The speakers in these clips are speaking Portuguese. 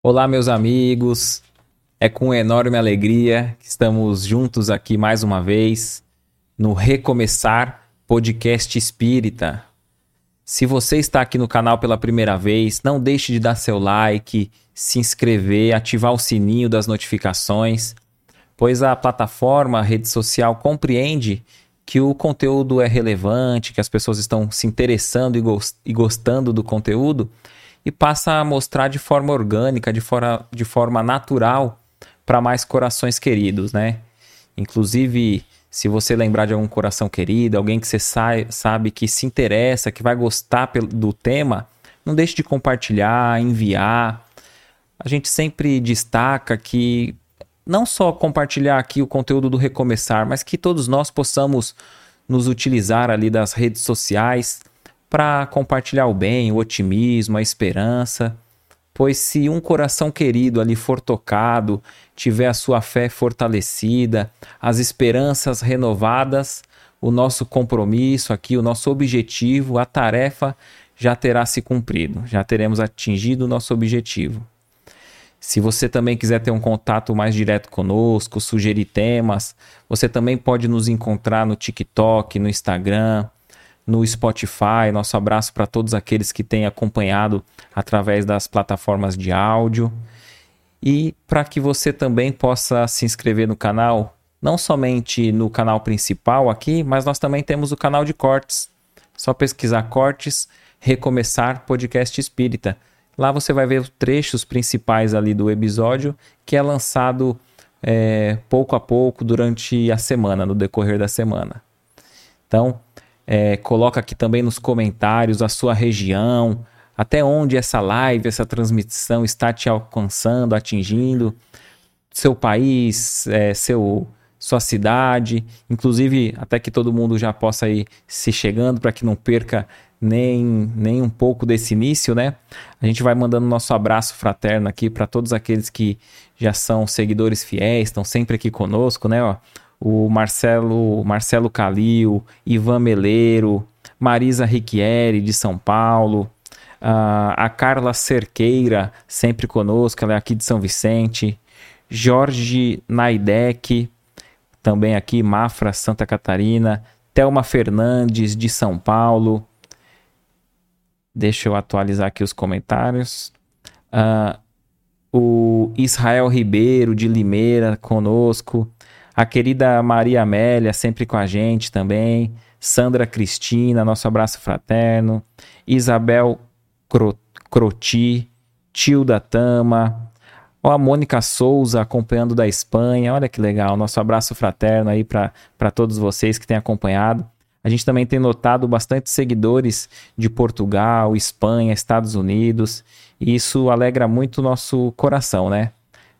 Olá, meus amigos. É com enorme alegria que estamos juntos aqui mais uma vez no Recomeçar Podcast Espírita. Se você está aqui no canal pela primeira vez, não deixe de dar seu like, se inscrever, ativar o sininho das notificações, pois a plataforma, a rede social compreende que o conteúdo é relevante, que as pessoas estão se interessando e gostando do conteúdo e passa a mostrar de forma orgânica, de, fora, de forma natural para mais corações queridos, né? Inclusive, se você lembrar de algum coração querido, alguém que você sabe que se interessa, que vai gostar do tema, não deixe de compartilhar, enviar. A gente sempre destaca que não só compartilhar aqui o conteúdo do Recomeçar, mas que todos nós possamos nos utilizar ali das redes sociais para compartilhar o bem, o otimismo, a esperança. Pois se um coração querido ali for tocado, tiver a sua fé fortalecida, as esperanças renovadas, o nosso compromisso aqui, o nosso objetivo, a tarefa já terá se cumprido, já teremos atingido o nosso objetivo. Se você também quiser ter um contato mais direto conosco, sugerir temas, você também pode nos encontrar no TikTok, no Instagram, no Spotify. Nosso abraço para todos aqueles que têm acompanhado através das plataformas de áudio. E para que você também possa se inscrever no canal, não somente no canal principal aqui, mas nós também temos o canal de cortes. Só pesquisar cortes, recomeçar podcast espírita. Lá você vai ver os trechos principais ali do episódio que é lançado é, pouco a pouco durante a semana, no decorrer da semana. Então, é, coloca aqui também nos comentários a sua região, até onde essa live, essa transmissão está te alcançando, atingindo, seu país, é, seu, sua cidade, inclusive até que todo mundo já possa ir se chegando para que não perca nem, nem um pouco desse início, né? A gente vai mandando nosso abraço fraterno aqui para todos aqueles que já são seguidores fiéis, estão sempre aqui conosco, né? Ó, o Marcelo, Marcelo Calil, Ivan Meleiro, Marisa Riquieri, de São Paulo, a Carla Cerqueira, sempre conosco, ela é aqui de São Vicente, Jorge Naidec, também aqui, Mafra, Santa Catarina, Thelma Fernandes, de São Paulo. Deixa eu atualizar aqui os comentários. Uh, o Israel Ribeiro, de Limeira, conosco. A querida Maria Amélia, sempre com a gente também. Sandra Cristina, nosso abraço fraterno. Isabel Cro Croti, Tilda Tama. Ó, a Mônica Souza acompanhando da Espanha. Olha que legal. Nosso abraço fraterno aí para todos vocês que têm acompanhado. A gente também tem notado bastante seguidores de Portugal, Espanha, Estados Unidos. E isso alegra muito o nosso coração, né?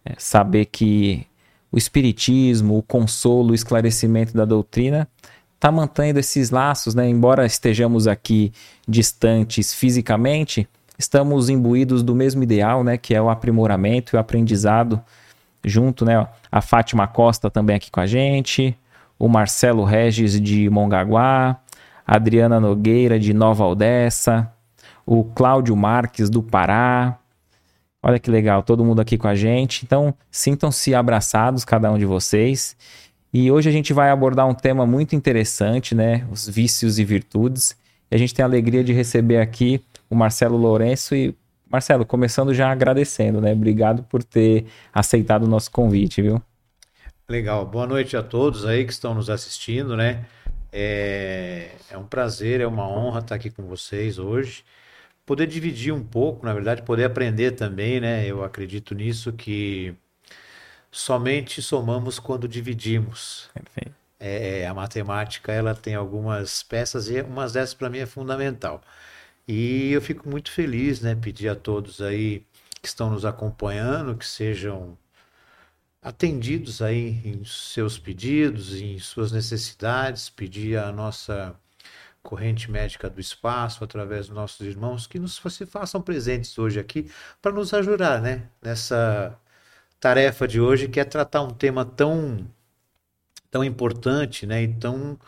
É saber que o espiritismo, o consolo, o esclarecimento da doutrina, está mantendo esses laços, né? Embora estejamos aqui distantes fisicamente, estamos imbuídos do mesmo ideal, né? Que é o aprimoramento e o aprendizado junto, né? A Fátima Costa também aqui com a gente, o Marcelo Regis de Mongaguá, a Adriana Nogueira de Nova Odessa, o Cláudio Marques do Pará, Olha que legal, todo mundo aqui com a gente. Então, sintam-se abraçados, cada um de vocês. E hoje a gente vai abordar um tema muito interessante, né? Os vícios e virtudes. E a gente tem a alegria de receber aqui o Marcelo Lourenço e Marcelo, começando já agradecendo, né? Obrigado por ter aceitado o nosso convite, viu? Legal. Boa noite a todos aí que estão nos assistindo, né? É, é um prazer, é uma honra estar aqui com vocês hoje poder dividir um pouco, na verdade, poder aprender também, né? Eu acredito nisso que somente somamos quando dividimos. É, a matemática ela tem algumas peças e umas dessas para mim é fundamental. E eu fico muito feliz, né? Pedir a todos aí que estão nos acompanhando que sejam atendidos aí em seus pedidos, em suas necessidades, pedir a nossa corrente médica do espaço, através dos nossos irmãos, que nos se façam presentes hoje aqui para nos ajudar, né? Nessa tarefa de hoje, que é tratar um tema tão, tão importante, né? E tão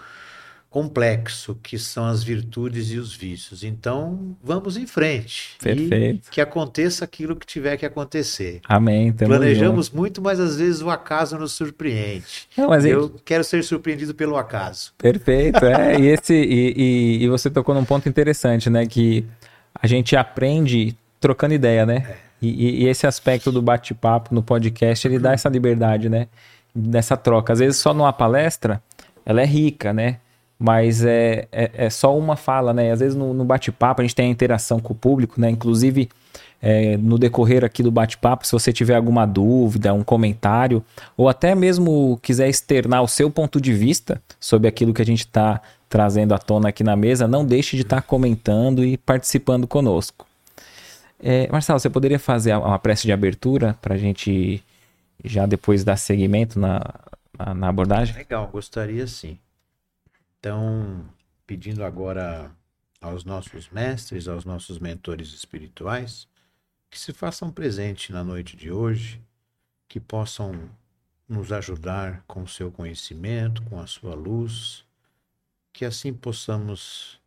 complexo que são as virtudes e os vícios. Então, vamos em frente. Perfeito. E que aconteça aquilo que tiver que acontecer. Amém. Tamo Planejamos junto. muito, mas às vezes o acaso nos surpreende. Não, mas Eu é- quero ser surpreendido pelo acaso. Perfeito, é. E, esse, e, e- e você tocou num ponto interessante, né? Que a gente aprende trocando ideia, né? E, e- e esse aspecto do bate-papo no podcast, ele dá essa liberdade, né? Dessa troca. Às vezes só numa palestra, ela é rica, né? Mas é, é, é só uma fala, né? Às vezes no, no bate-papo a gente tem a interação com o público, né? Inclusive, é, no decorrer aqui do bate-papo, se você tiver alguma dúvida, um comentário, ou até mesmo quiser externar o seu ponto de vista sobre aquilo que a gente está trazendo à tona aqui na mesa, não deixe de estar comentando e participando conosco. É, Marcelo, você poderia fazer uma prece de abertura para a gente já depois dar seguimento na, na, na abordagem? Legal, gostaria sim. Então, pedindo agora aos nossos mestres, aos nossos mentores espirituais, que se façam presente na noite de hoje, que possam nos ajudar com o seu conhecimento, com a sua luz, que assim possamos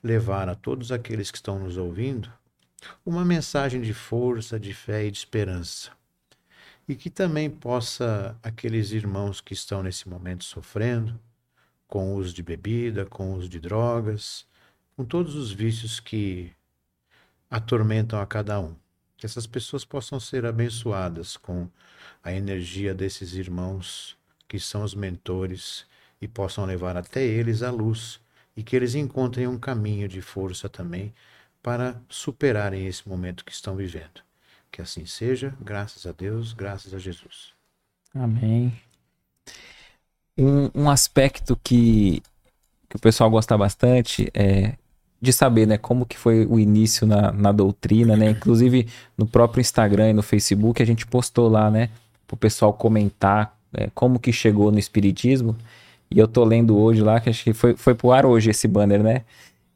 levar a todos aqueles que estão nos ouvindo uma mensagem de força, de fé e de esperança. E que também possa aqueles irmãos que estão nesse momento sofrendo, com o uso de bebida, com o uso de drogas, com todos os vícios que atormentam a cada um. Que essas pessoas possam ser abençoadas com a energia desses irmãos que são os mentores e possam levar até eles a luz e que eles encontrem um caminho de força também para superarem esse momento que estão vivendo. Que assim seja, graças a Deus, graças a Jesus. Amém. Um, um aspecto que, que o pessoal gosta bastante é de saber, né, como que foi o início na, na doutrina, né? Inclusive no próprio Instagram e no Facebook a gente postou lá, né, pro pessoal comentar é, como que chegou no Espiritismo. E eu tô lendo hoje lá, que acho que foi, foi pro ar hoje esse banner, né?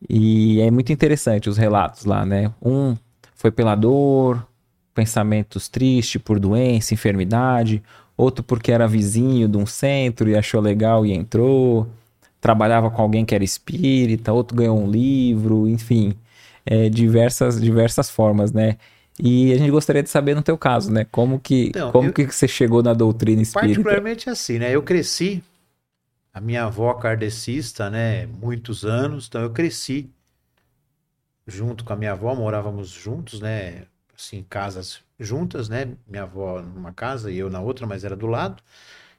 E é muito interessante os relatos lá, né? Um foi pela dor, pensamentos tristes por doença, enfermidade, outro porque era vizinho de um centro e achou legal e entrou, trabalhava com alguém que era espírita, outro ganhou um livro, enfim, é, diversas, diversas formas, né? E a gente gostaria de saber no teu caso, né? Como que, Então, como eu- que você chegou na doutrina espírita? Particularmente assim, né? Eu cresci, a minha avó kardecista, né? Muitos anos, então eu cresci junto com a minha avó, morávamos juntos, né? Assim, casas juntas, né? Minha avó numa casa e eu na outra, mas era do lado.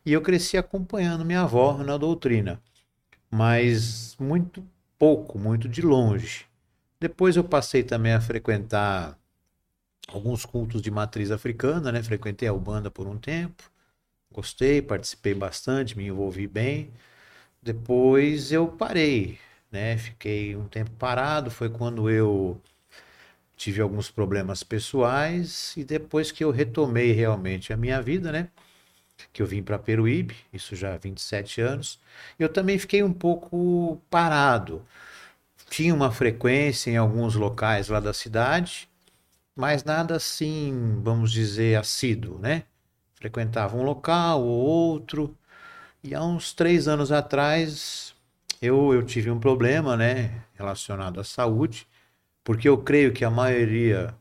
E eu cresci acompanhando minha avó na doutrina, mas muito pouco, muito de longe. Depois eu passei também a frequentar alguns cultos de matriz africana, né? Frequentei a Ubanda por um tempo. Gostei, participei bastante, me envolvi bem. Depois eu parei, né? Fiquei um tempo parado. Foi quando eu tive alguns problemas pessoais e depois que eu retomei realmente a minha vida, né? Que eu vim para Peruíbe, isso já há 27 anos. Eu também fiquei um pouco parado. Tinha uma frequência em alguns locais lá da cidade, mas nada assim, vamos dizer, assíduo, né? Frequentava um local ou outro. E há uns três anos atrás, eu, eu tive um problema, né, relacionado à saúde, porque eu creio que a maioria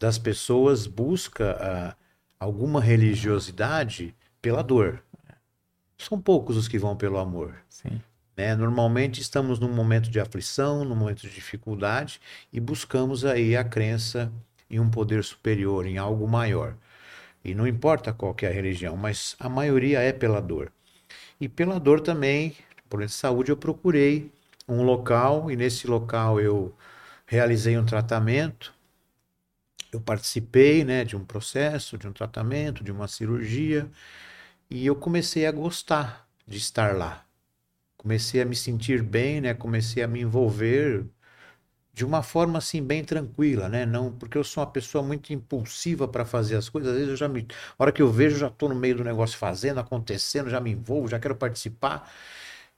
das pessoas busca ah, alguma religiosidade pela dor. São poucos os que vão pelo amor. Sim. né? Normalmente estamos num momento de aflição, num momento de dificuldade e buscamos aí a crença em um poder superior, em algo maior. E não importa qual que é a religião, mas a maioria é pela dor. E pela dor também, por de saúde, eu procurei um local e nesse local eu realizei um tratamento. Eu participei, né, de um processo, de um tratamento, de uma cirurgia e eu comecei a gostar de estar lá comecei a me sentir bem, né? Comecei a me envolver de uma forma assim bem tranquila, né? Não, porque eu sou uma pessoa muito impulsiva para fazer as coisas. Às vezes eu já me, a hora que eu vejo, eu já estou no meio do negócio fazendo, acontecendo, já me envolvo, já quero participar.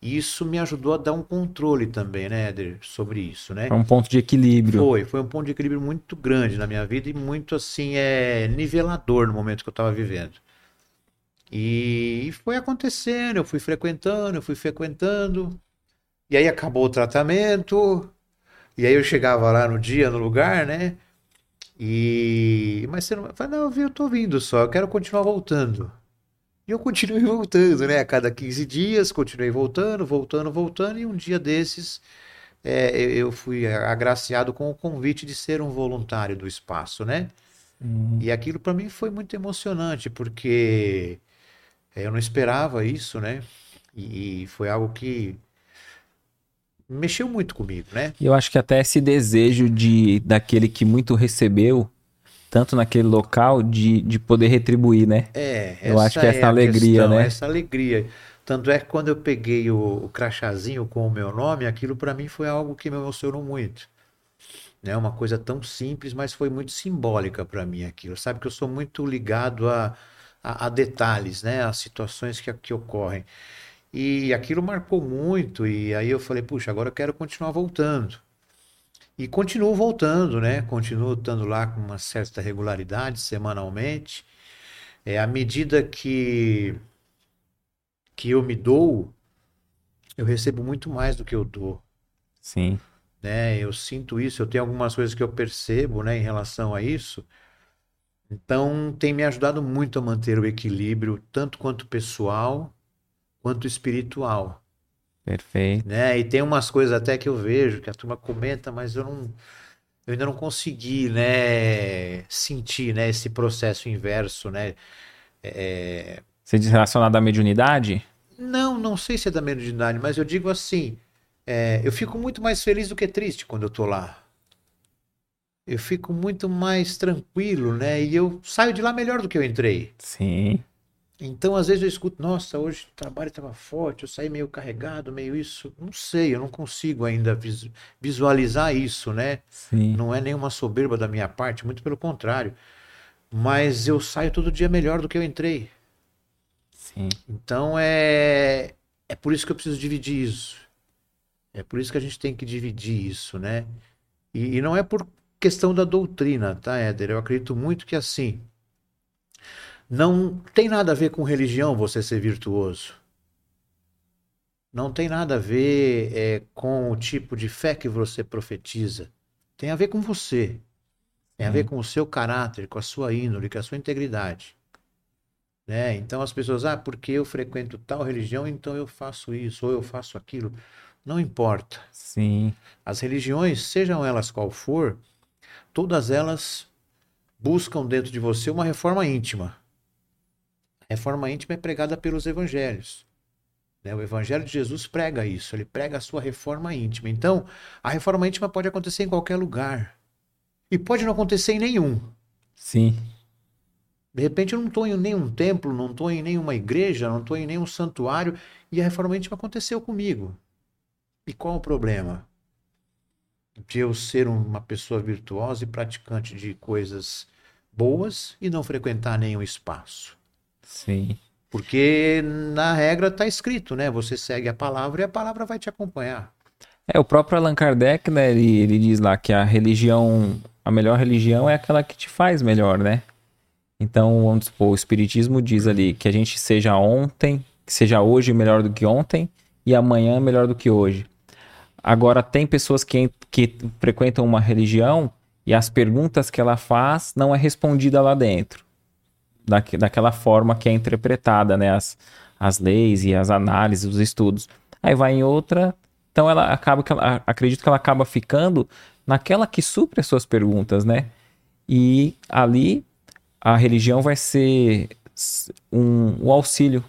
E isso me ajudou a dar um controle também, né, Éder, sobre isso, né? É um ponto de equilíbrio. Foi, foi um ponto de equilíbrio muito grande na minha vida e muito assim é nivelador no momento que eu estava vivendo. E foi acontecendo, eu fui frequentando, eu fui frequentando. E aí acabou o tratamento, e aí eu chegava lá no dia, no lugar, né? E. Mas você não. Eu falei, não, eu tô vindo só, eu quero continuar voltando. E eu continuei voltando, né? A cada 15 dias, continuei voltando, voltando, voltando, e um dia desses é, eu fui agraciado com o convite de ser um voluntário do espaço, né? Uhum. E aquilo para mim foi muito emocionante, porque eu não esperava isso, né? E, e foi algo que mexeu muito comigo, né? E eu acho que até esse desejo de daquele que muito recebeu, tanto naquele local, de, de poder retribuir, né? É, eu acho que é essa alegria, questão, né? Essa alegria. Tanto é que quando eu peguei o, o crachazinho com o meu nome, aquilo para mim foi algo que me emocionou muito. Né? Uma coisa tão simples, mas foi muito simbólica para mim aquilo. Sabe que eu sou muito ligado a, a, a detalhes, né? A situações que, que ocorrem. E aquilo marcou muito, e aí eu falei, puxa, agora eu quero continuar voltando. E continuo voltando, né? Continuo estando lá com uma certa regularidade, semanalmente. É, à medida que que eu me dou, eu recebo muito mais do que eu dou. Sim. Né? Eu sinto isso, eu tenho algumas coisas que eu percebo, né, em relação a isso. Então, tem me ajudado muito a manter o equilíbrio, tanto quanto pessoal, quanto espiritual. Perfeito. Né? E tem umas coisas até que eu vejo que a turma comenta, mas eu não eu ainda não consegui, né, sentir, né, esse processo inverso, né? É, você diz relacionado à mediunidade? Não, não sei se é da mediunidade, mas eu digo assim: é, eu fico muito mais feliz do que triste quando eu tô lá. Eu fico muito mais tranquilo, né? E eu saio de lá melhor do que eu entrei. Sim. Então, às vezes eu escuto, nossa, hoje o trabalho estava forte, eu saí meio carregado, meio isso. Não sei, eu não consigo ainda visualizar isso, né? Sim. Não é nenhuma soberba da minha parte, muito pelo contrário. Mas eu saio todo dia melhor do que eu entrei. Sim. Então é é por isso que eu preciso dividir isso. É por isso que a gente tem que dividir isso, né? E, e não é por questão da doutrina, tá, Éder? Eu acredito muito que assim não tem nada a ver com religião você ser virtuoso. Não tem nada a ver é, com o tipo de fé que você profetiza. Tem a ver com você. Tem a ver com o seu caráter, com a sua índole, com a sua integridade. Né? Então as pessoas, ah, porque eu frequento tal religião, então eu faço isso ou eu faço aquilo. Não importa. Sim. As religiões, sejam elas qual for, todas elas buscam dentro de você uma reforma íntima. Reforma íntima é pregada pelos evangelhos. Né? O evangelho de Jesus prega isso, ele prega a sua reforma íntima. Então, a reforma íntima pode acontecer em qualquer lugar. E pode não acontecer em nenhum. Sim. De repente eu não estou em nenhum templo, não estou em nenhuma igreja, não estou em nenhum santuário e a reforma íntima aconteceu comigo. E qual o problema? De eu ser uma pessoa virtuosa e praticante de coisas boas e não frequentar nenhum espaço. Sim. Porque na regra está escrito, né? Você segue a palavra e a palavra vai te acompanhar. É, o próprio Allan Kardec, né? Ele, ele diz lá que a religião, a melhor religião é aquela que te faz melhor, né? Então, vamos supor, o Espiritismo diz ali que a gente seja ontem, que seja hoje melhor do que ontem e amanhã melhor do que hoje. Agora, tem pessoas que, que frequentam uma religião e as perguntas que ela faz não é respondida lá dentro, da, daquela forma que é interpretada, né? As, as leis e as análises, os estudos. Aí vai em outra, então ela acaba, que ela, acredito que ela acaba ficando naquela que supre as suas perguntas, né? E ali a religião vai ser um, um auxílio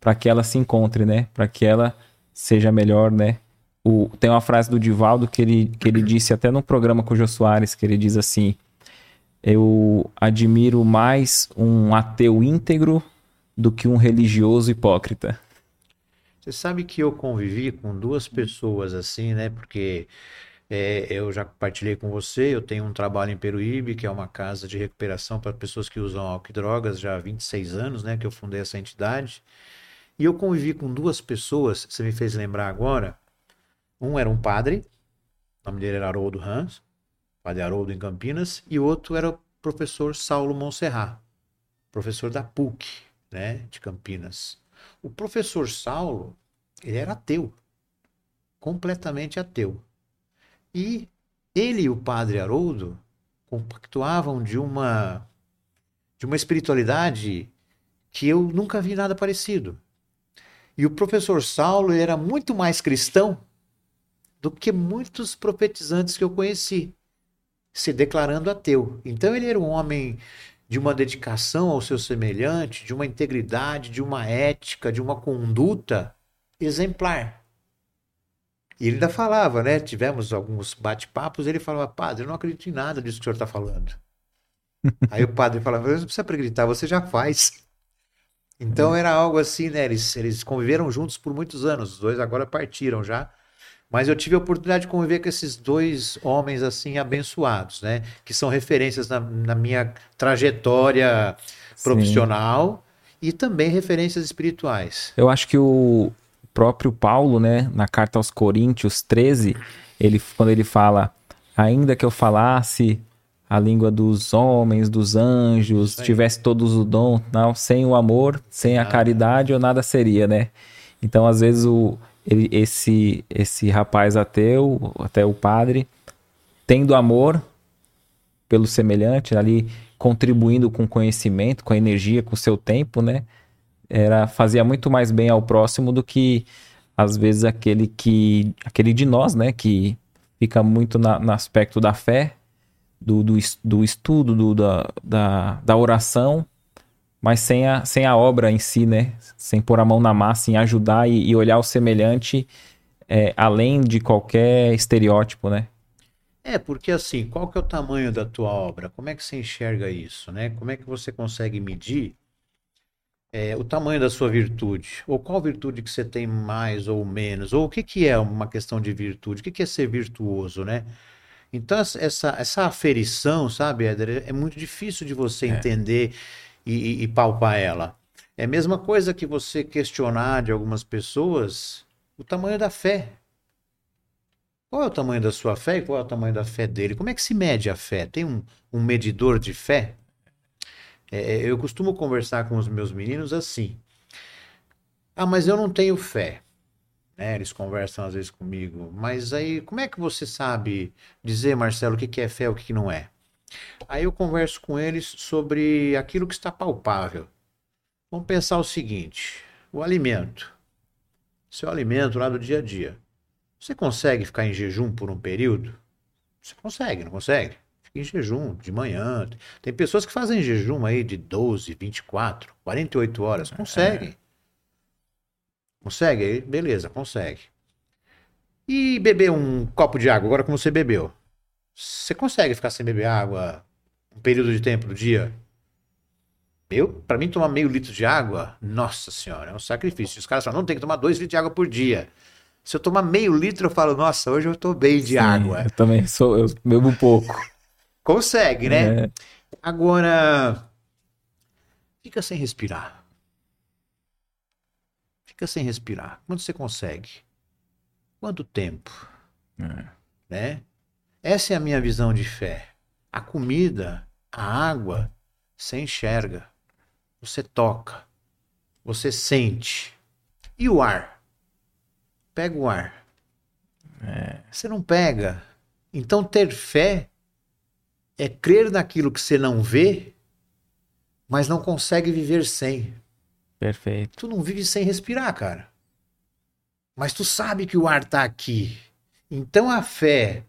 para que ela se encontre, né? Para que ela seja melhor, né? O, tem uma frase do Divaldo que ele, que ele disse até no programa com o Jô Soares, que ele diz assim: Eu admiro mais um ateu íntegro do que um religioso hipócrita. Você sabe que eu convivi com duas pessoas assim, né? Porque é, eu já compartilhei com você, eu tenho um trabalho em Peruíbe, que é uma casa de recuperação para pessoas que usam álcool e drogas já há 26 anos, né, que eu fundei essa entidade. E eu convivi com duas pessoas, você me fez lembrar agora. Um era um padre, o nome dele era Haroldo Hans, padre Haroldo em Campinas, e outro era o professor Saulo Monserrat, professor da PUC, né, de Campinas. O professor Saulo, ele era ateu. completamente ateu. E ele e o padre Haroldo compactuavam de uma de uma espiritualidade que eu nunca vi nada parecido. E o professor Saulo era muito mais cristão do que muitos profetizantes que eu conheci, se declarando ateu. Então ele era um homem de uma dedicação ao seu semelhante, de uma integridade, de uma ética, de uma conduta exemplar. E ele ainda falava, né? Tivemos alguns bate-papos, ele falava, padre, eu não acredito em nada disso que o senhor está falando. Aí o padre falava, não precisa acreditar, você já faz. Então era algo assim, né? Eles, eles conviveram juntos por muitos anos, os dois agora partiram já. Mas eu tive a oportunidade de conviver com esses dois homens assim abençoados, né? Que são referências na, na minha trajetória profissional Sim. e também referências espirituais. Eu acho que o próprio Paulo, né, na carta aos Coríntios 13, ele, quando ele fala, ainda que eu falasse a língua dos homens, dos anjos, tivesse todos o dom, não, sem o amor, sem a caridade, eu nada seria, né? Então, às vezes, o, ele, esse, esse rapaz ateu, até o padre, tendo amor pelo semelhante, ali contribuindo com conhecimento, com energia, com seu tempo, né? Era fazia muito mais bem ao próximo do que às vezes aquele que aquele de nós, né, que fica muito na, no aspecto da fé, do, do, do estudo, do, da, da, da oração, mas sem a, sem a obra em si, né? Sem pôr a mão na massa, em ajudar e, e olhar o semelhante é, além de qualquer estereótipo, né? É, porque assim, qual que é o tamanho da tua obra? Como é que você enxerga isso, né? Como é que você consegue medir é, o tamanho da sua virtude? Ou qual virtude que você tem mais ou menos? Ou o que, que é uma questão de virtude? O que, que é ser virtuoso, né? Então, essa, essa aferição, sabe, Éder, é muito difícil de você é. entender e, e, palpar ela. É a mesma coisa que você questionar de algumas pessoas o tamanho da fé. Qual é o tamanho da sua fé e qual é o tamanho da fé dele? Como é que se mede a fé? Tem um, um medidor de fé? É, é, eu costumo conversar com os meus meninos assim. Ah, mas eu não tenho fé. Né? Eles conversam às vezes comigo. Mas aí, como é que você sabe dizer, Marcelo, o que é fé e o que não é? Aí eu converso com eles sobre aquilo que está palpável. Vamos pensar o seguinte: o alimento. Seu alimento lá do dia a dia. Você consegue ficar em jejum por um período? Você consegue, não consegue? Fica em jejum de manhã. Tem pessoas que fazem jejum aí de 12, 24, 48 horas. Conseguem. É. Consegue? Aí, beleza, consegue. E beber um copo de água, agora como você bebeu. Você consegue ficar sem beber água um período de tempo do dia? Eu, para mim, tomar meio litro de água, nossa senhora, é um sacrifício. Os caras falam, não, tem que tomar dois litros de água por dia. Se eu tomar meio litro, eu falo, nossa, hoje eu tô bem de Sim, água. Eu também sou, eu bebo um pouco. Consegue, né? É. Agora, fica sem respirar. Fica sem respirar. Quanto você consegue? Quanto tempo? É. Né? Essa é a minha visão de fé. A comida, a água, você enxerga, você toca, você sente. E o ar? Pega o ar. É. Você não pega. Então, ter fé é crer naquilo que você não vê, mas não consegue viver sem. Perfeito. Tu não vive sem respirar, cara. Mas tu sabe que o ar está aqui. Então a fé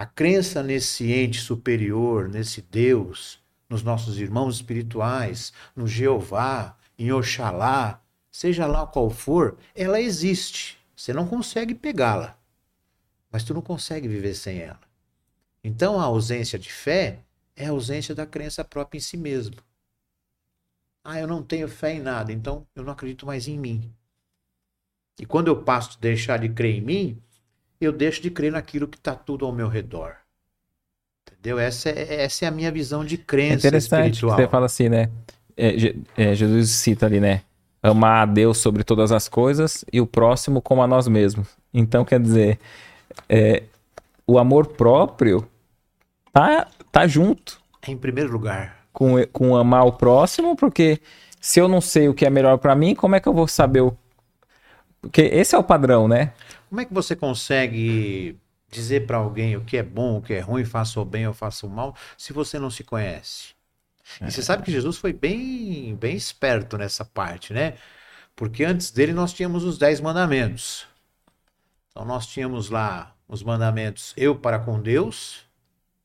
a crença nesse ente superior, nesse Deus, nos nossos irmãos espirituais, no Jeová, em Oxalá, seja lá qual for, ela existe. Você não consegue pegá-la, mas tu não consegue viver sem ela. Então a ausência de fé é a ausência da crença própria em si mesmo. Ah, eu não tenho fé em nada, então eu não acredito mais em mim. E quando eu passo a deixar de crer em mim, eu deixo de crer naquilo que está tudo ao meu redor. Entendeu? Essa é, essa é a minha visão de crença é interessante espiritual. Você fala assim, né? É, é, Jesus cita ali, né? Amar a Deus sobre todas as coisas e o próximo como a nós mesmos. Então, quer dizer, é, o amor próprio tá, tá junto. É em primeiro lugar. Com, com amar o próximo, porque se eu não sei o que é melhor para mim, como é que eu vou saber o, Porque esse é o padrão, né? Como é que você consegue dizer para alguém o que é bom, o que é ruim, faça o bem ou faça o mal, se você não se conhece? E você sabe que Jesus foi bem, bem esperto nessa parte, né? Porque antes dele nós tínhamos os dez mandamentos. Então nós tínhamos lá os mandamentos eu para com Deus,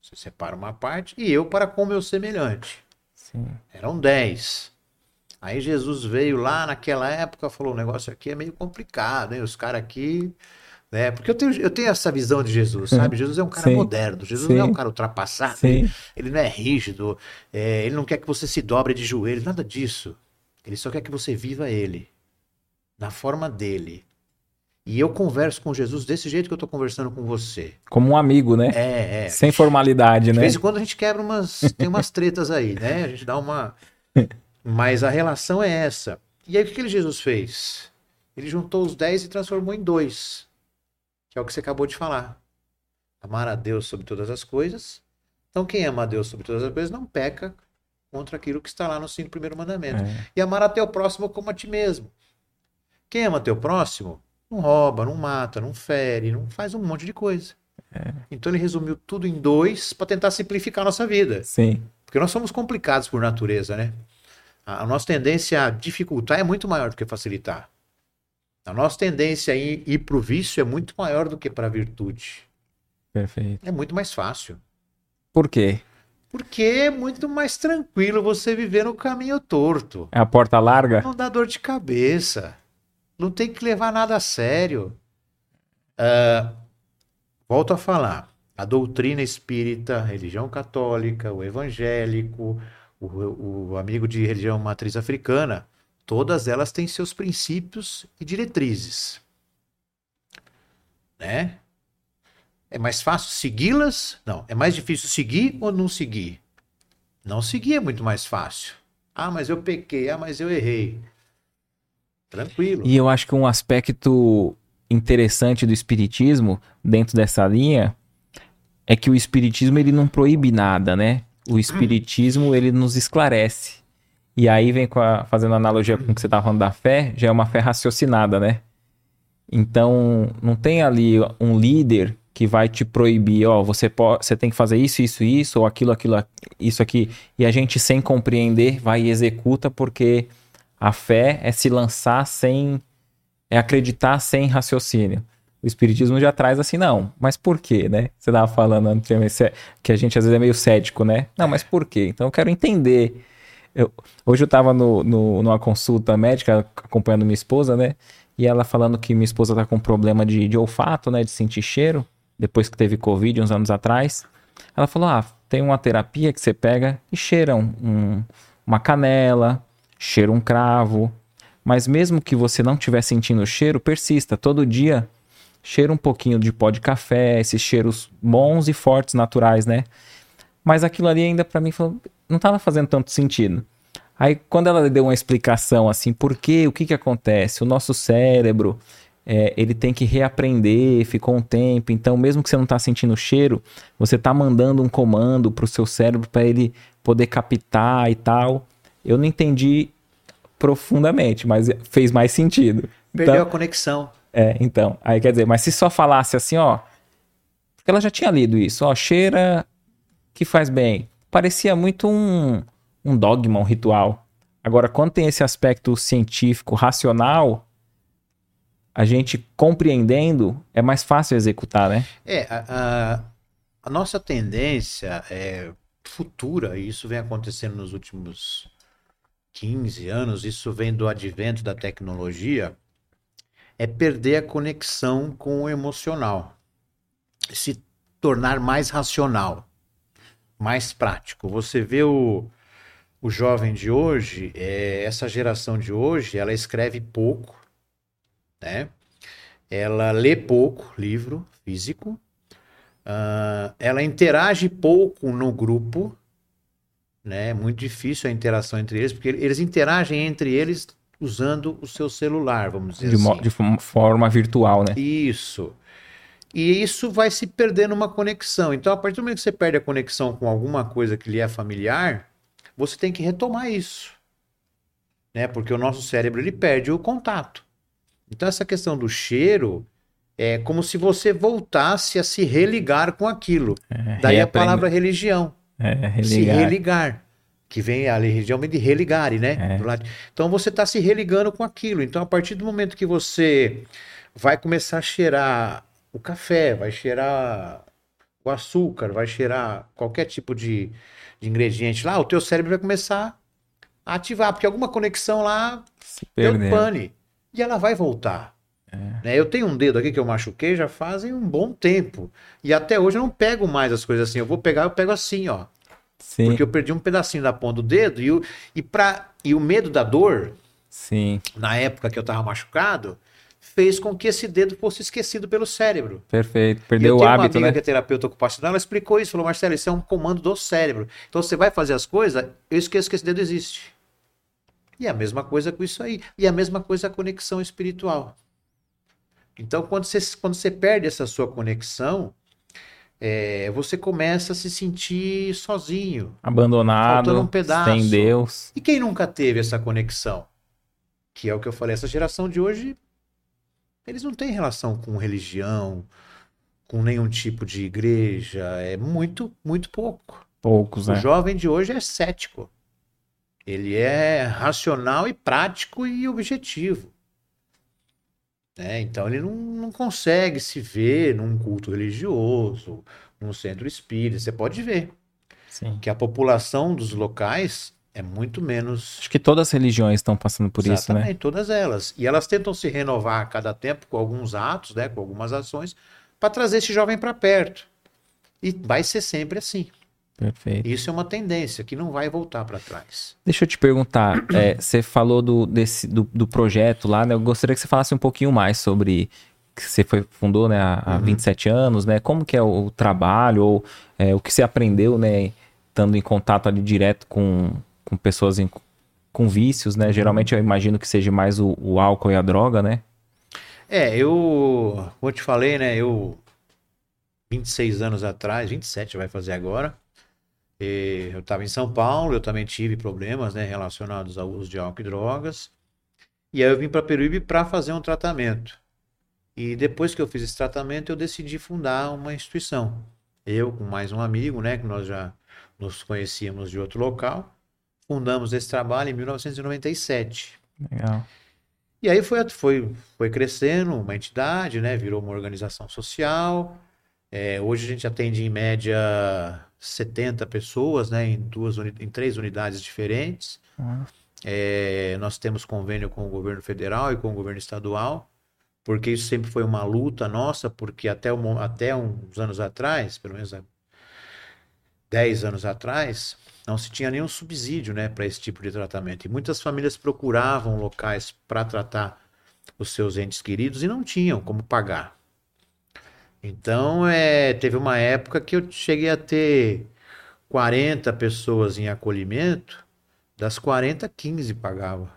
você separa uma parte, e eu para com o meu semelhante. Sim. Eram dez. Aí Jesus veio lá naquela época falou: o negócio aqui é meio complicado, hein? Os caras aqui. Né? Porque eu tenho, eu tenho essa visão de Jesus, sabe? Jesus é um cara Sim. moderno, Jesus Sim. não é um cara ultrapassado, ele, ele não é rígido, é, ele não quer que você se dobre de joelho, nada disso. Ele só quer que você viva ele, na forma dele. E eu converso com Jesus desse jeito que eu tô conversando com você. Como um amigo, né? É, é. Sem formalidade, De né? vez em quando a gente quebra umas. Tem umas tretas aí, né? A gente dá uma. Mas a relação é essa. E aí o que que Jesus fez? Ele juntou os dez e transformou em dois. Que é o que você acabou de falar. Amar a Deus sobre todas as coisas. Então, quem ama a Deus sobre todas as coisas não peca contra aquilo que está lá nos cinco primeiros mandamentos. É. E amar a teu próximo como a ti mesmo. Quem ama teu próximo não rouba, não mata, não fere, não faz um monte de coisa. Então ele resumiu tudo em dois para tentar simplificar a nossa vida. Sim. Porque nós somos complicados por natureza, né? A, a nossa tendência a dificultar é muito maior do que facilitar. A nossa tendência a ir, ir para o vício é muito maior do que para a virtude. Perfeito. É muito mais fácil. Por quê? Porque é muito mais tranquilo você viver no caminho torto. É a porta larga? Não dá dor de cabeça. Não tem que levar nada a sério. Ah, volto a falar. A doutrina espírita, a religião católica, o evangélico, o, o amigo de religião matriz africana, todas elas têm seus princípios e diretrizes. Né? É mais fácil segui-las? Não. É mais difícil seguir ou não seguir? Não seguir é muito mais fácil. Ah, mas eu pequei. Ah, mas eu errei. Tranquilo. E eu acho que um aspecto interessante do espiritismo dentro dessa linha é que o espiritismo ele não proíbe nada, né? O espiritismo ele nos esclarece. E aí vem a, fazendo analogia com o que você estava falando da fé, já é uma fé raciocinada, né? Então, não tem ali um líder que vai te proibir, ó, você você tem que fazer isso, isso, isso, ou aquilo, aquilo, isso aqui, e a gente sem compreender vai e executa porque a fé é se lançar sem é acreditar sem raciocínio. O espiritismo já traz assim, não, mas por quê, né? Você tava falando anteriormente que a gente às vezes é meio cético, né? Não, mas por quê? Então eu quero entender. Eu- hoje eu tava no, no- numa consulta médica acompanhando minha esposa, né? E ela falando que minha esposa tá com problema de, de olfato, né? De sentir cheiro, depois que teve Covid uns anos atrás. Ela falou: ah, tem uma terapia que você pega e cheira um- um- uma canela, cheira um cravo. Mas mesmo que você não estiver sentindo o cheiro, persista. Todo dia cheira um pouquinho de pó de café, esses cheiros bons e fortes, naturais, né? Mas aquilo ali ainda pra mim falou, não tava fazendo tanto sentido. Aí quando ela deu uma explicação assim, por quê, o que que acontece? O nosso cérebro, é, ele tem que reaprender, ficou um tempo, então mesmo que você não tá sentindo o cheiro, você tá mandando um comando pro seu cérebro para ele poder captar e tal. Eu não entendi profundamente, mas fez mais sentido. Perdeu Então- a conexão. É, então. Aí quer dizer, mas se só falasse assim, ó. Porque ela já tinha lido isso, ó, cheira que faz bem. Parecia muito um, um dogma, um ritual. Agora, quando tem esse aspecto científico, racional, a gente compreendendo, é mais fácil executar, né? É, a, a- a nossa tendência é futura, e isso vem acontecendo nos últimos 15 anos, isso vem do advento da tecnologia, é perder a conexão com o emocional, se tornar mais racional, mais prático. Você vê o, o jovem de hoje, é, essa geração de hoje, ela escreve pouco, né? Ela lê pouco livro físico, ah, ela interage pouco no grupo, né? É muito difícil a interação entre eles, porque eles interagem entre eles usando o seu celular, vamos dizer De, assim. de fo- forma virtual, né? Isso. E isso vai se perder numa conexão. Então, a partir do momento que você perde a conexão com alguma coisa que lhe é familiar, você tem que retomar isso. Né? Porque o nosso cérebro ele perde o contato. Então, essa questão do cheiro é como se você voltasse a se religar com aquilo. É, Daí a palavra religião. É, Se religar. Que vem a religião vem de religare, né? É. Então você está se religando com aquilo. Então, a partir do momento que você vai começar a cheirar o café, vai cheirar o açúcar, vai cheirar qualquer tipo de, de ingrediente lá, o teu cérebro vai começar a ativar, porque alguma conexão lá Se deu pane. E ela vai voltar. Né? Eu tenho um dedo aqui que eu machuquei já fazem um bom tempo. E até hoje eu não pego mais as coisas assim. Eu vou pegar, eu pego assim, ó. Sim, Porque eu perdi um pedacinho da ponta do dedo e o, e pra, e o medo da dor, sim, na época que eu tava machucado, fez com que esse dedo fosse esquecido pelo cérebro. perfeito. Eu Perdeu o tenho uma hábito, amiga né? que é terapeuta ocupacional, ela explicou isso, falou, Marcelo, isso é um comando do cérebro. Então você vai fazer as coisas, eu esqueço que esse dedo existe. E é a mesma coisa com isso aí. E a mesma coisa a conexão espiritual. Então, quando você, quando você perde essa sua conexão, é, você começa a se sentir sozinho. Abandonado, um pedaço. sem Deus. E quem nunca teve essa conexão? Que é o que eu falei, essa geração de hoje, eles não têm relação com religião, com nenhum tipo de igreja, é muito, muito pouco. Poucos, O né? jovem de hoje é cético. Ele é racional e prático e objetivo. Né? Então ele não, não consegue se ver num culto religioso, num centro espírita. Você pode ver Sim. que a população dos locais é muito menos. Acho que todas as religiões estão passando por isso, né? Exatamente, todas elas. E elas tentam se renovar a cada tempo com alguns atos, né, com algumas ações, para trazer esse jovem para perto. E vai ser sempre assim. Perfeito. Isso é uma tendência que não vai voltar para trás. Deixa eu te perguntar, é, você falou do, desse, do, do projeto lá, né? Eu gostaria que você falasse um pouquinho mais sobre que você foi, fundou né, há, há Uhum. 27 anos, né? Como que é o, o trabalho ou é, o que você aprendeu, né? Estando em contato ali direto com, com pessoas em- com vícios, né? Geralmente eu imagino que seja mais o, o álcool e a droga, né? É, eu, como eu te falei, né, eu 26 anos atrás, 27 vai fazer agora, e eu estava em São Paulo, eu também tive problemas, né, relacionados ao uso de álcool e drogas, e aí eu vim para Peruíbe para fazer um tratamento. E depois que eu fiz esse tratamento, eu decidi fundar uma instituição. Eu com mais um amigo, né, que nós já nos conhecíamos de outro local, fundamos esse trabalho em 1997. Legal. E aí foi, foi, foi crescendo uma entidade, né? Virou uma organização social. É, hoje a gente atende em média 70 pessoas, né? Em duas, em três unidades diferentes. Ah, É, nós temos convênio com o governo federal e com o governo estadual, porque isso sempre foi uma luta nossa, porque até, mo- até uns anos atrás, pelo menos há 10 anos atrás, não se tinha nenhum subsídio, né, para esse tipo de tratamento. E muitas famílias procuravam locais para tratar os seus entes queridos e não tinham como pagar. Então, é, teve uma época que eu cheguei a ter 40 pessoas em acolhimento, das 40, 15 pagava.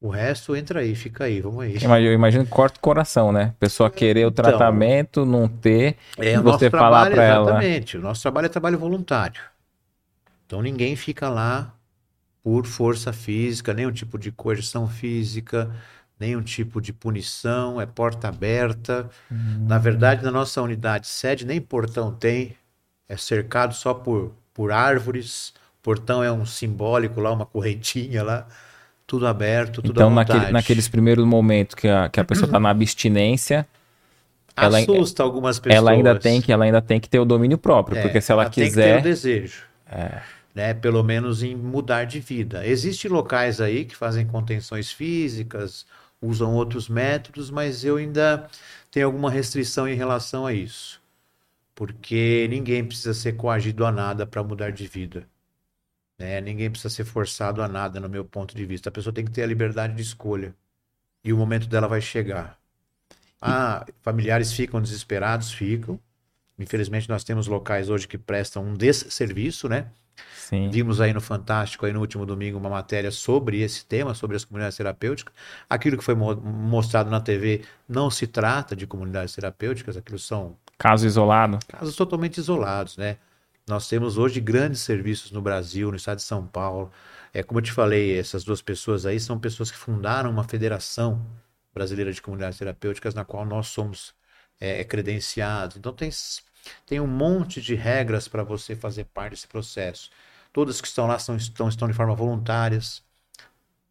O resto entra aí, fica aí, vamos aí. Eu imagino, que corta o coração, né? Pessoa querer o tratamento, não ter, É, você nosso falar trabalho, pra ela. exatamente. O nosso trabalho é trabalho voluntário. Então ninguém fica lá por força física, nenhum tipo de coerção física, nenhum tipo de punição, é porta aberta. Na verdade, na nossa unidade sede, nem portão tem, é cercado só por, por árvores. Portão é um simbólico lá, uma correntinha lá, tudo aberto, tudo Então, à vontade. naqueles primeiros momentos que a, que a pessoa tá na abstinência, ela- Assusta algumas pessoas. ela ainda tem que ela ainda tem que ter o domínio próprio, É, porque se ela, tem que ter quiser, o desejo. Né? Pelo menos em mudar de vida. Existem locais aí que fazem contenções físicas, usam outros métodos, mas eu ainda tenho alguma restrição em relação a isso. Porque ninguém precisa ser coagido a nada para mudar de vida. né? Ninguém precisa ser forçado a nada, no meu ponto de vista. A pessoa tem que ter a liberdade de escolha. E o momento dela vai chegar. Ah, familiares ficam desesperados? Ficam. Infelizmente, nós temos locais hoje que prestam um desserviço, né? Sim, Vimos aí no Fantástico, aí no último domingo, uma matéria sobre esse tema, sobre as comunidades terapêuticas. Aquilo que foi mo- mostrado na TV não se trata de comunidades terapêuticas, aquilo são caso isolado. casos totalmente isolados, né? Nós temos hoje grandes serviços no Brasil, no estado de São Paulo. É como eu te falei, essas duas pessoas aí são pessoas que fundaram uma federação, Brasileira de Comunidades Terapêuticas, na qual nós somos é, credenciados. Então tem, tem um monte de regras para você fazer parte desse processo. Todas que estão lá estão, estão, estão de forma voluntárias.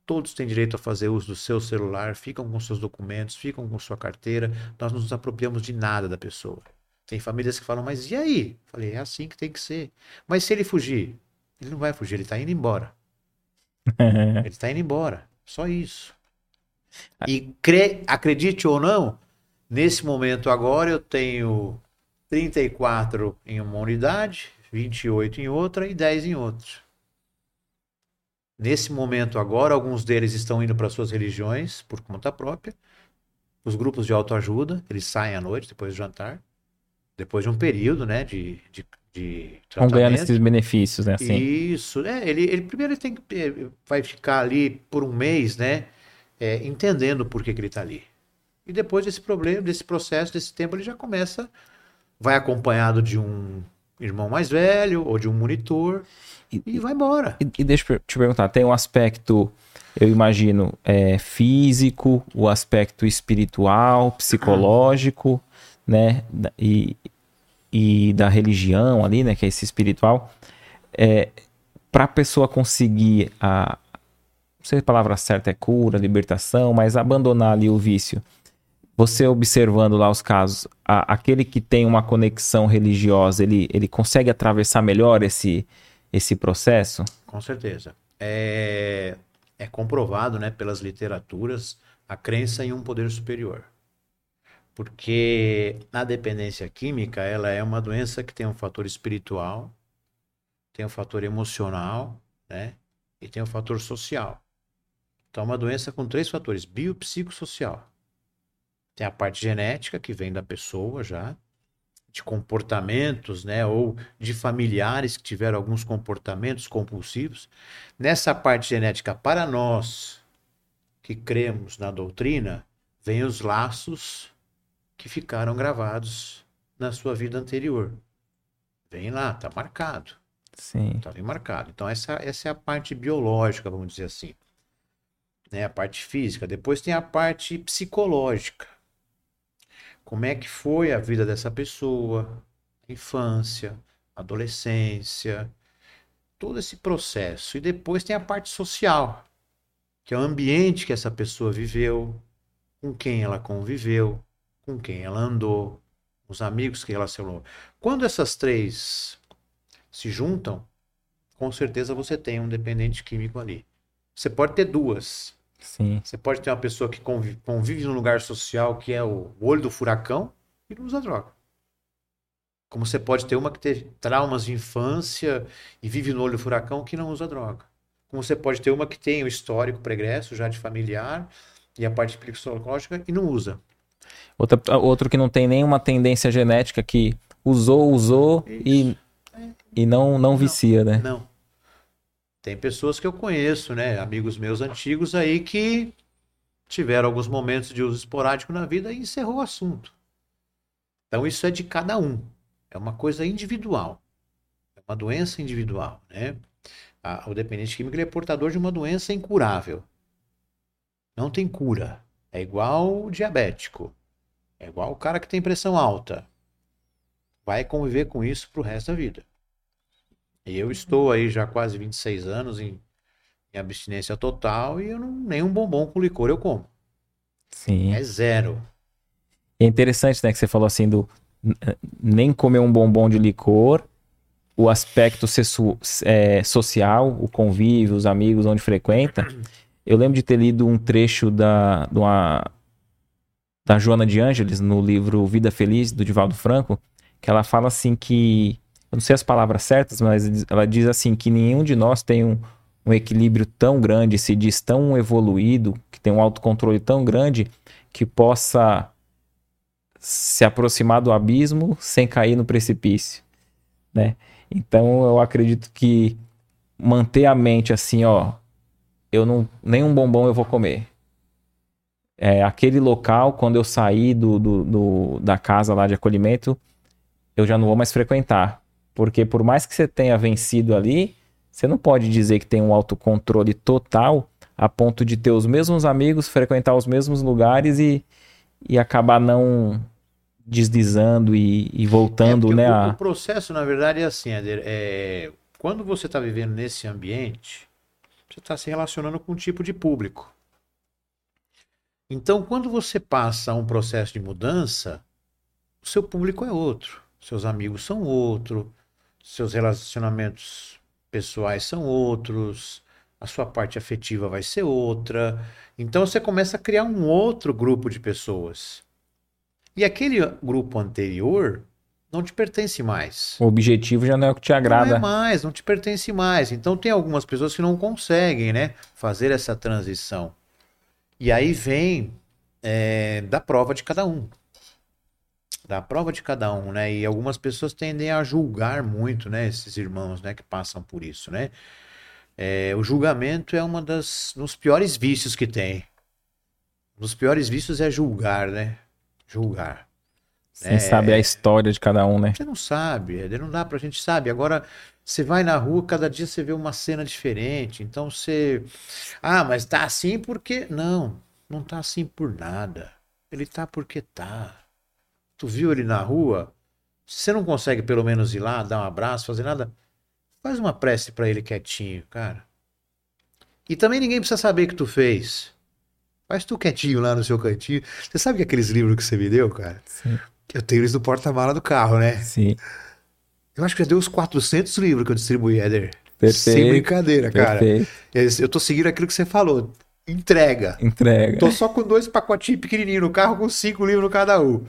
Todos têm direito a fazer uso do seu celular, ficam com seus documentos, ficam com sua carteira. Nós não nos apropriamos de nada da pessoa. Tem famílias que falam, mas e aí? Falei, é assim que tem que ser. Mas se ele fugir? Ele não vai fugir, ele está indo embora. ele está indo embora. Só isso. E cre... acredite ou não, nesse momento agora eu tenho 34 em uma unidade, 28 em outra e 10 em outra. Nesse momento agora, alguns deles estão indo para suas religiões por conta própria. Os grupos de autoajuda, eles saem à noite, depois do jantar. Depois de um período, né, de, de, de Vão ganhando esses benefícios, né? Assim. Isso. É, ele, ele primeiro ele tem que, vai ficar ali por um mês, né, é, entendendo por que, que ele está ali. E depois desse problema, desse processo, desse tempo, ele já começa, vai acompanhado de um irmão mais velho ou de um monitor e, e vai embora. E, e, deixa eu te perguntar, tem um aspecto, eu imagino, é, físico, o aspecto espiritual, psicológico, né, e, e da religião ali, né, que é esse espiritual, é, para a pessoa conseguir a, não sei se a palavra certa é cura, libertação, mas abandonar ali o vício. Você observando lá os casos, a, aquele que tem uma conexão religiosa, ele, ele consegue atravessar melhor esse, esse processo? Com certeza. É, é comprovado né, pelas literaturas a crença em um poder superior. Porque a dependência química ela é uma doença que tem um fator espiritual, tem um fator emocional né, e tem um fator social. Então, é uma doença com três fatores: biopsicossocial. Tem a parte genética, que vem da pessoa já, de comportamentos, né, ou de familiares que tiveram alguns comportamentos compulsivos. Nessa parte genética, para nós que cremos na doutrina, vem os laços que ficaram gravados na sua vida anterior. Vem lá, tá marcado. Sim. Tá bem marcado. Então essa, essa é a parte biológica, vamos dizer assim né? A parte física. Depois tem a parte psicológica. Como é que foi a vida dessa pessoa, infância, adolescência, todo esse processo. E depois tem a parte social, que é o ambiente que essa pessoa viveu, com quem ela conviveu, com quem ela andou, os amigos que relacionou. Quando essas três se juntam, com certeza você tem um dependente químico ali. Você pode ter duas, Sim. Você pode ter uma pessoa que convive, convive num lugar social que é o olho do furacão e não usa droga. Como você pode ter uma que teve traumas de infância e vive no olho do furacão que não usa droga. Como você pode ter uma que tem o histórico pregresso já de familiar e a parte psicológica e não usa. Outra, outro que não tem nenhuma tendência genética que usou, usou e, e não, não vicia, né? Não. Tem pessoas que eu conheço, né, amigos meus antigos aí que tiveram alguns momentos de uso esporádico na vida e encerrou o assunto. Então isso é de cada um. É uma coisa individual. É uma doença individual, né? o dependente químico é portador de uma doença incurável. Não tem cura. É igual o diabético. É igual o cara que tem pressão alta. Vai conviver com isso pro resto da vida. Eu estou aí já quase 26 anos em, em abstinência total e eu não, nenhum bombom com licor eu como. Sim. É zero. é interessante, né, que você falou assim do nem comer um bombom de licor, o aspecto é, social, o convívio, os amigos, onde frequenta. Eu lembro de ter lido um trecho da, uma, da Joana de Ângeles no livro Vida Feliz, do Divaldo Franco, que ela fala assim que eu não sei as palavras certas, mas ela diz assim que nenhum de nós tem um, um equilíbrio tão grande, se diz tão evoluído, que tem um autocontrole tão grande que possa se aproximar do abismo sem cair no precipício, né? Então eu acredito que manter a mente assim, ó, eu não nenhum bombom eu vou comer. É, aquele local, quando eu sair do, do, do, da casa lá de acolhimento, eu já não vou mais frequentar. Porque por mais que você tenha vencido ali, você não pode dizer que tem um autocontrole total a ponto de ter os mesmos amigos, frequentar os mesmos lugares e, e acabar não deslizando e, e voltando, É, né? porque a- O, o processo, na verdade, é assim, Éder, é, quando você está vivendo nesse ambiente, você está se relacionando com um tipo de público. Então, quando você passa um processo de mudança, o seu público é outro, seus amigos são outro, seus relacionamentos pessoais são outros, a sua parte afetiva vai ser outra. Então, você começa a criar um outro grupo de pessoas. E aquele grupo anterior não te pertence mais. O objetivo já não é o que te agrada. Não é mais, não te pertence mais. Então tem algumas pessoas que não conseguem, né, fazer essa transição. E aí vem é, da prova de cada um. Da prova de cada um, né? E algumas pessoas tendem a julgar muito, né, esses irmãos, né, que passam por isso, né? É, o julgamento é uma das dos piores vícios que tem. Um dos piores vícios é julgar, né? Julgar. Sem É. saber a história de cada um, né? Você não sabe, Éder, não dá pra gente saber. Agora, você vai na rua, cada dia você vê uma cena diferente. Então você. Ah, mas tá assim porque. Não, não tá assim por nada. Ele tá porque tá. Tu viu ele na rua? Se você não consegue pelo menos ir lá, dar um abraço, fazer nada, faz uma prece pra ele quietinho, cara. E também ninguém precisa saber que tu fez. Faz tu quietinho lá no seu cantinho. Você sabe que aqueles livros que você me deu, cara? Sim. Eu tenho eles no porta-mala do carro, né? Sim. Eu acho que já deu uns 400 livros que eu distribuí, Éder. Perfeito, Sem brincadeira, cara. Perfeito. Eu tô seguindo aquilo que você falou. Entrega. Entrega. Tô só com dois pacotinhos pequenininhos no carro, com cinco livros cada um.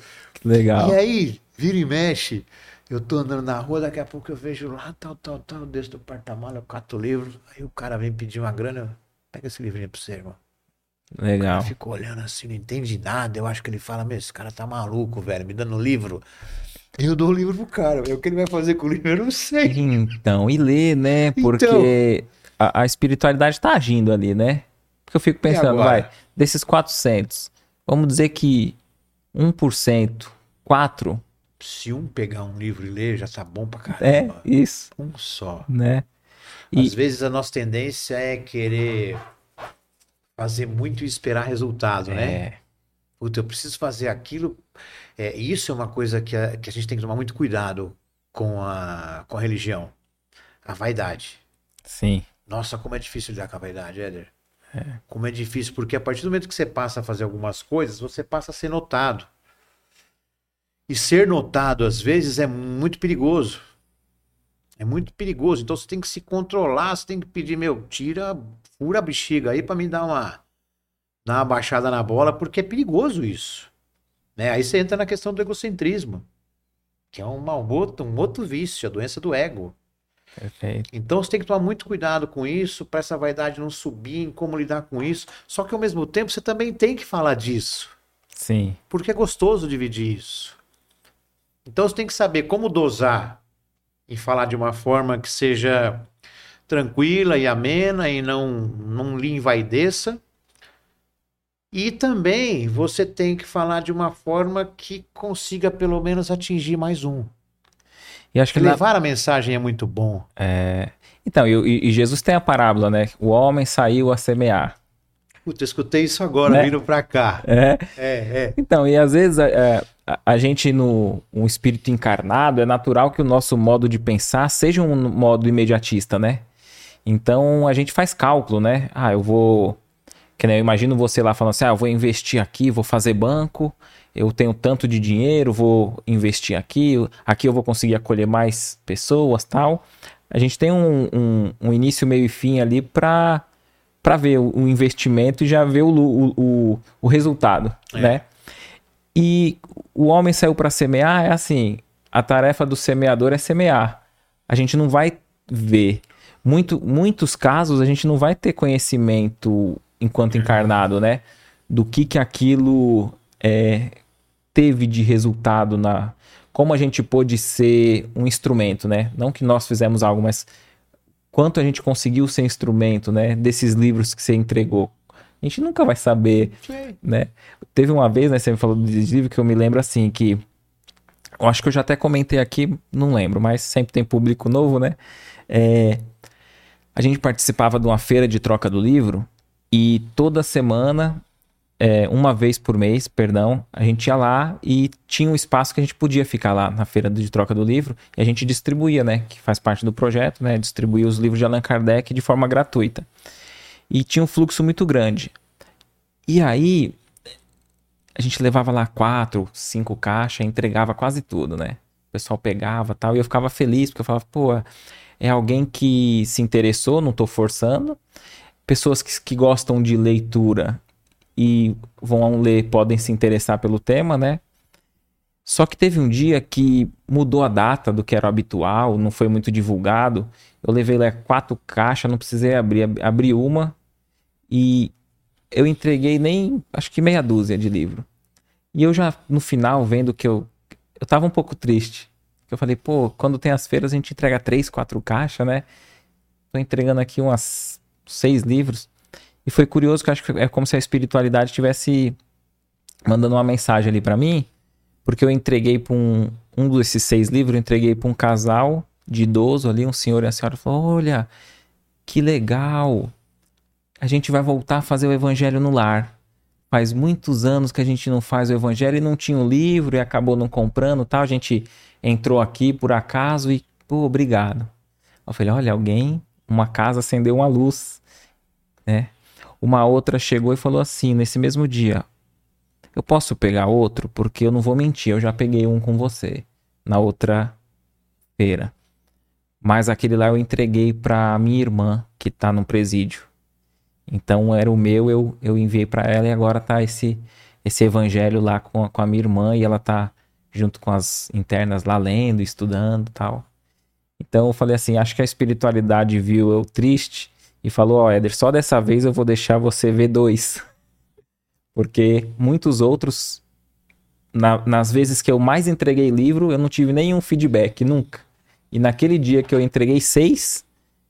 Legal. E aí, vira e mexe. Eu tô andando na rua, daqui a pouco eu vejo lá, tal, tal, tal, eu desço do porta-mala, eu cato o livro. Aí o cara vem pedir uma grana. eu, Pega esse livrinho pra você, irmão. Legal. Eu fico olhando assim, não entende nada. Eu acho que ele fala, meu, esse cara tá maluco, velho, me dando livro. Eu dou o livro pro cara. O que ele vai fazer com o livro, eu não sei. Então, e ler, né? Porque Então. a, a espiritualidade tá agindo ali, né? Porque eu fico pensando, vai, desses 400, vamos dizer que 1%, 4, Se um pegar um livro e ler, já tá bom pra é caramba. isso, Um só. né? E Às vezes a nossa tendência é querer fazer muito e esperar resultado, né? é, Puta, eu preciso fazer aquilo. É, isso é uma coisa que a, que a gente tem que tomar muito cuidado com a, com a religião. A vaidade. sim, Nossa, como é difícil lidar com a vaidade, Éder. Como é difícil, porque a partir do momento que você passa a fazer algumas coisas, você passa a ser notado. E ser notado, às vezes, é muito perigoso. É muito perigoso. Então você tem que se controlar, você tem que pedir, meu, tira, fura a bexiga aí pra me dar uma, dar uma baixada na bola, porque é perigoso isso. Né? Aí você entra na questão do egocentrismo, que é uma, um, outro, um outro vício, a doença do ego. perfeito. Então você tem que tomar muito cuidado com isso, para essa vaidade não subir, em como lidar com isso. Só que ao mesmo tempo você também tem que falar disso, Sim, porque é gostoso dividir isso. Então você tem que saber como dosar e falar de uma forma que seja tranquila e amena e não, não lhe envaideça. E também você tem que falar de uma forma que consiga pelo menos atingir mais um. e acho que na- Levar a mensagem é muito bom. é, então, e, e- Jesus tem a parábola, né? O homem saiu a semear, Puta, eu escutei isso agora, Né? vindo pra cá. é, É, é. Então, e às vezes é, a, gente, no um espírito encarnado, é natural que o nosso modo de pensar seja um modo imediatista, né? Então a gente faz cálculo, né? Ah, eu vou. Que nem eu imagino você lá falando assim: ah, eu vou investir aqui, vou fazer banco, eu tenho tanto de dinheiro, vou investir aqui, aqui eu vou conseguir acolher mais pessoas tal. A gente tem um, um, um início, meio e fim ali para para ver o, investimento e já ver o, o, o, o resultado, É. né? E o homem saiu para semear, é assim, a tarefa do semeador é semear. A gente não vai ver. Muito, muitos casos a gente não vai ter conhecimento enquanto encarnado, né? Do que que aquilo é, teve de resultado na. Como a gente pôde ser um instrumento, né? Não que nós fizemos algo, mas quanto a gente conseguiu ser instrumento, né? Desses livros que você entregou. A gente nunca vai saber né? Teve uma vez, né, você me falou do livro que eu me lembro assim que eu acho que eu já até comentei aqui, não lembro, mas sempre tem público novo, né? É, a gente participava de uma feira de troca do livro E toda semana, é, uma vez por mês, perdão, a gente ia lá e tinha um espaço que a gente podia ficar lá na feira de troca do livro e a gente distribuía, né? Que faz parte do projeto, né? Distribuía os livros de Allan Kardec de forma gratuita. E tinha um fluxo muito grande. E aí, a gente levava lá quatro, cinco caixas, entregava quase tudo, né? O pessoal pegava tal, e eu ficava feliz, porque eu falava, pô, é alguém que se interessou, não tô forçando. Pessoas que, que gostam de leitura e vão ler, podem se interessar pelo tema, né? Só que teve um dia que mudou a data do que era habitual, não foi muito divulgado. Eu levei lá quatro caixas, não precisei abrir, abri uma e eu entreguei nem, acho que meia dúzia de livro. E eu já, no final, vendo que eu, eu tava um pouco triste. Eu falei, pô, quando tem as feiras a gente entrega três, quatro caixas, né? Tô entregando aqui umas seis livros. E foi curioso que eu acho que é como se a espiritualidade estivesse mandando uma mensagem ali para mim, porque eu entreguei para um, um desses seis livros, eu entreguei para um casal de idoso ali, um senhor e a senhora falou: Olha, que legal, a gente vai voltar a fazer o evangelho no lar. Faz muitos anos que a gente não faz o evangelho e não tinha o livro e acabou não comprando tal. A gente entrou aqui por acaso e, pô, obrigado. Eu falei, olha, alguém, uma casa acendeu uma luz, né? Uma outra chegou e falou assim, nesse mesmo dia, eu posso pegar outro? Porque eu não vou mentir, eu já peguei um com você na outra feira. Mas aquele lá eu entreguei para minha irmã, que tá no presídio. Então era o meu, eu, eu enviei para ela e agora tá esse esse evangelho lá com a, com a minha irmã e ela tá junto com as internas lá lendo, estudando tal. Então eu falei assim, acho que a espiritualidade viu eu triste e falou, ó, oh, Éder, só dessa vez eu vou deixar você ver dois. Porque muitos outros, na, nas vezes que eu mais entreguei livro, eu não tive nenhum feedback, nunca. E naquele dia que eu entreguei seis,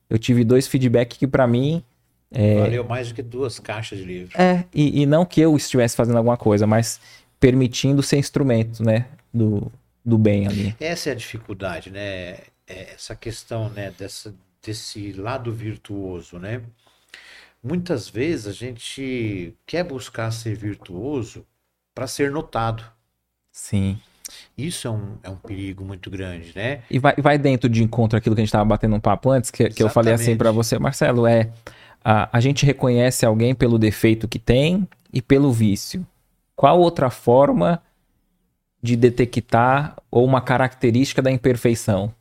eu tive dois feedbacks que para mim é... Valeu mais do que duas caixas de livro. É, e, e, não que eu estivesse fazendo alguma coisa, mas permitindo ser instrumento, né, do, do bem ali. Essa é a dificuldade, né? É essa questão, né, dessa, desse lado virtuoso, né? Muitas vezes a gente quer buscar ser virtuoso para ser notado. Sim. Isso é um, é um perigo muito grande, né? E vai, vai dentro de encontro aquilo que a gente estava batendo um papo antes, que, que eu falei assim para você, Marcelo, é a, a gente reconhece alguém pelo defeito que tem e pelo vício. Qual outra forma de detectar ou uma característica da imperfeição?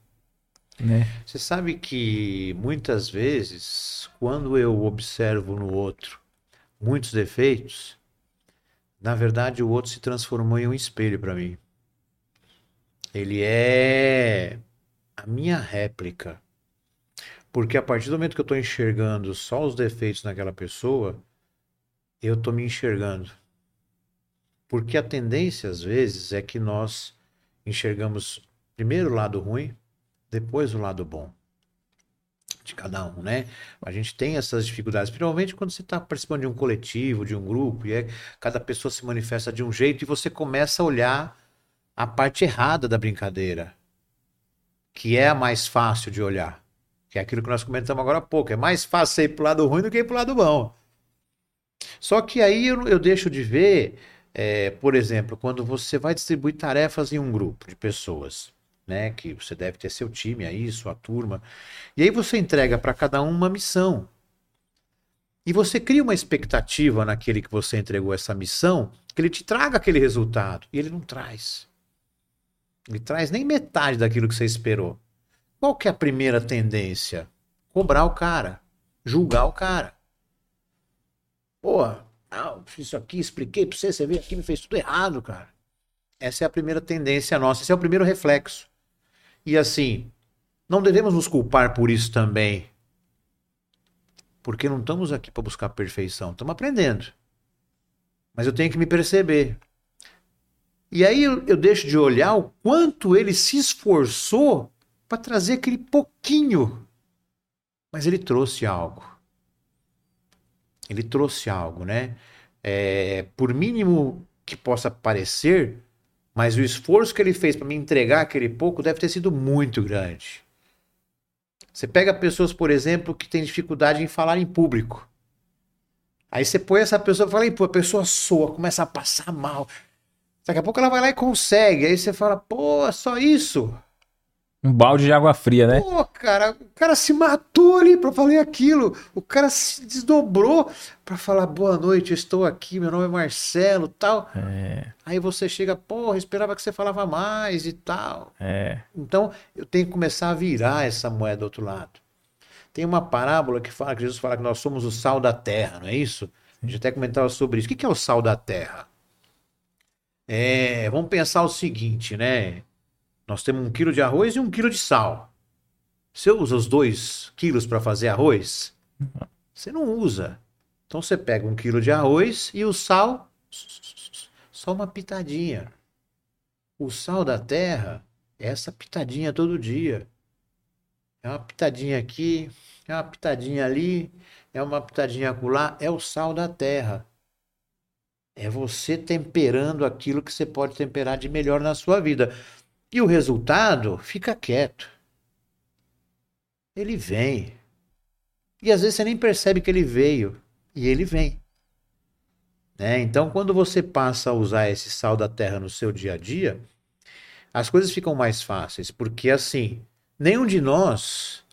Né? Você sabe que muitas vezes, quando eu observo no outro muitos defeitos, na verdade o outro se transformou em um espelho para mim. Ele é a minha réplica. Porque a partir do momento que eu estou enxergando só os defeitos naquela pessoa, eu estou me enxergando. Porque a tendência, às vezes, é que nós enxergamos primeiro o lado ruim, depois o lado bom de cada um, né? A gente tem essas dificuldades, principalmente quando você está participando de um coletivo, de um grupo, e é, cada pessoa se manifesta de um jeito e você começa a olhar a parte errada da brincadeira, que é a mais fácil de olhar. Que é aquilo que nós comentamos agora há pouco. É mais fácil ir para o lado ruim do que ir para o lado bom. Só que aí eu, eu deixo de ver, é, por exemplo, quando você vai distribuir tarefas em um grupo de pessoas, né? Que você deve ter seu time aí, sua turma. E aí você entrega para cada um uma missão. E você cria uma expectativa naquele que você entregou essa missão, que ele te traga aquele resultado. E ele não traz. Ele traz nem metade daquilo que você esperou. Qual que é a primeira tendência? Cobrar o cara, julgar o cara. Pô, não, isso aqui expliquei pra você, você veio aqui me fez tudo errado, cara. Essa é a primeira tendência nossa, esse é o primeiro reflexo. E assim, não devemos nos culpar por isso também. Porque não estamos aqui para buscar perfeição, estamos aprendendo. Mas eu tenho que me perceber. E aí eu, eu deixo de olhar o quanto ele se esforçou para trazer aquele pouquinho. Mas ele trouxe algo. Ele trouxe algo, né? É, por mínimo que possa parecer, mas o esforço que ele fez para me entregar aquele pouco deve ter sido muito grande. Você pega pessoas, por exemplo, que têm dificuldade em falar em público. Aí você põe essa pessoa e fala, pô, a pessoa soa, começa a passar mal. Daqui a pouco ela vai lá e consegue. Aí você fala, pô, só isso. Um balde de água fria, né? Pô, cara, o cara se matou ali pra falar aquilo. O cara se desdobrou pra falar boa noite, eu estou aqui, meu nome é Marcelo tal. É, Aí você chega, porra, esperava que você falava mais e tal. é. Então eu tenho que começar a virar essa moeda do outro lado. Tem uma parábola que fala que Jesus fala que nós somos o sal da terra, não é isso? A gente até comentava sobre isso. O que que é o sal da terra? É, vamos pensar o seguinte, né? Nós temos um quilo de arroz e um quilo de sal. Você usa os dois quilos para fazer arroz? Você não usa. Então você pega um quilo de arroz e o sal, só uma pitadinha. O sal da terra é essa pitadinha todo dia. É uma pitadinha aqui, é uma pitadinha ali, é uma pitadinha acolá. É o sal da terra. É você temperando aquilo que você pode temperar de melhor na sua vida. E o resultado fica quieto. Ele vem. E às vezes você nem percebe que ele veio. E ele vem. Né? Então, quando você passa a usar esse sal da terra no seu dia a dia, as coisas ficam mais fáceis. Porque assim, nenhum de nós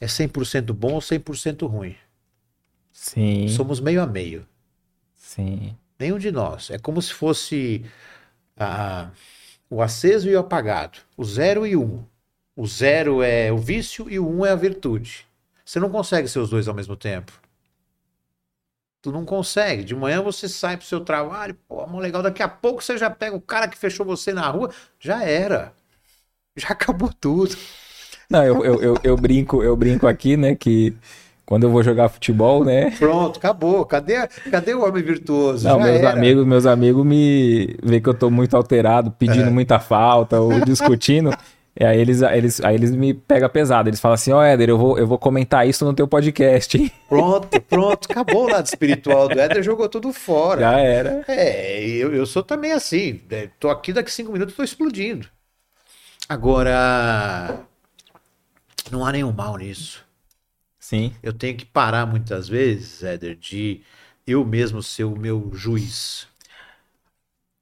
é 100% bom ou 100% ruim. Sim, Somos meio a meio. sim. Nenhum de nós. É como se fosse ah, o aceso e o apagado. O zero e o um. O zero é o vício e o um é a virtude. Você não consegue ser os dois ao mesmo tempo. Tu não consegue. De manhã você sai pro seu trabalho, pô, mó legal. Daqui a pouco você já pega o cara que fechou você na rua. Já era. Já acabou tudo. Não, eu, eu, eu, eu brinco, eu brinco aqui, né, que quando eu vou jogar futebol, né, Pronto, acabou. Cadê, cadê o homem virtuoso? Não, Já meus era. amigos, meus amigos me vê que eu tô muito alterado, pedindo É. muita falta ou discutindo. E aí eles, eles, aí eles me pegam pesado. Eles falam assim, ó, Éder, eu vou, eu vou comentar isso no teu podcast, hein? Pronto, pronto. Acabou o lado espiritual do Éder, jogou tudo fora. Já era. É, eu, eu sou também assim. né? Tô aqui daqui cinco minutos, tô explodindo. Agora, não há nenhum mal nisso. Sim. Eu tenho que parar muitas vezes, Éder, de eu mesmo ser o meu juiz.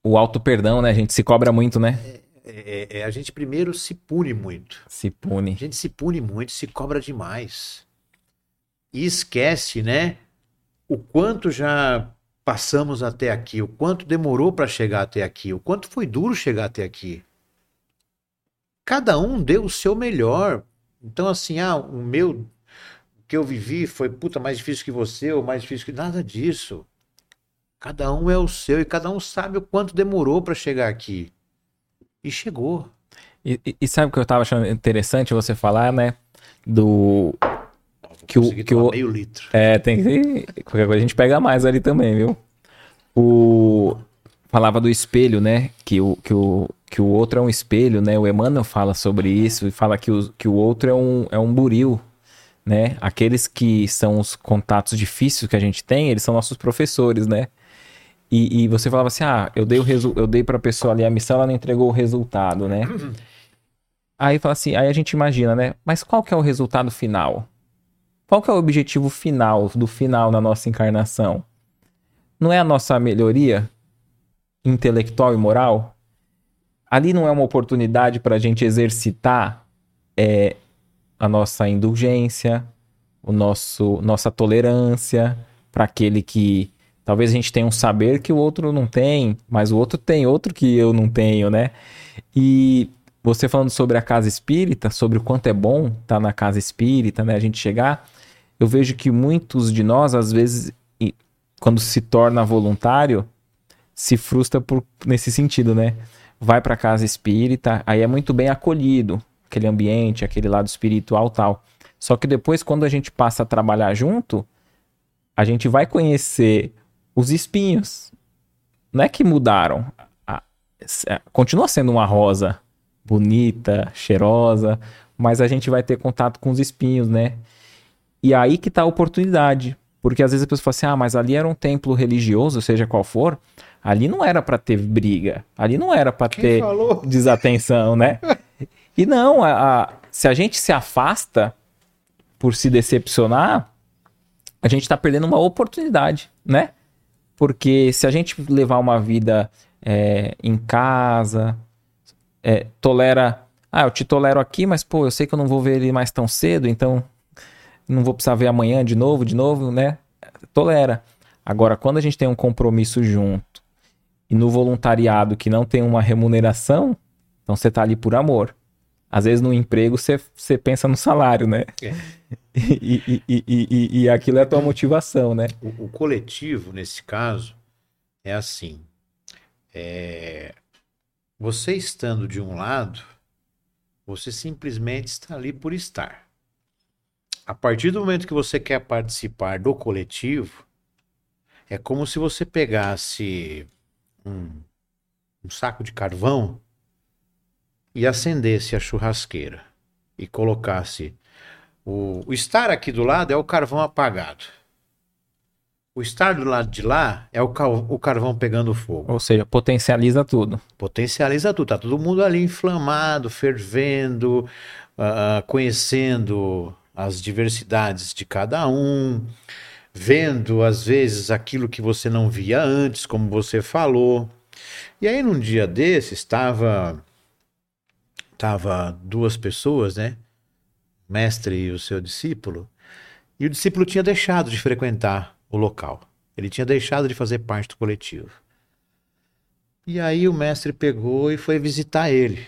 O auto perdão, né? A gente se cobra muito, né? É, é, a gente primeiro se pune muito. Se A pune. gente se pune muito, se cobra demais. E esquece, né? O quanto já passamos até aqui, o quanto demorou para chegar até aqui, o quanto foi duro chegar até aqui. Cada um deu o seu melhor. Então, assim, ah, o meu que eu vivi foi puta mais difícil que você, ou mais difícil que. Nada disso. Cada um é o seu e cada um sabe o quanto demorou para chegar aqui. E chegou. E, e- e sabe o que eu tava achando interessante você falar, né? Do. Que o- que o- meio litro. É, tem que. Qualquer coisa a gente pega mais ali também, viu? O. Falava do espelho, né? Que o, que o, que o outro é um espelho, né? O Emmanuel fala sobre isso e fala que o, que o outro é um, é um buril, né? Aqueles que são os contatos difíceis que a gente tem, eles são nossos professores, né? E, e você falava assim: ah, eu dei, o resu eu dei pra pessoa ali a missão, ela não entregou o resultado, né? Aí fala assim, aí a gente imagina, né? Mas qual que é o resultado final? Qual que é o objetivo final do final da nossa encarnação? Não é a nossa melhoria intelectual e moral? Ali não é uma oportunidade para a gente exercitar é, a nossa indulgência, o nosso nossa tolerância para aquele que talvez a gente tenha um saber que o outro não tem, mas o outro tem outro que eu não tenho, né? E você falando sobre a casa espírita, sobre o quanto é bom estar na casa espírita, né? A gente chegar, eu vejo que muitos de nós, às vezes, quando se torna voluntário, se frustra por, nesse sentido, né? Vai para casa espírita, aí é muito bem acolhido, aquele ambiente, aquele lado espiritual tal. Só que depois, quando a gente passa a trabalhar junto, a gente vai conhecer os espinhos. Não é que mudaram. A- é, continua sendo uma rosa bonita, cheirosa, mas a gente vai ter contato com os espinhos, né? E aí que tá a oportunidade. Porque às vezes a pessoa fala assim: ah, mas ali era um templo religioso, seja qual for. Ali não era pra ter briga. Ali não era Quem ter falou? desatenção, né? E não, a- a- se a gente se afasta por se decepcionar, a gente está perdendo uma oportunidade, né? Porque se a gente levar uma vida é, em casa, é, tolera. Ah, eu te tolero aqui, mas pô, eu sei que eu não vou ver ele mais tão cedo, então não vou precisar ver amanhã de novo, de novo, né? Tolera. Agora, quando a gente tem um compromisso junto e no voluntariado que não tem uma remuneração, então você tá ali por amor. Às vezes no emprego você, pensa no salário, né? É. E, e, e, e, e, aquilo é a tua motivação, né? O, o coletivo, nesse caso, é assim. É... Você estando de um lado, você simplesmente está ali por estar. A partir do momento que você quer participar do coletivo, é como se você pegasse um, um saco de carvão e acendesse a churrasqueira e colocasse o, o estar aqui do lado é o carvão apagado. O estar do lado de lá é o, o carvão pegando fogo. Ou seja, potencializa tudo. Potencializa tudo. Tá todo mundo ali inflamado, fervendo, uh, conhecendo as diversidades de cada um, vendo às vezes aquilo que você não via antes, como você falou. E aí num dia desse estava tava duas pessoas, né? O mestre e o seu discípulo, e o discípulo tinha deixado de frequentar o local. Ele tinha deixado de fazer parte do coletivo. E aí o mestre pegou e foi visitar ele.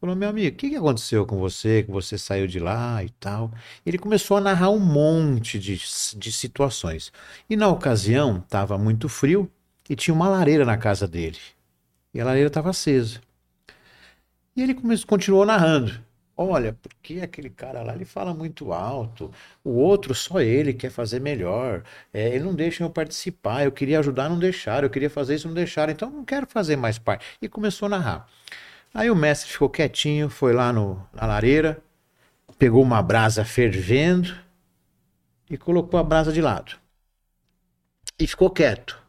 Falou, meu amigo, o que, aconteceu com você? Que você saiu de lá e tal. Ele começou a narrar um monte de, de situações. E na ocasião, estava muito frio e tinha uma lareira na casa dele. E a lareira estava acesa. E ele começou, continuou narrando. Olha, porque aquele cara lá ele fala muito alto, o outro só ele quer fazer melhor, é, ele não deixa eu participar, eu queria ajudar, não deixaram, eu queria fazer isso, não deixaram, então não quero fazer mais parte. E começou a narrar. Aí o mestre ficou quietinho, foi lá no, na lareira, pegou uma brasa fervendo e colocou a brasa de lado. E ficou quieto.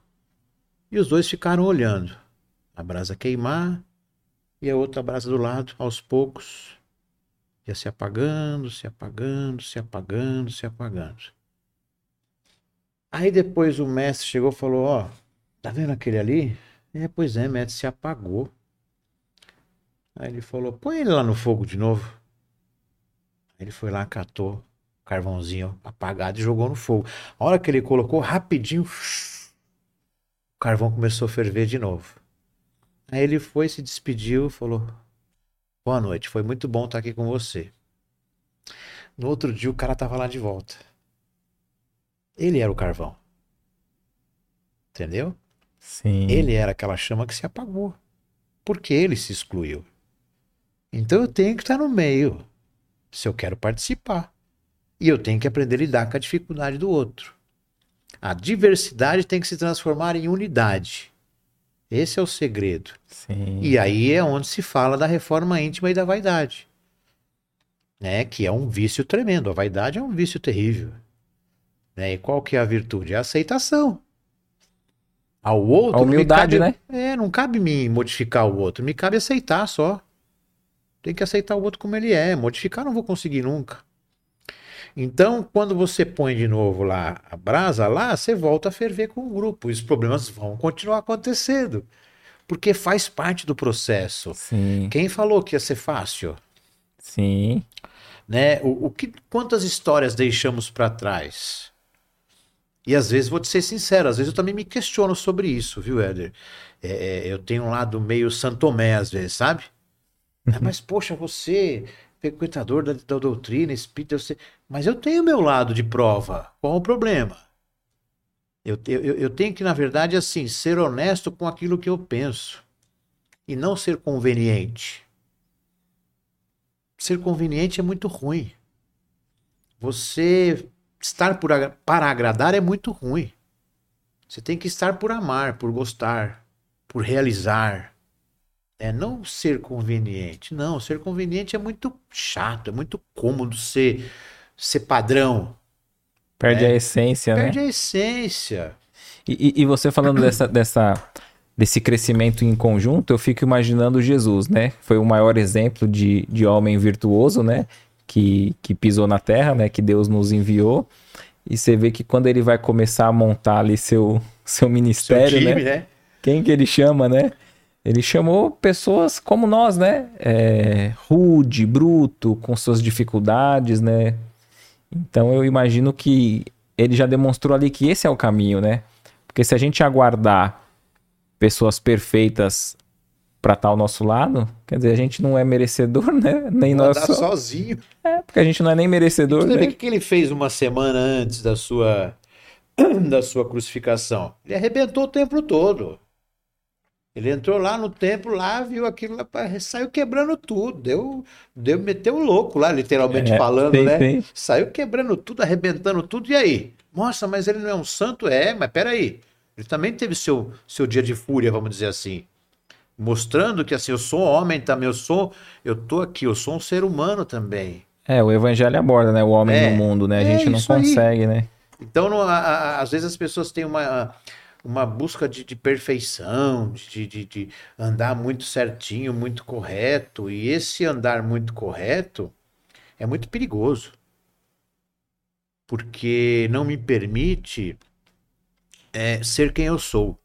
E os dois ficaram olhando. A brasa queimar e a outra brasa do lado, aos poucos, ia se apagando, se apagando, se apagando, se apagando. Aí depois o mestre chegou e falou: Ó, tá vendo aquele ali? É, pois é, mestre, se apagou. Aí ele falou: põe ele lá no fogo de novo. Aí ele foi lá, catou o carvãozinho apagado e jogou no fogo. A hora que ele colocou, rapidinho, o carvão começou a ferver de novo. Aí ele foi, se despediu, falou: Boa noite, foi muito bom estar aqui com você. No outro dia o cara estava lá de volta. Ele era o carvão. Entendeu? Sim. Ele era aquela chama que se apagou. Porque ele se excluiu. Então eu tenho que estar no meio. Se eu quero participar. E eu tenho que aprender a lidar com a dificuldade do outro. A diversidade tem que se transformar em unidade. Esse é o segredo. Sim. E aí é onde se fala da reforma íntima e da vaidade. Né? Que é um vício tremendo. A vaidade é um vício terrível. Né? E qual que é a virtude? É a aceitação. Ao outro. A humildade, cabe, né? É, não cabe me modificar o outro, me cabe aceitar só. Tem que aceitar o outro como ele é. Modificar não vou conseguir nunca. Então, quando você põe de novo lá a brasa lá, você volta a ferver com o grupo. E os problemas vão continuar acontecendo. Porque faz parte do processo. Sim. Quem falou que ia ser fácil? Sim. Né? O, o que, quantas histórias deixamos para trás? E às vezes, vou te ser sincero, às vezes eu também me questiono sobre isso, viu, Éder? É, é, eu tenho um lado meio santomé, às vezes, sabe? Uhum. Mas, poxa, você frequentador da, da doutrina espírita, sei, mas eu tenho meu lado de prova. Qual o problema? Eu, eu, eu tenho que, na verdade, assim, ser honesto com aquilo que eu penso e não ser conveniente. Ser conveniente é muito ruim. Você estar por, para agradar é muito ruim. Você tem que estar por amar, por gostar, por realizar. É não ser conveniente. Não, ser conveniente é muito chato, é muito cômodo ser, ser padrão. Perde né? a essência, Perde né? Perde a essência. E, e, e você falando dessa, dessa, desse crescimento em conjunto, eu fico imaginando Jesus, né? Foi o maior exemplo de, de homem virtuoso, né? Que, que pisou na terra, né? Que Deus nos enviou. E você vê que quando ele vai começar a montar ali seu, seu ministério, Seu time, né? né? Quem que ele chama, né? Ele chamou pessoas como nós, né? É, rude, bruto, com suas dificuldades, né? Então eu imagino que ele já demonstrou ali que esse é o caminho, né? Porque se a gente aguardar pessoas perfeitas para estar ao nosso lado, quer dizer, a gente não é merecedor, né? Nem Vou nós andar sozinho. É, porque a gente não é nem merecedor, Você vê o né? que que ele fez uma semana antes da sua da sua crucificação? Ele arrebentou o templo todo. Ele entrou lá no templo, lá, viu aquilo, lá, saiu quebrando tudo. Deu, deu, meteu o louco lá, literalmente É, falando, sim, né? sim. Saiu quebrando tudo, arrebentando tudo. E aí? Nossa, mas ele não é um santo? É, mas peraí. Ele também teve seu, seu dia de fúria, vamos dizer assim. Mostrando que assim, eu sou homem também, eu sou, eu tô aqui, eu sou um ser humano também. É, o evangelho aborda, né? O homem É, no mundo, né? A é gente não isso aí. consegue, né? Então, não- a- a- às vezes as pessoas têm uma, uma busca de, de perfeição, de, de, de andar muito certinho, muito correto. E esse andar muito correto é muito perigoso. Porque não me permite é, ser quem eu sou.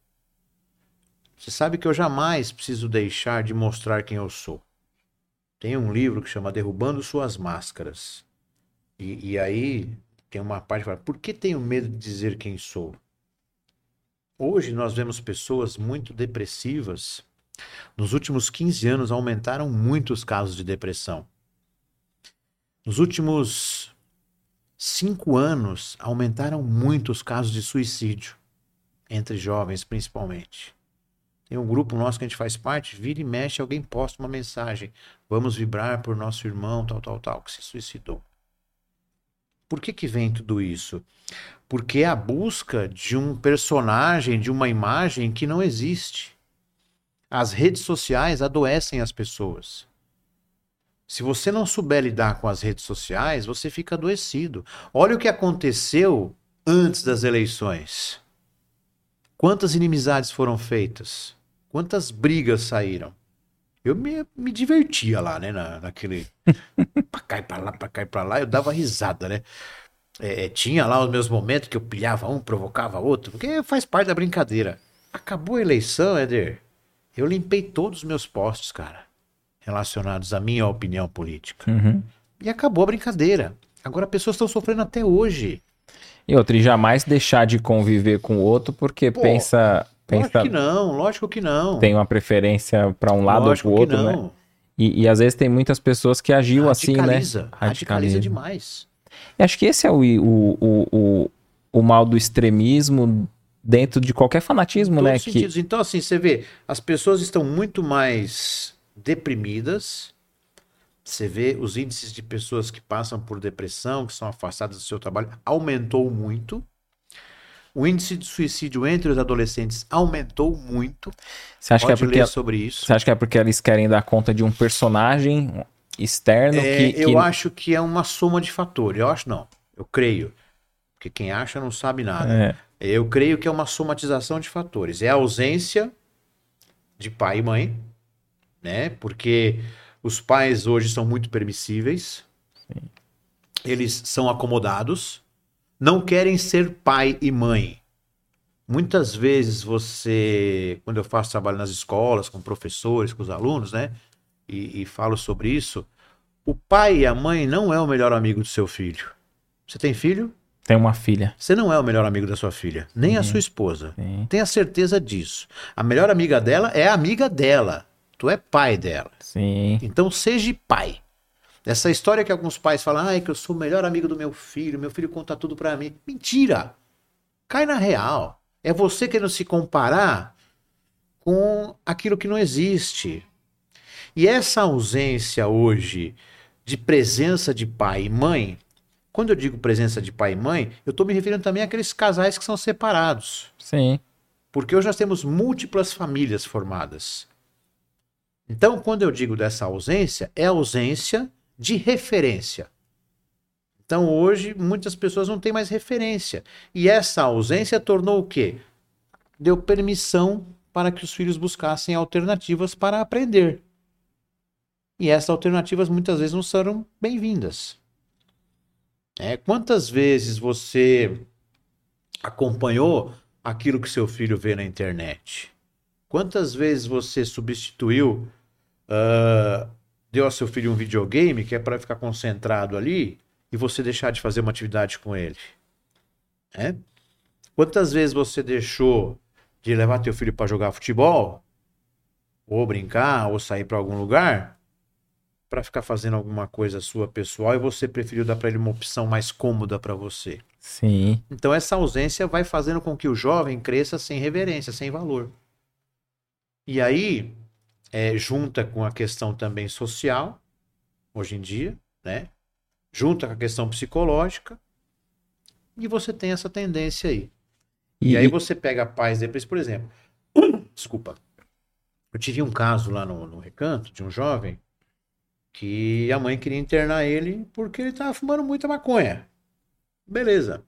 Você sabe que eu jamais preciso deixar de mostrar quem eu sou. Tem um livro que chama Derrubando Suas Máscaras. E, e aí tem uma parte que fala: por que tenho medo de dizer quem sou? Hoje nós vemos pessoas muito depressivas. Nos últimos 15 anos aumentaram muito os casos de depressão. Nos últimos cinco anos aumentaram muito os casos de suicídio, entre jovens principalmente. Tem um grupo nosso que a gente faz parte, vira e mexe, alguém posta uma mensagem. Vamos vibrar por nosso irmão, tal, tal, tal, que se suicidou. Por que, que vem tudo isso? Porque é a busca de um personagem, de uma imagem que não existe. As redes sociais adoecem as pessoas. Se você não souber lidar com as redes sociais, você fica adoecido. Olha o que aconteceu antes das eleições. Quantas inimizades foram feitas? Quantas brigas saíram? Eu me, me divertia lá, né? Na, naquele. pra cá e pra lá, pra cá e pra lá, eu dava risada, né? É, tinha lá os meus momentos que eu pilhava um, provocava outro, porque faz parte da brincadeira. Acabou a eleição, Éder. Eu limpei todos os meus posts, cara, relacionados à minha opinião política. Uhum. E acabou a brincadeira. Agora pessoas estão sofrendo até hoje. E outra, e jamais deixar de conviver com o outro porque Pô, pensa, Lógico pensa que não, lógico que não. tem uma preferência para um lado lógico ou pro que outro, né? E, e às vezes tem muitas pessoas que agiam assim, né? Radicaliza, radicaliza demais. E acho que esse é o, o, o, o, o mal do extremismo dentro de qualquer fanatismo, todos né? Que. Então, assim, você vê, as pessoas estão muito mais deprimidas. Você vê os índices de pessoas que passam por depressão, que são afastadas do seu trabalho, aumentou muito. O índice de suicídio entre os adolescentes aumentou muito. você acha que é Pode porque sobre isso. você acha que é porque eles querem dar conta de um personagem externo É, que, eu que- acho que é uma soma de fatores. Eu acho não. Eu creio. Porque quem acha não sabe nada. É, Eu creio que é uma somatização de fatores. É a ausência de pai e mãe, né? Porque os pais hoje são muito permissíveis. Eles são acomodados, não querem ser pai e mãe. Muitas vezes você, quando eu faço trabalho nas escolas, com professores, com os alunos, né? E, e falo sobre isso, o pai e a mãe não é o melhor amigo do seu filho. Você tem filho? tem uma filha. Você não é o melhor amigo da sua filha, nem a sua esposa. Sim. Tenha certeza disso. A melhor amiga dela é a amiga dela. Tu é pai dela. Sim. Então seja pai. Essa história que alguns pais falam, ai, que eu sou o melhor amigo do meu filho, meu filho conta tudo pra mim. Mentira! Cai na real. É você querendo se comparar com aquilo que não existe. E essa ausência hoje de presença de pai e mãe, quando eu digo presença de pai e mãe, eu estou me referindo também àqueles casais que são separados. Sim. Porque hoje nós temos múltiplas famílias formadas. Então, quando eu digo dessa ausência, é ausência de referência. Então, hoje, muitas pessoas não têm mais referência. E essa ausência tornou o quê? Deu permissão para que os filhos buscassem alternativas para aprender. E essas alternativas muitas vezes não serão bem-vindas. É, quantas vezes você acompanhou aquilo que seu filho vê na internet? Quantas vezes você substituiu, deu ao seu filho um videogame que é para ficar concentrado ali e você deixar de fazer uma atividade com ele? É? Quantas vezes você deixou de levar teu filho para jogar futebol, ou brincar, ou sair para algum lugar, para ficar fazendo alguma coisa sua pessoal e você preferiu dar para ele uma opção mais cômoda para você? Sim. Então essa ausência vai fazendo com que o jovem cresça sem reverência, sem valor. E aí é, junta com a questão também social, hoje em dia, né? Junta com a questão psicológica, e você tem essa tendência aí. E, e aí você pega pais depois, por exemplo. Desculpa. Eu tive um caso lá no, no recanto de um jovem que a mãe queria internar ele porque ele estava fumando muita maconha. Beleza.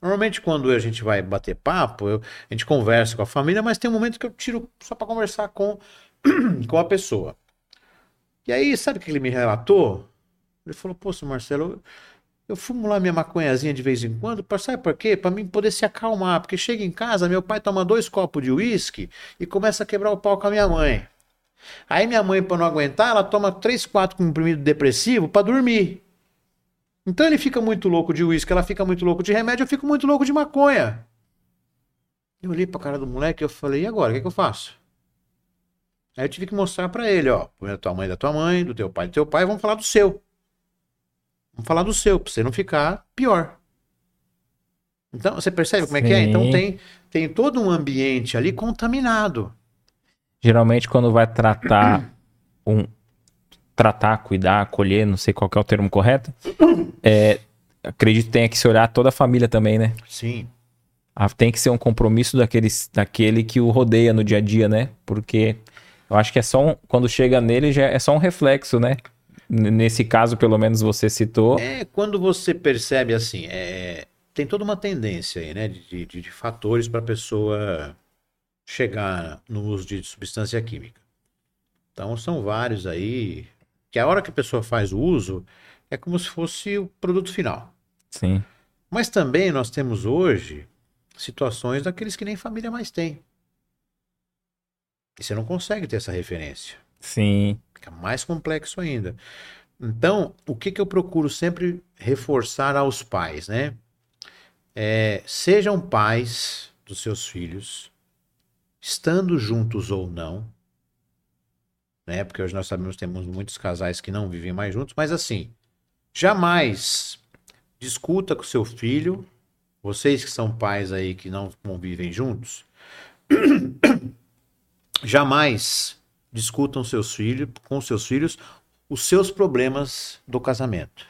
Normalmente, quando a gente vai bater papo, eu, a gente conversa com a família, mas tem um momento que eu tiro só para conversar com, com a pessoa. E aí, sabe o que ele me relatou? Ele falou: Poxa, Marcelo, eu fumo lá minha maconhazinha de vez em quando, sabe por quê? Pra mim poder se acalmar. Porque chega em casa, meu pai toma dois copos de uísque e começa a quebrar o pau com a minha mãe. Aí minha mãe, pra não aguentar, ela toma três, quatro comprimidos depressivo para dormir. Então ele fica muito louco de uísque, ela fica muito louco de remédio, eu fico muito louco de maconha. Eu olhei pra cara do moleque e eu falei, e agora, o que, é que eu faço? Aí eu tive que mostrar para ele, ó, põe a tua mãe da tua mãe, do teu pai do teu pai, vamos falar do seu. Vamos falar do seu, pra você não ficar pior. Então, você percebe como é que é? Então tem, tem todo um ambiente ali contaminado. Geralmente, quando vai tratar um. Tratar, cuidar, acolher, não sei qual é o termo correto. É, acredito que tenha que se olhar toda a família também, né? Sim. Ah, tem que ser um compromisso daquele, daquele que o rodeia no dia a dia, né? Porque eu acho que é só um, quando chega nele já é só um reflexo, né? Nesse caso, pelo menos você citou. É, quando você percebe assim, é, tem toda uma tendência aí, né, de, de, de fatores para a pessoa chegar no uso de substância química. Então, são vários aí, que a hora que a pessoa faz o uso, é como se fosse o produto final. Sim. Mas também nós temos hoje situações daqueles que nem família mais tem. E você não consegue ter essa referência. Sim. Fica mais complexo ainda. Então, o que, que eu procuro sempre reforçar aos pais, né? É, sejam pais dos seus filhos, estando juntos ou não, né? Porque hoje nós sabemos que temos muitos casais que não vivem mais juntos, mas assim, jamais discuta com seu filho, vocês que são pais aí que não convivem juntos, jamais discutam seus filhos, com seus filhos os seus problemas do casamento.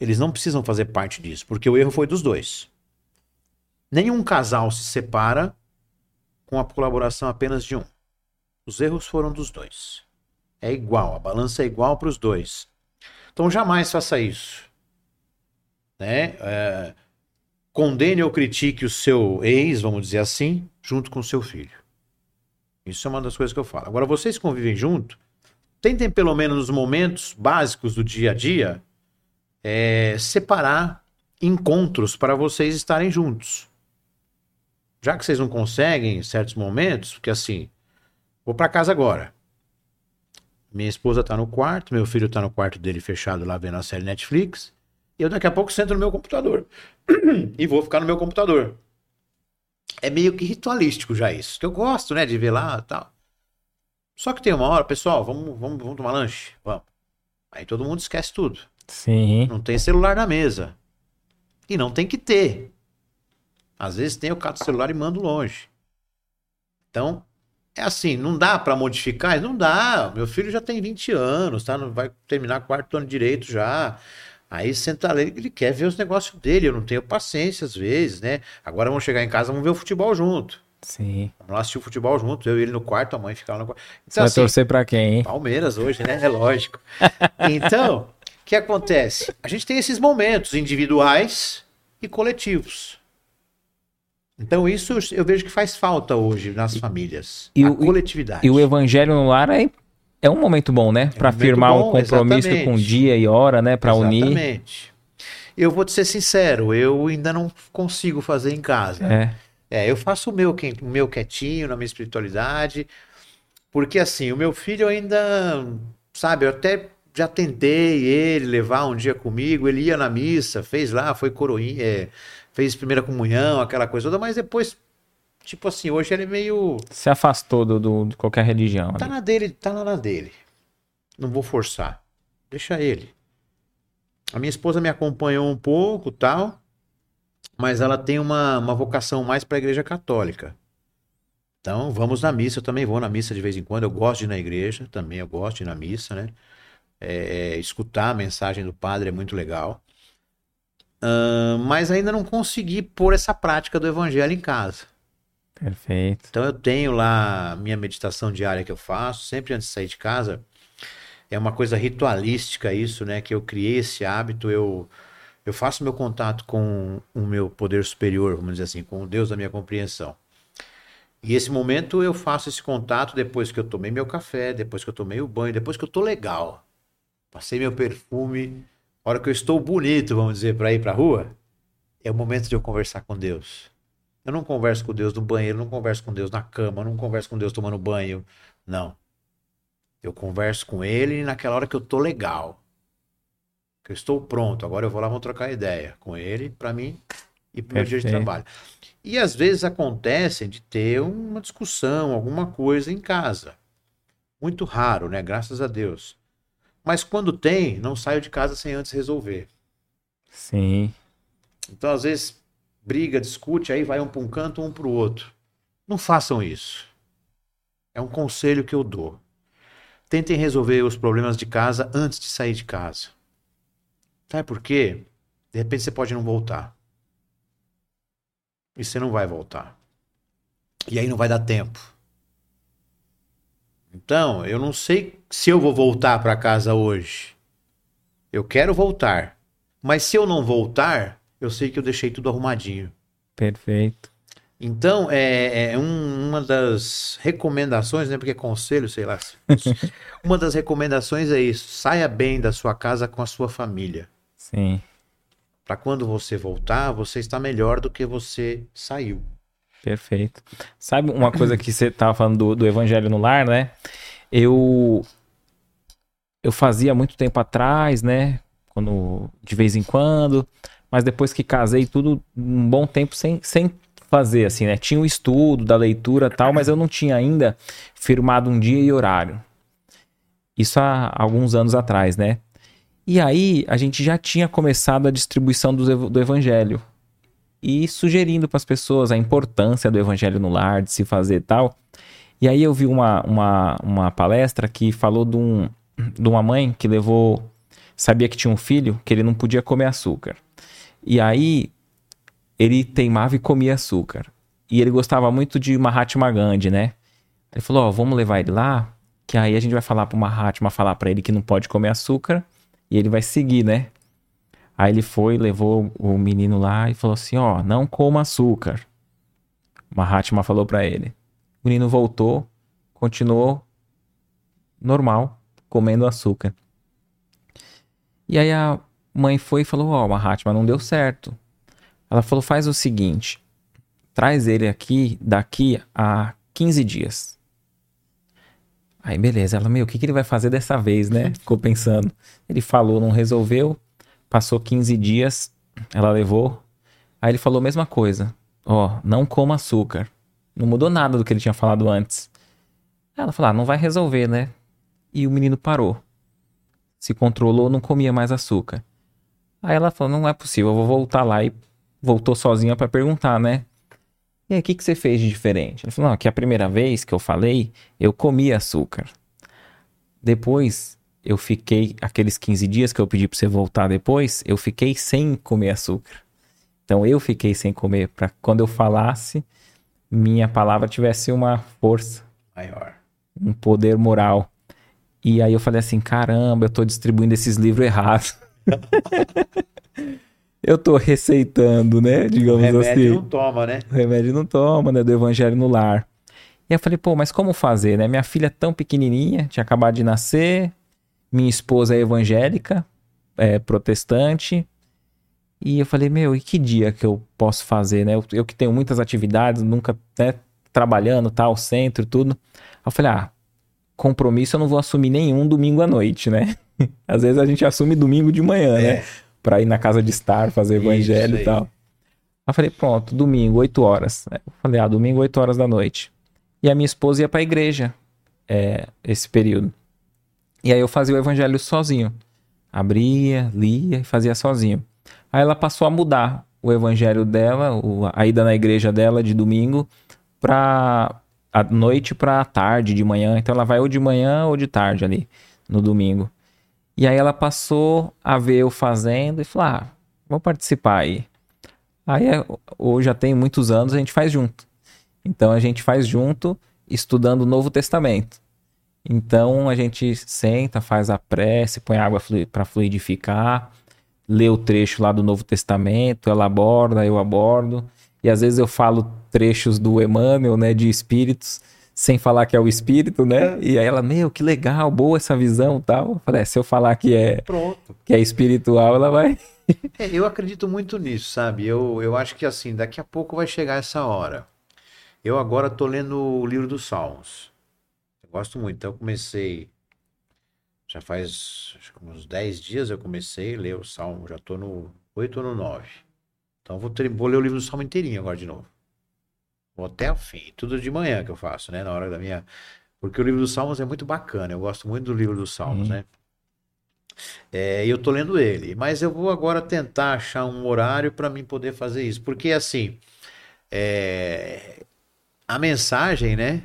Eles não precisam fazer parte disso, porque o erro foi dos dois. Nenhum casal se separa com a colaboração apenas de um. Os erros foram dos dois. É igual, a balança é igual para os dois. Então jamais faça isso. Né? É, condene ou critique o seu ex, vamos dizer assim, junto com o seu filho. Isso é uma das coisas que eu falo. Agora, vocês convivem junto, tentem pelo menos nos momentos básicos do dia a dia é, separar encontros para vocês estarem juntos. Já que vocês não conseguem em certos momentos, porque assim, vou para casa agora. Minha esposa está no quarto, meu filho está no quarto dele fechado lá vendo a série Netflix. E eu daqui a pouco sento no meu computador. e vou ficar no meu computador é meio que ritualístico já isso. Que eu gosto, né, de ver lá e tal. Só que tem uma hora, pessoal, vamos, vamos, vamos tomar lanche? Vamos. Aí todo mundo esquece tudo. Sim. Não tem celular na mesa. E não tem que ter. Às vezes tem, eu cato o celular e mando longe. Então, é assim, não dá para modificar? Não dá. Meu filho já tem 20 anos, tá? Vai terminar quarto ano direito já. Aí senta ali, ele quer ver os negócios dele. Eu não tenho paciência às vezes, né? Agora vamos chegar em casa, vamos ver o futebol junto. Sim. Vamos lá assistir o futebol junto. Eu e ele no quarto, a mãe ficava no quarto. Então, vai assim, torcer pra quem, hein? Palmeiras hoje, né? É lógico. Então, o que acontece? A gente tem esses momentos individuais e coletivos. Então, isso eu vejo que faz falta hoje nas famílias. E a o, coletividade. E o evangelho no lar é é um momento bom, né? Para é um firmar bom, um compromisso exatamente. com dia e hora, né? Para unir. Exatamente. Eu vou te ser sincero, eu ainda não consigo fazer em casa. É. É, eu faço o meu, o meu quietinho na minha espiritualidade, porque assim, o meu filho ainda, sabe, eu até já tentei ele levar um dia comigo, ele ia na missa, fez lá, foi coroinha, é, fez primeira comunhão, aquela coisa toda, mas depois, tipo assim, hoje ele é meio, Se afastou do, do- de qualquer religião. tá ali. na dele, tá lá na dele. Não vou forçar. Deixa ele. A minha esposa me acompanhou um pouco, tal, mas ela tem uma, uma vocação mais para a igreja católica. Então, vamos na missa, eu também vou na missa de vez em quando, eu gosto de ir na igreja, também eu gosto de ir na missa, né? É, escutar a mensagem do padre é muito legal. Ahn, mas ainda não consegui pôr essa prática do evangelho em casa. Perfeito. Então eu tenho lá minha meditação diária que eu faço, sempre antes de sair de casa. É uma coisa ritualística isso, né? Que eu criei esse hábito, eu, eu faço meu contato com o meu poder superior, vamos dizer assim, com o Deus da minha compreensão. E esse momento eu faço esse contato depois que eu tomei meu café, depois que eu tomei o banho, depois que eu tô legal. Passei meu perfume, hora que eu estou bonito, vamos dizer, para ir para rua, é o momento de eu conversar com Deus. Eu não converso com Deus no banheiro, não converso com Deus na cama, não converso com Deus tomando banho. Não. Eu converso com Ele naquela hora que eu tô legal. Que eu estou pronto. Agora eu vou lá, vamos trocar ideia com Ele, para mim e pro meu dia de trabalho. E às vezes acontece de ter uma discussão, alguma coisa em casa. Muito raro, né? Graças a Deus. Mas quando tem, não saio de casa sem antes resolver. Sim. Então, às vezes, briga, discute, aí vai um para um canto, um para o outro. Não façam isso. É um conselho que eu dou. Tentem resolver os problemas de casa antes de sair de casa. Sabe por quê? De repente você pode não voltar. E você não vai voltar. E aí não vai dar tempo. Então, eu não sei se eu vou voltar para casa hoje. Eu quero voltar. Mas se eu não voltar, eu sei que eu deixei tudo arrumadinho. Perfeito. Então, é, é um- uma das recomendações, né? Porque é conselho, sei lá. uma das recomendações é isso: saia bem da sua casa com a sua família. Sim. Para quando você voltar, você está melhor do que você saiu. Perfeito. Sabe uma coisa que você tava falando do, do Evangelho no Lar, né? Eu eu fazia muito tempo atrás, né? Quando de vez em quando, mas depois que casei, tudo um bom tempo sem, sem fazer assim, né? Tinha o estudo da leitura tal, mas eu não tinha ainda firmado um dia e horário. Isso há alguns anos atrás, né? E aí a gente já tinha começado a distribuição do, do evangelho e sugerindo para as pessoas a importância do evangelho no lar, de se fazer tal. E aí eu vi uma, uma, uma palestra que falou de, um, de uma mãe que levou. Sabia que tinha um filho que ele não podia comer açúcar. E aí ele teimava e comia açúcar. E ele gostava muito de Mahatma Gandhi, né? Ele falou: Ó, vamos levar ele lá, que aí a gente vai falar pro Mahatma falar para ele que não pode comer açúcar e ele vai seguir, né? Aí ele foi, levou o menino lá e falou assim: Ó, não coma açúcar. Mahatma falou pra ele. O menino voltou, continuou normal, comendo açúcar. E aí a mãe foi e falou: Ó, Mahatma, não deu certo. Ela falou: faz o seguinte, traz ele aqui daqui a 15 dias. Aí beleza, ela, meu, o que, que ele vai fazer dessa vez, né? Ficou pensando. Ele falou, não resolveu. Passou 15 dias, ela levou. Aí ele falou a mesma coisa. Ó, não coma açúcar. Não mudou nada do que ele tinha falado antes. Ela falou, ah, não vai resolver, né? E o menino parou. Se controlou, não comia mais açúcar. Aí ela falou, não é possível, eu vou voltar lá. E voltou sozinha pra perguntar, né? E aí, o que, que você fez de diferente? Ele falou, não, que a primeira vez que eu falei, eu comi açúcar. Depois, eu fiquei, aqueles 15 dias que eu pedi pra você voltar depois, eu fiquei sem comer açúcar. Então, eu fiquei sem comer, pra quando eu falasse, minha palavra tivesse uma força, Maior. um poder moral. E aí eu falei assim, caramba, eu tô distribuindo esses livros errados. eu tô receitando, né, O digamos remédio assim. não toma, né? O remédio não toma, né? Do evangelho no lar. E eu falei, pô, mas como fazer, né? Minha filha é tão pequenininha, tinha acabado de nascer, minha esposa é evangélica, é protestante, E eu falei, meu, e que dia que eu posso fazer, né? Eu, eu que tenho muitas atividades, nunca, né, trabalhando, tal, centro, tudo. Eu falei, ah, compromisso eu não vou assumir nenhum domingo à noite, né? Às vezes a gente assume domingo de manhã, né? é. né? Pra ir na casa de estar, fazer evangelho e tal. Aí eu falei, pronto, domingo, 8 horas. Eu falei, ah, domingo, 8 horas da noite. E a minha esposa ia pra igreja é, esse período. E aí eu fazia o evangelho sozinho. Abria, lia e fazia sozinho. Aí ela passou a mudar o evangelho dela, a ida na igreja dela de domingo, pra a noite pra tarde, de manhã. Então ela vai ou de manhã ou de tarde ali, no domingo. E aí ela passou a ver eu fazendo e falou: ah, vou participar aí. Aí hoje já tem muitos anos, a gente faz junto. Então a gente faz junto, estudando o Novo Testamento. Então a gente senta, faz a prece, põe água para fluidificar, lê o trecho lá do Novo Testamento, ela aborda, eu abordo. E às vezes eu falo trechos do Emmanuel, né, de espíritos, sem falar que é o espírito, né? É. E aí ela, meu, que legal, boa essa visão tal. Eu falei, é, se eu falar que é, Pronto. que é espiritual, ela vai. é, eu acredito muito nisso, sabe? Eu, eu acho que assim, daqui a pouco vai chegar essa hora. Eu agora tô lendo o livro dos Salmos. Eu gosto muito. Então eu comecei. Já faz uns 10 dias eu comecei a ler o Salmo. Já tô no 8 ou no 9. Então vou, ter, vou ler o livro do Salmo inteirinho agora de novo. Vou até o fim. Tudo de manhã que eu faço, né? Na hora da minha. Porque o livro dos Salmos é muito bacana. Eu gosto muito do livro dos Salmos, uhum. né? É, eu tô lendo ele. Mas eu vou agora tentar achar um horário para mim poder fazer isso. Porque assim. É... A mensagem, né?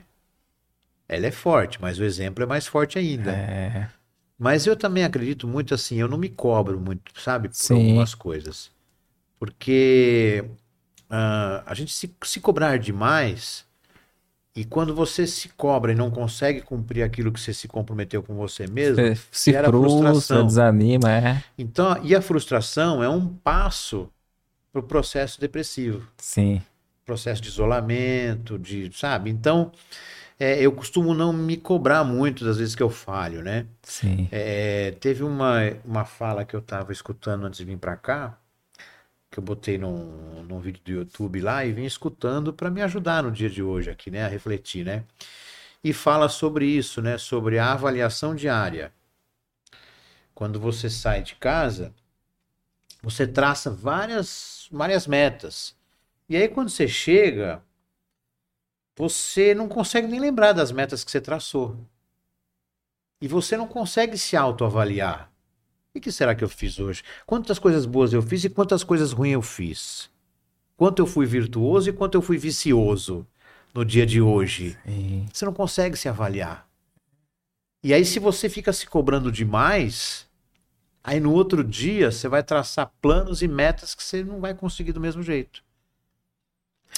Ela é forte, mas o exemplo é mais forte ainda. É. Mas eu também acredito muito assim, eu não me cobro muito, sabe, por Sim. algumas coisas. Porque uh, a gente se, se cobrar demais, e quando você se cobra e não consegue cumprir aquilo que você se comprometeu com você mesmo, você se frustra, desanima, é. Então, e a frustração é um passo para o processo depressivo. Sim. Processo de isolamento, de, sabe? Então, é, eu costumo não me cobrar muito das vezes que eu falho, né? Sim. É, teve uma, uma fala que eu estava escutando antes de vir para cá, que eu botei num, num vídeo do YouTube lá e vim escutando para me ajudar no dia de hoje aqui, né, a refletir, né? E fala sobre isso, né, sobre a avaliação diária. Quando você sai de casa, você traça várias várias metas. E aí quando você chega, você não consegue nem lembrar das metas que você traçou. E você não consegue se autoavaliar. O que será que eu fiz hoje? Quantas coisas boas eu fiz e quantas coisas ruins eu fiz? Quanto eu fui virtuoso e quanto eu fui vicioso no dia de hoje? Sim. Você não consegue se avaliar. E aí, se você fica se cobrando demais, aí no outro dia você vai traçar planos e metas que você não vai conseguir do mesmo jeito.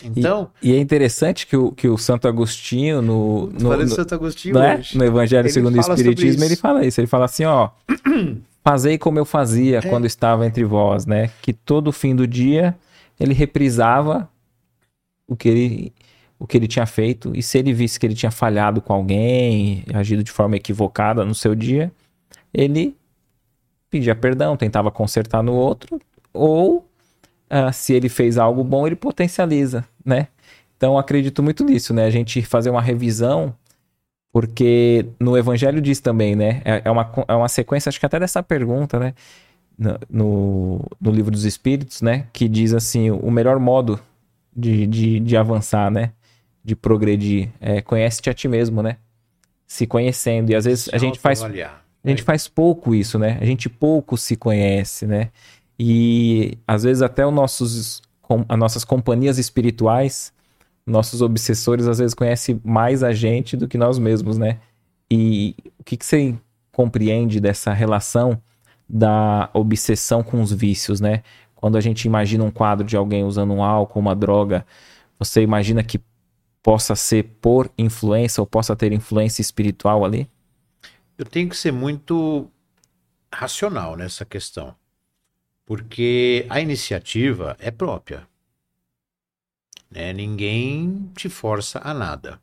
Então. E, e, é interessante que o, que o Santo Agostinho, no. no, no Santo Agostinho é? no Evangelho segundo o Espiritismo, ele fala isso. Ele fala assim: ó. Fazei como eu fazia é. quando estava entre vós, né? Que todo fim do dia ele reprisava o que ele, o que ele tinha feito. E se ele visse que ele tinha falhado com alguém, agido de forma equivocada no seu dia, ele pedia perdão, tentava consertar no outro, ou uh, se ele fez algo bom, ele potencializa, né? Então acredito muito nisso, né? A gente fazer uma revisão porque no Evangelho diz também, né? É, é, uma, é uma sequência, acho que até dessa pergunta, né? No, no livro dos Espíritos, né? Que diz assim: o melhor modo de, de, de avançar, né? De progredir é conhece-te a ti mesmo, né? Se conhecendo. E às vezes a gente faz. A gente faz pouco isso, né? A gente pouco se conhece, né? E às vezes até os nossos, as nossas companhias espirituais nossos obsessores às vezes conhecem mais a gente do que nós mesmos, né? E o que, que você compreende dessa relação da obsessão com os vícios, né? Quando a gente imagina um quadro de alguém usando um álcool, uma droga, você imagina que possa ser por influência ou possa ter influência espiritual ali? Eu tenho que ser muito racional nessa questão, porque a iniciativa é própria. Né? Ninguém te força a nada.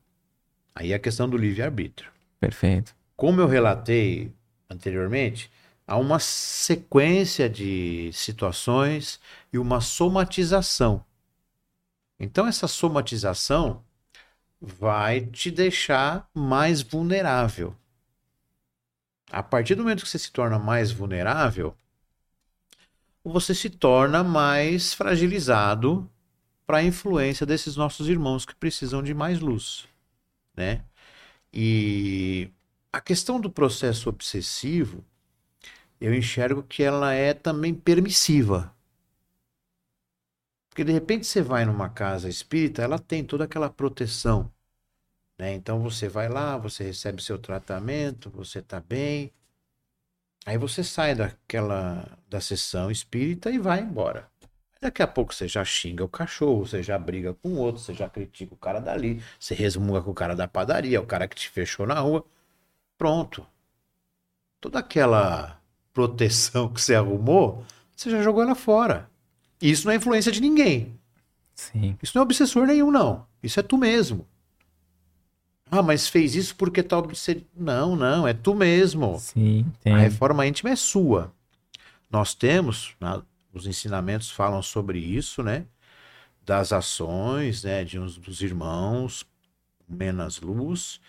Aí é a questão do livre-arbítrio. Perfeito. Como eu relatei anteriormente, há uma sequência de situações e uma somatização. Então, essa somatização vai te deixar mais vulnerável. A partir do momento que você se torna mais vulnerável, você se torna mais fragilizado para a influência desses nossos irmãos que precisam de mais luz, né? E a questão do processo obsessivo, eu enxergo que ela é também permissiva. Porque de repente você vai numa casa espírita, ela tem toda aquela proteção. Né? Então você vai lá, você recebe seu tratamento, você está bem. Aí você sai daquela da sessão espírita e vai embora. Daqui a pouco você já xinga o cachorro, você já briga com o outro, você já critica o cara dali, você resmunga com o cara da padaria, o cara que te fechou na rua. Pronto. Toda aquela proteção que você arrumou, você já jogou ela fora. E isso não é influência de ninguém. Sim. Isso não é obsessor nenhum, não. Isso é tu mesmo. Ah, mas fez isso porque tal. Não, não, é tu mesmo. Sim, tem. A reforma íntima é sua. Nós temos, né, os ensinamentos falam sobre isso, né? Das ações, né? De uns dos irmãos, menos luz,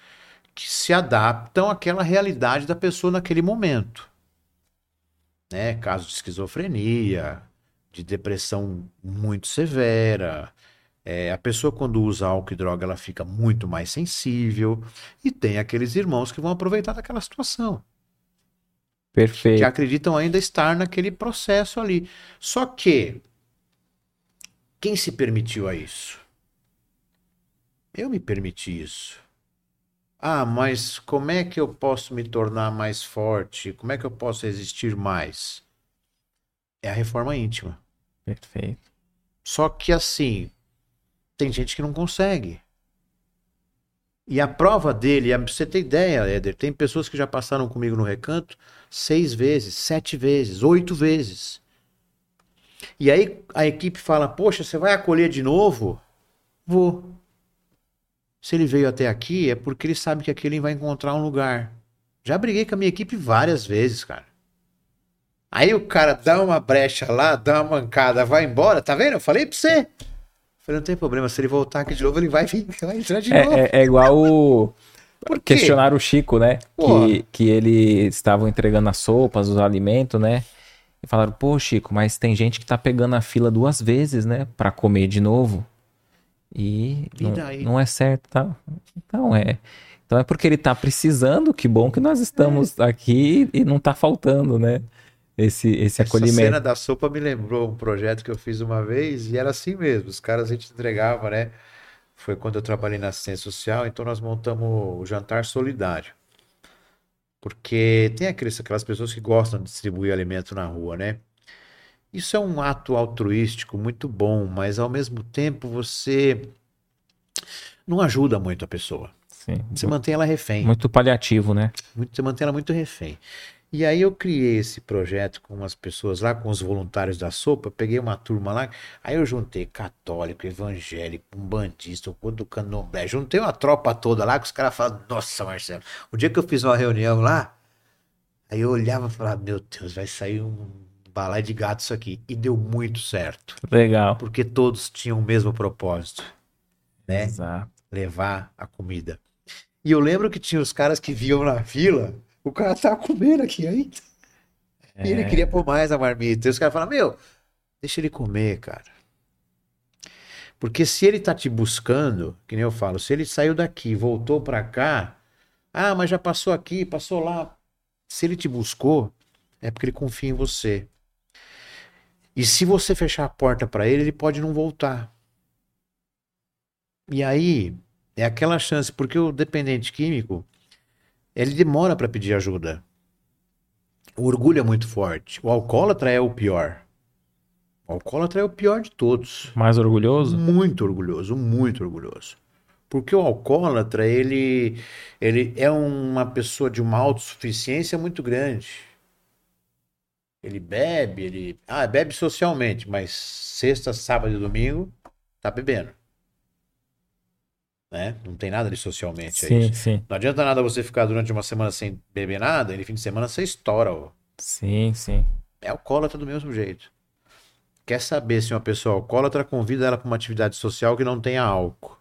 que se adaptam àquela realidade da pessoa naquele momento. Né? Caso de esquizofrenia, de depressão muito severa. É, a pessoa, quando usa álcool e droga, ela fica muito mais sensível. E tem aqueles irmãos que vão aproveitar daquela situação. Perfeito. Que acreditam ainda estar naquele processo ali. Só que, quem se permitiu a isso? Eu me permiti isso. Ah, mas como é que eu posso me tornar mais forte? Como é que eu posso resistir mais? É a reforma íntima. Perfeito. Só que assim, tem gente que não consegue. E a prova dele, você ter ideia, Éder, tem pessoas que já passaram comigo no recanto seis vezes, sete vezes, oito vezes. E aí a equipe fala: Poxa, você vai acolher de novo? Vou. Se ele veio até aqui, é porque ele sabe que aqui ele vai encontrar um lugar. Já briguei com a minha equipe várias vezes, cara. Aí o cara dá uma brecha lá, dá uma mancada, vai embora, tá vendo? Eu falei pra você. Falei, não tem problema, se ele voltar aqui de novo, ele vai vir, vai entrar de É, novo. é- é igual o. Por quê? Questionar o Chico, né? Porra. Que, que eles estavam entregando as sopas, os alimentos, né? E falaram, pô, Chico, mas tem gente que tá pegando a fila duas vezes, né? Pra comer de novo. E, E não, não é certo, tá? Então é. Então é porque ele tá precisando, que bom que nós estamos aqui e não tá faltando, né? Esse, esse Essa acolhimento. cena da sopa me lembrou um projeto que eu fiz uma vez e era assim mesmo. Os caras a gente entregava, né? Foi quando eu trabalhei na assistência social, então nós montamos o jantar solidário. Porque tem aqueles, aquelas pessoas que gostam de distribuir alimento na rua, né? Isso é um ato altruístico muito bom, mas ao mesmo tempo você não ajuda muito a pessoa. Sim. Você mantém ela refém. Muito paliativo, né? Muito, você mantém ela muito refém. E aí eu criei esse projeto com umas pessoas lá, com os voluntários da sopa, peguei uma turma lá, aí eu juntei católico, evangélico, um bandista, um do candomblé, juntei uma tropa toda lá, que os caras falaram, nossa Marcelo, o dia que eu fiz uma reunião lá, aí eu olhava e falava, meu Deus, vai sair um balai de gato isso aqui. E deu muito certo, Legal. porque todos tinham o mesmo propósito, né? Exato. levar a comida. E eu lembro que tinha os caras que viam na fila, o cara tava comendo aqui ainda. E ele queria pôr mais a marmita. E os caras falaram, meu, deixa ele comer, cara. Porque se ele tá te buscando, que nem eu falo, se ele saiu daqui, voltou pra cá, ah, mas já passou aqui, passou lá. Se ele te buscou, é porque ele confia em você. E se você fechar a porta pra ele, ele pode não voltar. E aí, é aquela chance, porque o dependente químico, ele demora para pedir ajuda. O orgulho é muito forte. O alcoólatra é o pior. O alcoólatra é o pior de todos. Mais orgulhoso? Muito orgulhoso, muito orgulhoso. Porque o alcoólatra, ele, ele é uma pessoa de uma autossuficiência muito grande. Ele bebe, ele. Ah, bebe socialmente, mas sexta, sábado e domingo tá bebendo. Né? Não tem nada de socialmente aí. Sim, sim. Não adianta nada você ficar durante uma semana sem beber nada, e no fim de semana você estoura o, Sim, sim. É alcoólatra do mesmo jeito. Quer saber se uma pessoa alcoólatra convida ela para uma atividade social que não tenha álcool.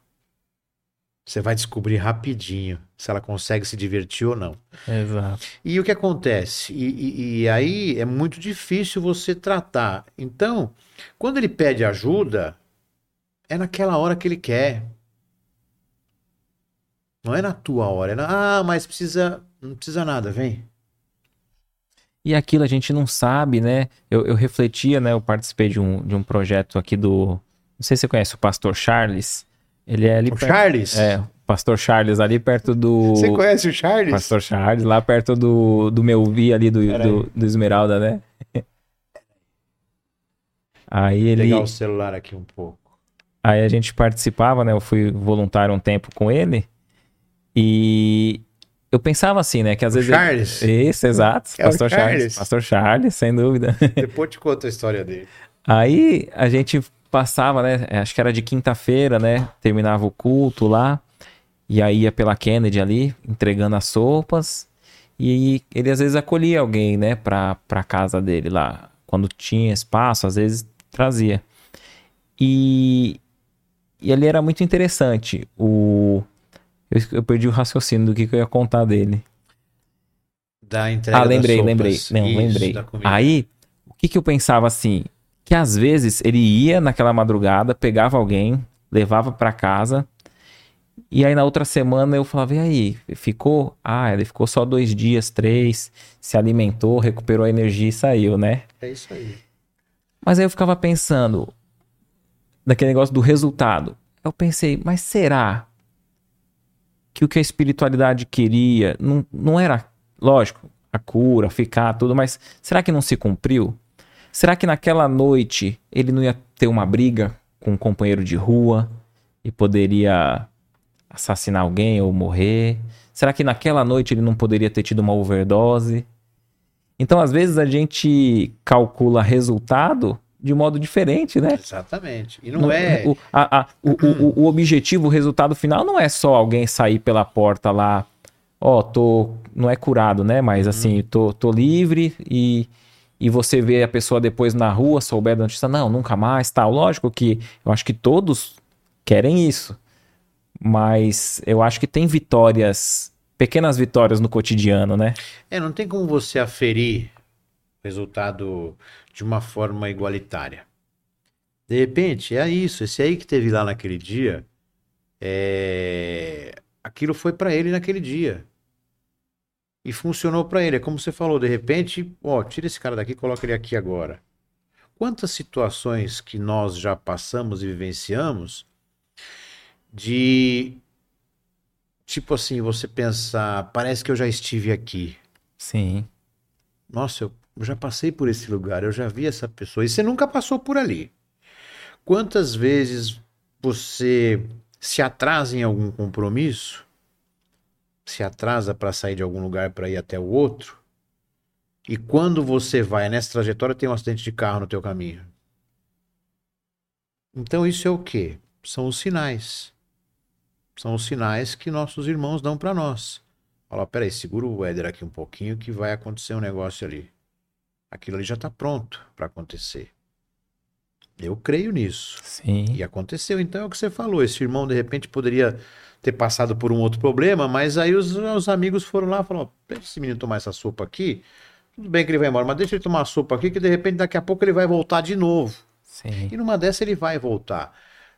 Você vai descobrir rapidinho se ela consegue se divertir ou não. Exato. E o que acontece? E, e, e aí é muito difícil você tratar. Então, quando ele pede ajuda, é naquela hora que ele quer. Não é na tua hora. É na, ah, mas precisa. Não precisa nada, vem. E aquilo a gente não sabe, né? Eu, eu refletia, né? Eu participei de um, de um projeto aqui do. Não sei se você conhece o Pastor Charles. Ele é ali. O perto- Charles? É, o Pastor Charles, ali perto do. Você conhece o Charles? Pastor Charles, lá perto do, do meu vi ali do, do, do Esmeralda, né? Aí Vou ele. pegar o celular aqui um pouco. Aí a gente participava, né? Eu fui voluntário um tempo com ele. E eu pensava assim, né? Que às O vezes. Charles? Isso, exato. É Pastor Charles. Charles? Pastor Charles, sem dúvida. Depois te conto a história dele. Aí a gente passava, né? Acho que era de quinta-feira, né? Terminava o culto lá. E aí ia pela Kennedy ali, entregando as sopas. E ele às vezes acolhia alguém, né? Pra, pra casa dele lá. Quando tinha espaço, às vezes trazia. E, e ali era muito interessante. O, eu, eu perdi o raciocínio do que, que eu ia contar dele. Da entrega Ah, lembrei, lembrei. Não, Isso, lembrei. Aí, o que que eu pensava assim? Que às vezes ele ia naquela madrugada, pegava alguém, levava pra casa, e aí na outra semana eu falava, e aí, ficou? Ah, ele ficou só dois dias, três, se alimentou, recuperou a energia e saiu, né? É isso aí. Mas aí eu ficava pensando, naquele negócio do resultado. Eu pensei, mas será que o que a espiritualidade queria não, não era, lógico, a cura, ficar, tudo, mas será que não se cumpriu? Será que naquela noite ele não ia ter uma briga com um companheiro de rua e poderia assassinar alguém ou morrer? Será que naquela noite ele não poderia ter tido uma overdose? Então, às vezes, a gente calcula resultado de modo diferente, né? Exatamente. E não, é. O, a- a- o, o- o objetivo, o resultado final não é só alguém sair pela porta lá, ó, tô. Não é curado, né? Mas Uhum. assim, tô, tô livre e, e você vê a pessoa depois na rua, souber da notícia, não, nunca mais, tal. Lógico que eu acho que todos querem isso. Mas eu acho que tem vitórias, pequenas vitórias no cotidiano, né? É, não tem como você aferir resultado de uma forma igualitária. De repente, é isso. Esse aí que teve lá naquele dia, é... aquilo foi para ele naquele dia. E funcionou para ele. É como você falou, de repente, ó, tira esse cara daqui e coloca ele aqui agora. Quantas situações que nós já passamos e vivenciamos de tipo assim, você pensar, parece que eu já estive aqui. Sim. Nossa, eu já passei por esse lugar, eu já vi essa pessoa. E você nunca passou por ali. Quantas vezes você se atrasa em algum compromisso? Se atrasa para sair de algum lugar para ir até o outro? E quando você vai nessa trajetória, tem um acidente de carro no teu caminho. Então isso é o quê? São os sinais. São os sinais que nossos irmãos dão para nós. Fala, peraí, segura o Éder aqui um pouquinho que vai acontecer um negócio ali. Aquilo ali já está pronto para acontecer. Eu creio nisso. Sim. E aconteceu. Então é o que você falou. Esse irmão, de repente, poderia ter passado por um outro problema, mas aí os, os amigos foram lá e falaram: deixa esse menino tomar essa sopa aqui. Tudo bem que ele vai embora, mas deixa ele tomar a sopa aqui, que de repente daqui a pouco ele vai voltar de novo. Sim. E numa dessa ele vai voltar.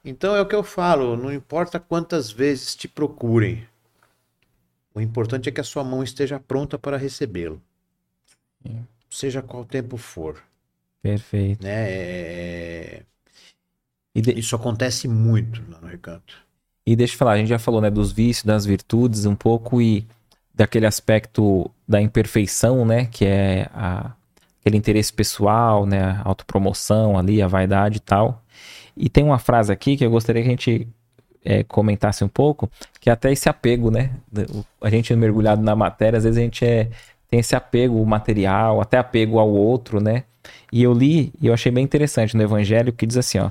Então é o que eu falo: não importa quantas vezes te procurem, o importante é que a sua mão esteja pronta para recebê-lo. Sim. Seja qual tempo for. Perfeito. Né? É- E, de- Isso acontece muito lá no recanto. E deixa eu falar, a gente já falou, né, dos vícios, das virtudes um pouco e daquele aspecto da imperfeição, né, que é a- aquele interesse pessoal, né, a autopromoção ali, a vaidade e tal. E tem uma frase aqui que eu gostaria que a gente é, comentasse um pouco, que é até esse apego, né, a gente mergulhado na matéria, às vezes a gente é, tem esse apego material, até apego ao outro, né, e eu li e eu achei bem interessante no evangelho que diz assim, ó,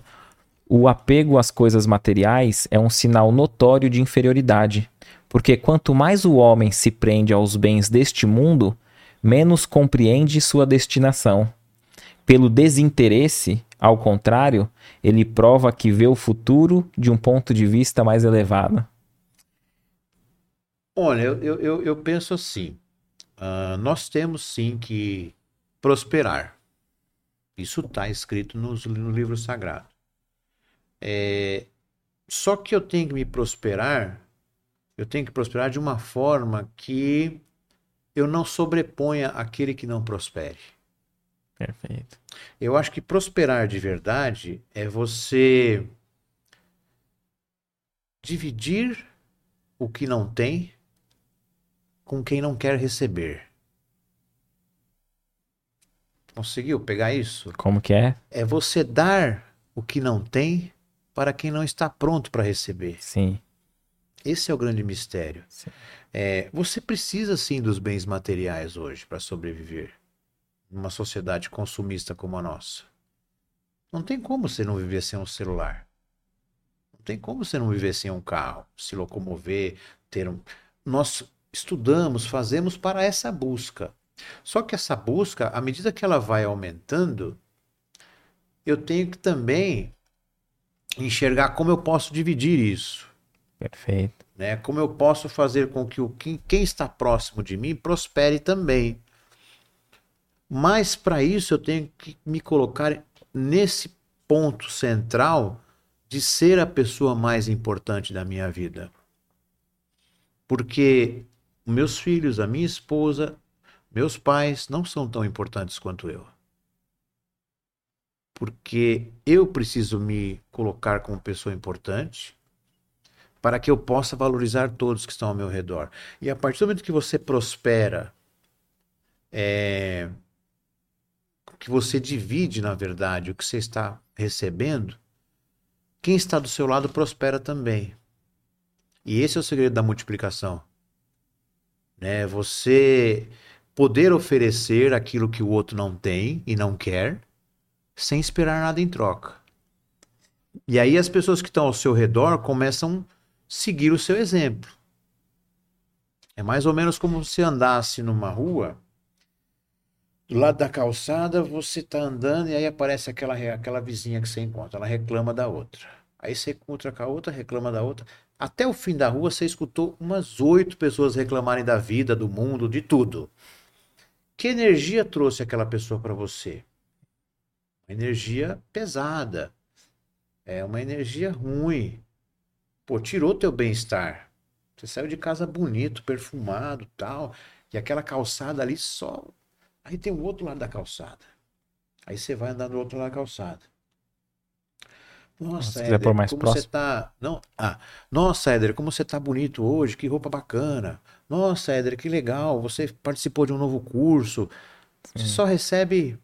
o apego às coisas materiais é um sinal notório de inferioridade, porque quanto mais o homem se prende aos bens deste mundo, menos compreende sua destinação. Pelo desinteresse, ao contrário, ele prova que vê o futuro de um ponto de vista mais elevado. Olha, eu, eu, eu penso assim: uh, nós temos sim que prosperar. Isso está escrito no, no livro sagrado. É, só que eu tenho que me prosperar, eu tenho que prosperar de uma forma que eu não sobreponha aquele que não prospere. Perfeito. Eu acho que prosperar de verdade é você dividir o que não tem com quem não quer receber. Conseguiu pegar isso? Como que é? É você dar o que não tem para quem não está pronto para receber. Sim. Esse é o grande mistério. É, você precisa sim dos bens materiais hoje para sobreviver numa sociedade consumista como a nossa. Não tem como você não viver sem um celular. Não tem como você não viver sem um carro, se locomover, ter um. Nós estudamos, fazemos para essa busca. Só que essa busca, à medida que ela vai aumentando, eu tenho que também enxergar como eu posso dividir isso. Perfeito. Né? Como eu posso fazer com que o, quem, quem está próximo de mim prospere também. Mas para isso eu tenho que me colocar nesse ponto central de ser a pessoa mais importante da minha vida. Porque meus filhos, a minha esposa, meus pais não são tão importantes quanto eu. Porque eu preciso me colocar como pessoa importante para que eu possa valorizar todos que estão ao meu redor. E a partir do momento que você prospera, é, que você divide, na verdade, o que você está recebendo, quem está do seu lado prospera também. E esse é o segredo da multiplicação. Né? Você poder oferecer aquilo que o outro não tem e não quer, sem esperar nada em troca. E aí as pessoas que estão ao seu redor começam a seguir o seu exemplo. É mais ou menos como se andasse numa rua do lado da calçada, você está andando e aí aparece aquela, aquela vizinha que você encontra. Ela reclama da outra. Aí você encontra com a outra, reclama da outra. Até o fim da rua, você escutou umas oito pessoas reclamarem da vida, do mundo, de tudo. Que energia trouxe aquela pessoa para você? Uma energia pesada. É uma energia ruim. Pô, tirou teu bem-estar. Você saiu de casa bonito, perfumado, tal, e aquela calçada ali só Aí tem o outro lado da calçada. Aí você vai andar do outro lado da calçada. Nossa, Éder, como próximo. você tá. Não, ah, nossa, Éder, como você tá bonito hoje, que roupa bacana. Nossa, Éder, que legal, você participou de um novo curso. Sim. Você só recebe.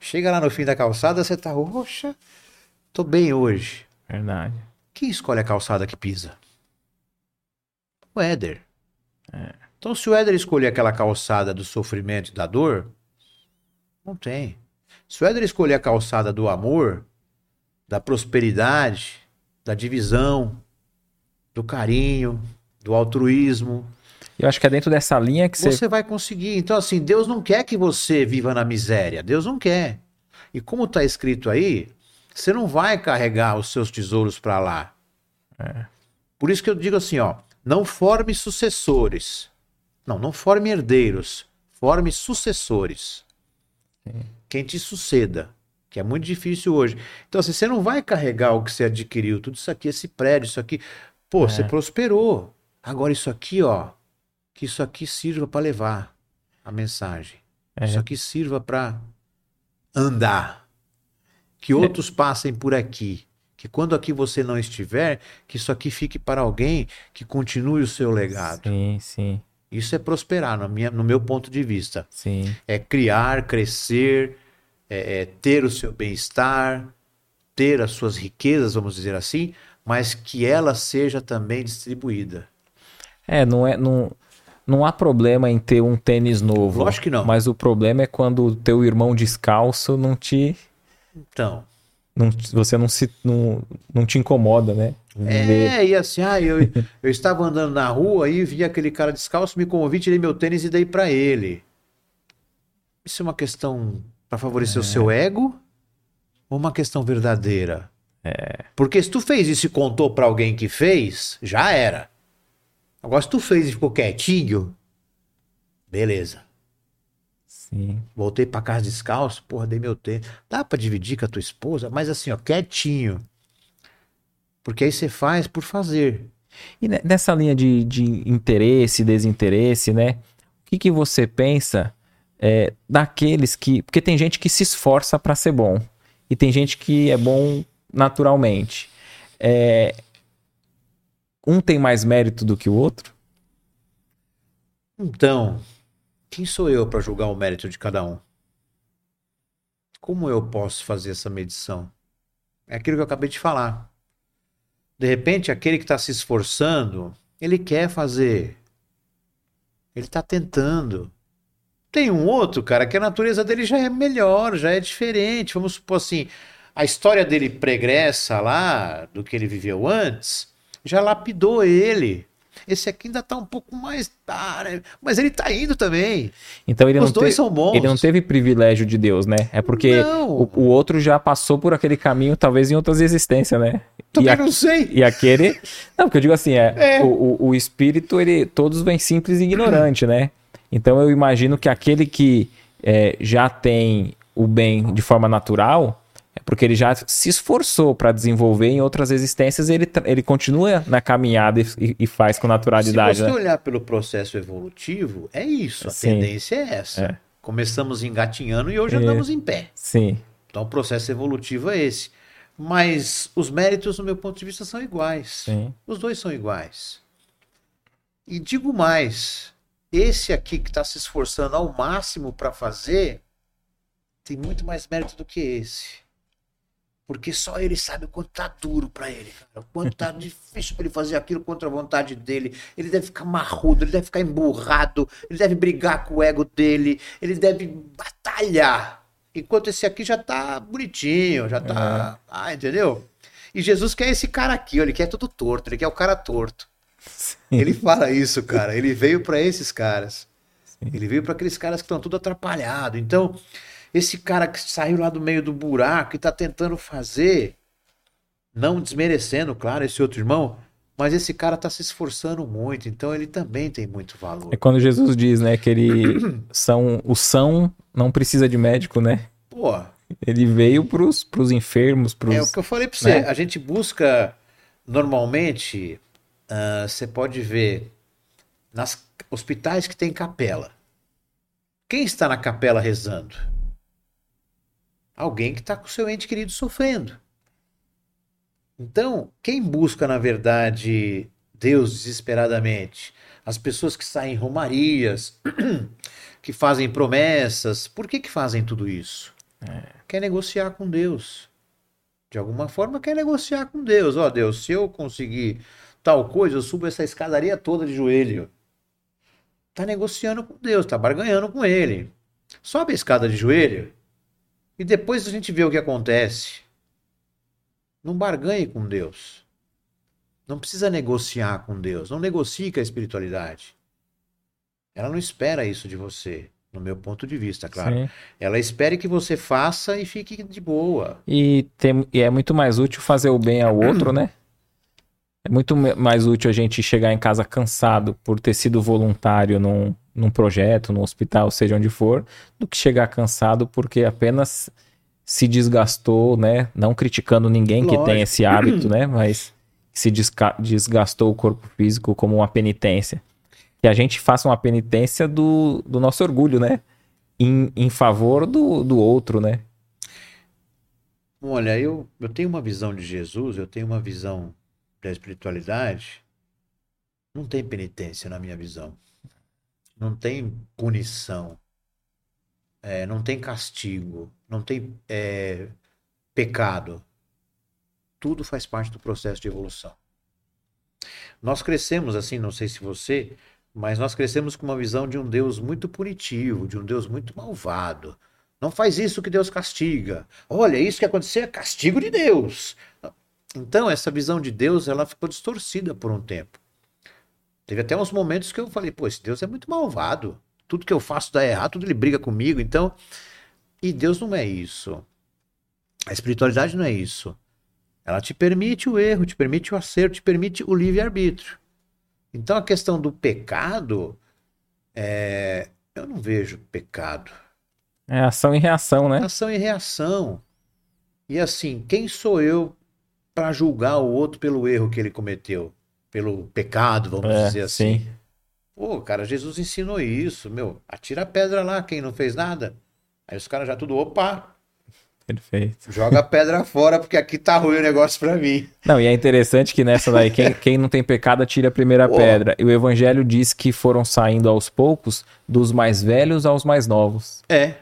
Chega lá no fim da calçada, você tá, roxa, tô bem hoje. Verdade. Quem escolhe a calçada que pisa? O Éder. É. Então, se o Éder escolher aquela calçada do sofrimento e da dor, não tem. Se o Éder escolher a calçada do amor, da prosperidade, da divisão, do carinho, do altruísmo. Eu acho que é dentro dessa linha que você. Você vai conseguir. Então, assim, Deus não quer que você viva na miséria. Deus não quer. E como está escrito aí, você não vai carregar os seus tesouros para lá. É. Por isso que eu digo assim, ó, não forme sucessores, não, não forme herdeiros, forme sucessores. Sim. Quem te suceda, que é muito difícil hoje. Então, assim, você não vai carregar o que você adquiriu, tudo isso aqui, esse prédio, isso aqui. Pô, é. você prosperou. Agora, isso aqui, ó, que isso aqui sirva para levar a mensagem. É. Isso aqui sirva para andar. Que é. outros passem por aqui. Que quando aqui você não estiver, que isso aqui fique para alguém que continue o seu legado. Sim, sim. Isso é prosperar, no, minha, no meu ponto de vista. Sim. É criar, crescer, é, é ter o seu bem-estar, ter as suas riquezas, vamos dizer assim, mas que ela seja também distribuída. É, não é. Não... Não há problema em ter um tênis novo. Lógico que não. Mas o problema é quando o teu irmão descalço não te. Então. Não, você não se não, não te incomoda, né? É, e assim, ah, eu, eu estava andando na rua e vi aquele cara descalço, me comovi, tirei meu tênis e dei pra ele. Isso é uma questão pra favorecer o seu ego ou uma questão verdadeira? É. Porque se tu fez isso e contou pra alguém que fez, já era. Agora, se tu fez e ficou quietinho, beleza. Sim. Voltei pra casa descalço, porra, dei meu tênis. Dá pra dividir com a tua esposa, mas assim, ó, quietinho. Porque aí você faz por fazer. E ne- nessa linha de, de interesse, desinteresse, né? O que, que você pensa é, daqueles que. Porque tem gente que se esforça pra ser bom. E tem gente que é bom naturalmente. É, um tem mais mérito do que o outro? Então, quem sou eu para julgar o mérito de cada um? Como eu posso fazer essa medição? É aquilo que eu acabei de falar. De repente, aquele que está se esforçando, ele quer fazer. Ele está tentando. Tem um outro, cara, que a natureza dele já é melhor, já é diferente. Vamos supor assim, a história dele pregressa lá, do que ele viveu antes, já lapidou ele. Esse aqui ainda tá um pouco mais. Né? Mas ele tá indo também. Então ele Os não, dois são bons. ele não teve privilégio de Deus, né? É porque o, o outro já passou por aquele caminho, talvez em outras existências, né? E, Também a- não sei. e aquele. Não, porque eu digo assim, é, É. O, o, o espírito, ele. Todos vêm simples e ignorante, né? Então eu imagino que aquele que é, já tem o bem de forma natural. É porque ele já se esforçou para desenvolver em outras existências, ele, ele continua na caminhada e, e faz com naturalidade, Se você né? olhar pelo processo evolutivo, é isso. A Sim. tendência é essa. É. Começamos engatinhando e hoje É. andamos em pé. Sim. Então o processo evolutivo é esse. Mas os méritos, no meu ponto de vista, são iguais. Sim. Os dois são iguais. E digo mais: esse aqui que está se esforçando ao máximo para fazer tem muito mais mérito do que esse. Porque só ele sabe o quanto tá duro para ele, cara. O quanto tá difícil para ele fazer aquilo contra a vontade dele. Ele deve ficar marrudo, ele deve ficar emburrado, ele deve brigar com o ego dele, ele deve batalhar. Enquanto esse aqui já tá bonitinho, já tá. Ah, entendeu? E Jesus quer esse cara aqui, ó, ele quer tudo torto, ele quer o cara torto. Ele fala isso, cara. Ele veio para esses caras. Ele veio para aqueles caras que estão tudo atrapalhado. Então, esse cara que saiu lá do meio do buraco e tá tentando fazer, não desmerecendo, claro, esse outro irmão, mas esse cara tá se esforçando muito, então ele também tem muito valor. É quando Jesus diz, né, que ele são o são não precisa de médico, né? Pô, Ele veio pros, pros enfermos, pros é o que eu falei para você. né? A gente busca normalmente, ah, você pode ver nas hospitais que tem capela. Quem está na capela rezando? Alguém que está com seu ente querido sofrendo. Então, quem busca, na verdade, Deus desesperadamente? As pessoas que saem em romarias, que fazem promessas. Por que, que fazem tudo isso? Quer negociar com Deus. De alguma forma, quer negociar com Deus. Ó, Deus, se eu conseguir tal coisa, eu subo essa escadaria toda de joelho. Tá negociando com Deus, tá barganhando com Ele. Sobe a escada de joelho e depois a gente vê o que acontece. Não barganhe com Deus. Não precisa negociar com Deus. Não negocie com a espiritualidade. Ela não espera isso de você, no meu ponto de vista, claro. Sim. Ela espera que você faça e fique de boa. E, tem, e é muito mais útil fazer o bem ao outro, né? É muito mais útil a gente chegar em casa cansado por ter sido voluntário num, num projeto, num hospital, seja onde for, do que chegar cansado porque apenas se desgastou, né? Não criticando ninguém que Lógico. tem esse hábito, né? Mas se desgastou o corpo físico como uma penitência. Que a gente faça uma penitência do, do nosso orgulho, né? Em, em favor do, do outro, né? Olha, eu, eu tenho uma visão de Jesus, eu tenho uma visão da espiritualidade. Não tem penitência na minha visão. Não tem punição. É, não tem castigo. Não tem é, pecado. Tudo faz parte do processo de evolução. Nós crescemos assim, não sei se você, mas nós crescemos com uma visão de um Deus muito punitivo, de um Deus muito malvado. Não faz isso que Deus castiga. Olha, isso que aconteceu é castigo de Deus. Então, essa visão de Deus, ela ficou distorcida por um tempo. Teve até uns momentos que eu falei, pô, esse Deus é muito malvado. Tudo que eu faço dá errado, tudo ele briga comigo. Então, e Deus não é isso. A espiritualidade não é isso. Ela te permite o erro, te permite o acerto, te permite o livre-arbítrio. Então a questão do pecado, é... eu não vejo pecado. É ação e reação, né? Ação e reação. E assim, quem sou eu para julgar o outro pelo erro que ele cometeu? Pelo pecado, vamos é, dizer assim. Sim. Pô, cara, Jesus ensinou isso, meu. Atira a pedra lá, quem não fez nada. Aí os caras já tudo, opa, Perfeito. Joga a pedra fora, porque aqui tá ruim o negócio pra mim. Não, e é interessante que nessa daí, quem, quem não tem pecado atira a primeira Pô. pedra. E o evangelho diz que foram saindo aos poucos dos mais velhos aos mais novos. É.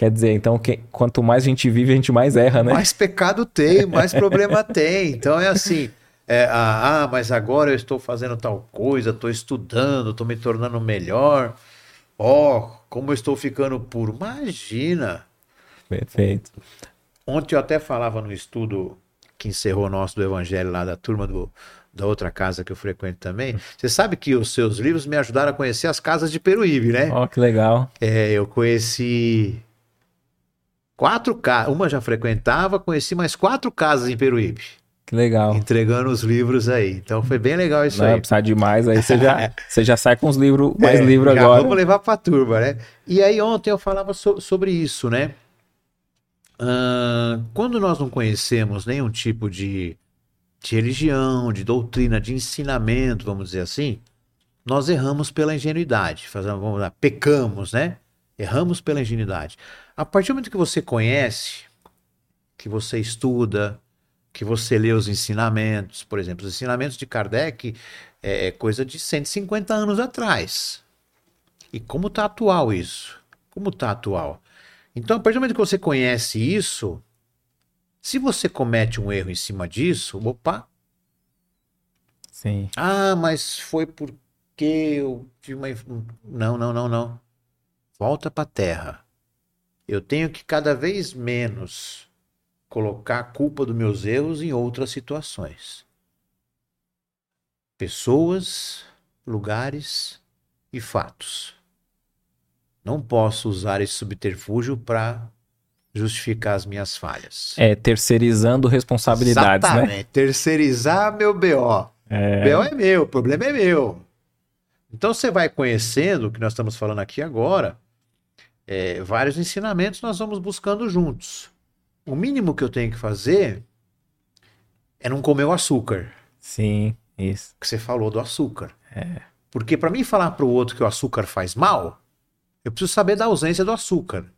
Quer dizer, então, que, quanto mais a gente vive, a gente mais erra, né? Mais pecado tem, mais problema tem. Então é assim. É, ah, ah, mas agora eu estou fazendo tal coisa, estou estudando, estou me tornando melhor. Ó, oh, como eu estou ficando puro. Imagina. Perfeito. Ontem eu até falava no estudo que encerrou o nosso do Evangelho lá da turma do, da outra casa que eu frequento também. Você sabe que os seus livros me ajudaram a conhecer as casas de Peruíbe, né? Ó, oh, que legal. É, eu conheci quatro casas. Uma já frequentava, conheci mais quatro casas em Peruíbe. Que legal. Entregando os livros aí. Então foi bem legal isso Não, aí. Precisa demais, aí você já, você já sai com os livros, mais é, livros agora. Vamos levar pra turma, né? E aí ontem eu falava so, sobre isso, né? Uh, quando nós não conhecemos nenhum tipo de, de religião, de doutrina, de ensinamento, vamos dizer assim, nós erramos pela ingenuidade. Fazemos, vamos lá, pecamos, né? Erramos pela ingenuidade. A partir do momento que você conhece, que você estuda, que você lê os ensinamentos, por exemplo, os ensinamentos de Kardec é, é coisa de 150 anos atrás. E como está atual isso? Como está atual? Então, a partir do momento que você conhece isso, se você comete um erro em cima disso, opa. Sim. Ah, mas foi porque eu tive uma. Não, não, não, não. Volta para a terra. Eu tenho que cada vez menos colocar a culpa dos meus erros em outras situações. Pessoas, lugares e fatos. Não posso usar esse subterfúgio para justificar as minhas falhas. É, terceirizando responsabilidades, né? Exatamente. né? Terceirizar meu BO. É... BO é meu, o problema é meu. Então você vai conhecendo o que nós estamos falando aqui agora, é, vários ensinamentos nós vamos buscando juntos. O mínimo que eu tenho que fazer é não comer o açúcar. Sim, isso. Que você falou do açúcar. É. Porque para mim falar para o outro que o açúcar faz mal, eu preciso saber da ausência do açúcar.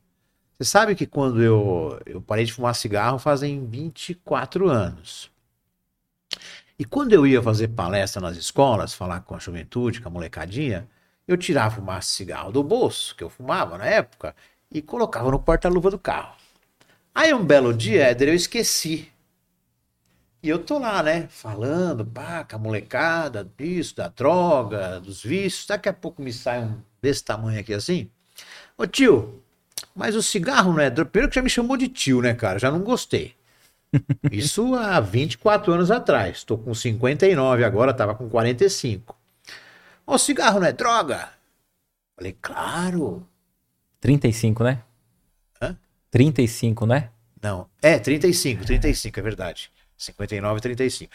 Você sabe que quando eu, eu parei de fumar cigarro fazem 24 anos. E quando eu ia fazer palestra nas escolas, falar com a juventude, com a molecadinha, eu tirava o maço de cigarro do bolso, que eu fumava na época, e colocava no porta-luva do carro. Aí um belo dia, Éder, eu esqueci. E eu tô lá, né, falando, pá, com a molecada, disso, da droga, dos vícios. Daqui a pouco me sai um desse tamanho aqui assim. Ô tio, mas o cigarro não é droga. Primeiro que já me chamou de tio, né, cara? Já não gostei. Isso há 24 anos atrás. Estou com 59 agora, tava com 45. O cigarro não é droga? Falei, claro. 35, né? Hã? 35, né? Não, é 35, 35, é verdade. 59 e 35.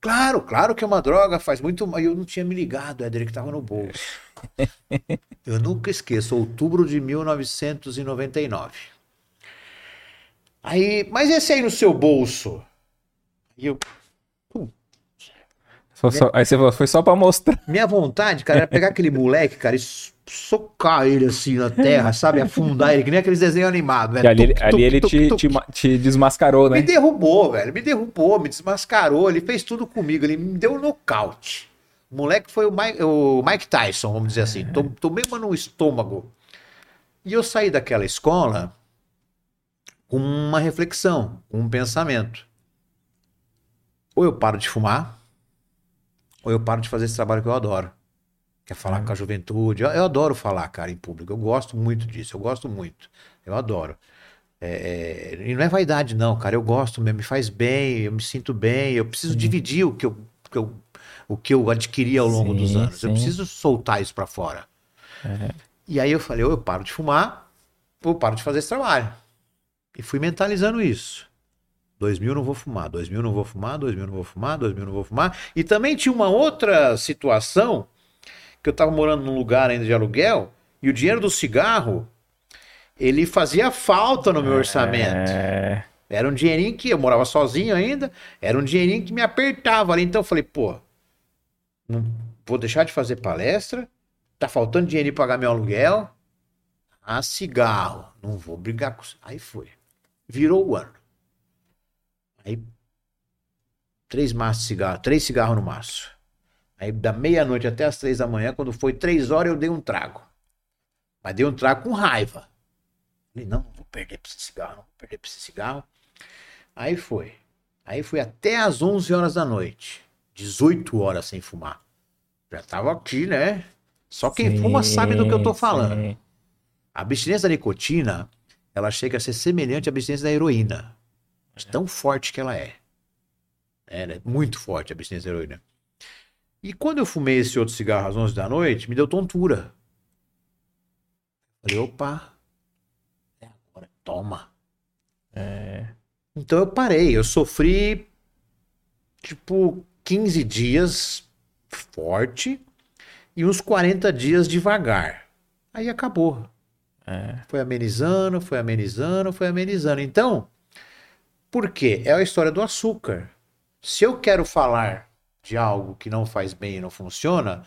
Claro, claro que é uma droga, faz muito mal. Eu não tinha me ligado, Éder, que estava no bolso. eu nunca esqueço, outubro de 1999. Aí, mas esse aí no seu bolso? E eu. Só, aí você falou, foi só pra mostrar. Minha vontade, cara, era pegar aquele moleque, cara, e socar ele assim na terra, sabe? Afundar ele, que nem aqueles desenhos animados? Ali, tuc, ali tuc, ele tuc, te, te, te, desmascarou, né? Me derrubou, velho. Me derrubou, me desmascarou. Ele fez tudo comigo. Ele me deu um nocaute. O moleque foi o Mike, o Mike Tyson, vamos dizer assim. Tomei uma no estômago. E eu saí daquela escola com uma reflexão, com um pensamento. Ou eu paro de fumar, ou eu paro de fazer esse trabalho que eu adoro quer falar é. com a juventude. Eu, eu, adoro falar, cara, em público. Eu gosto muito disso, eu gosto muito. Eu adoro. É, é, e não é vaidade, não, cara. Eu gosto mesmo, me faz bem, eu me sinto bem. Eu preciso Sim. dividir o que eu, que eu- o que eu adquiri ao longo dos Sim, anos. Eu sim. preciso soltar isso pra fora. É. E aí eu falei, ou eu paro de fumar, ou eu paro de fazer esse trabalho. E fui mentalizando isso. 2000 não vou fumar, 2000 não vou fumar, 2000 não vou fumar, 2000 não vou fumar. E também tinha uma outra situação que eu tava morando num lugar ainda de aluguel e o dinheiro do cigarro ele fazia falta no meu orçamento. É, Era um dinheirinho que eu morava sozinho ainda, era um dinheirinho que me apertava ali. Então eu falei, pô, não vou deixar de fazer palestra, tá faltando dinheirinho pra pagar meu aluguel. Ah, cigarro, não vou brigar com. Aí foi. Virou o ano. Aí, três maços de cigarro, três cigarros no maço. Aí, da meia-noite até as três da manhã, quando foi três horas, eu dei um trago. Mas dei um trago com raiva. Falei, não, não vou perder pra esse cigarro, não vou perder pra esse cigarro. Aí foi. Aí fui até às 11 horas da noite. 18 horas sem fumar. Já tava aqui, né? Só quem sim, fuma sabe do que eu tô falando. sim. A abstinência da nicotina, ela chega a ser semelhante à abstinência da heroína. De tão forte que ela é. É, né? Muito forte a abstinência da heroína. E quando eu fumei esse outro cigarro às 11 da noite, me deu tontura. Falei, opa. É agora, toma. É, Então eu parei. Eu sofri, tipo, 15 dias forte e uns 40 dias devagar. Aí acabou. é, Foi amenizando, foi amenizando, foi amenizando. Então, por quê? É a história do açúcar. Se eu quero falar de algo que não faz bem e não funciona,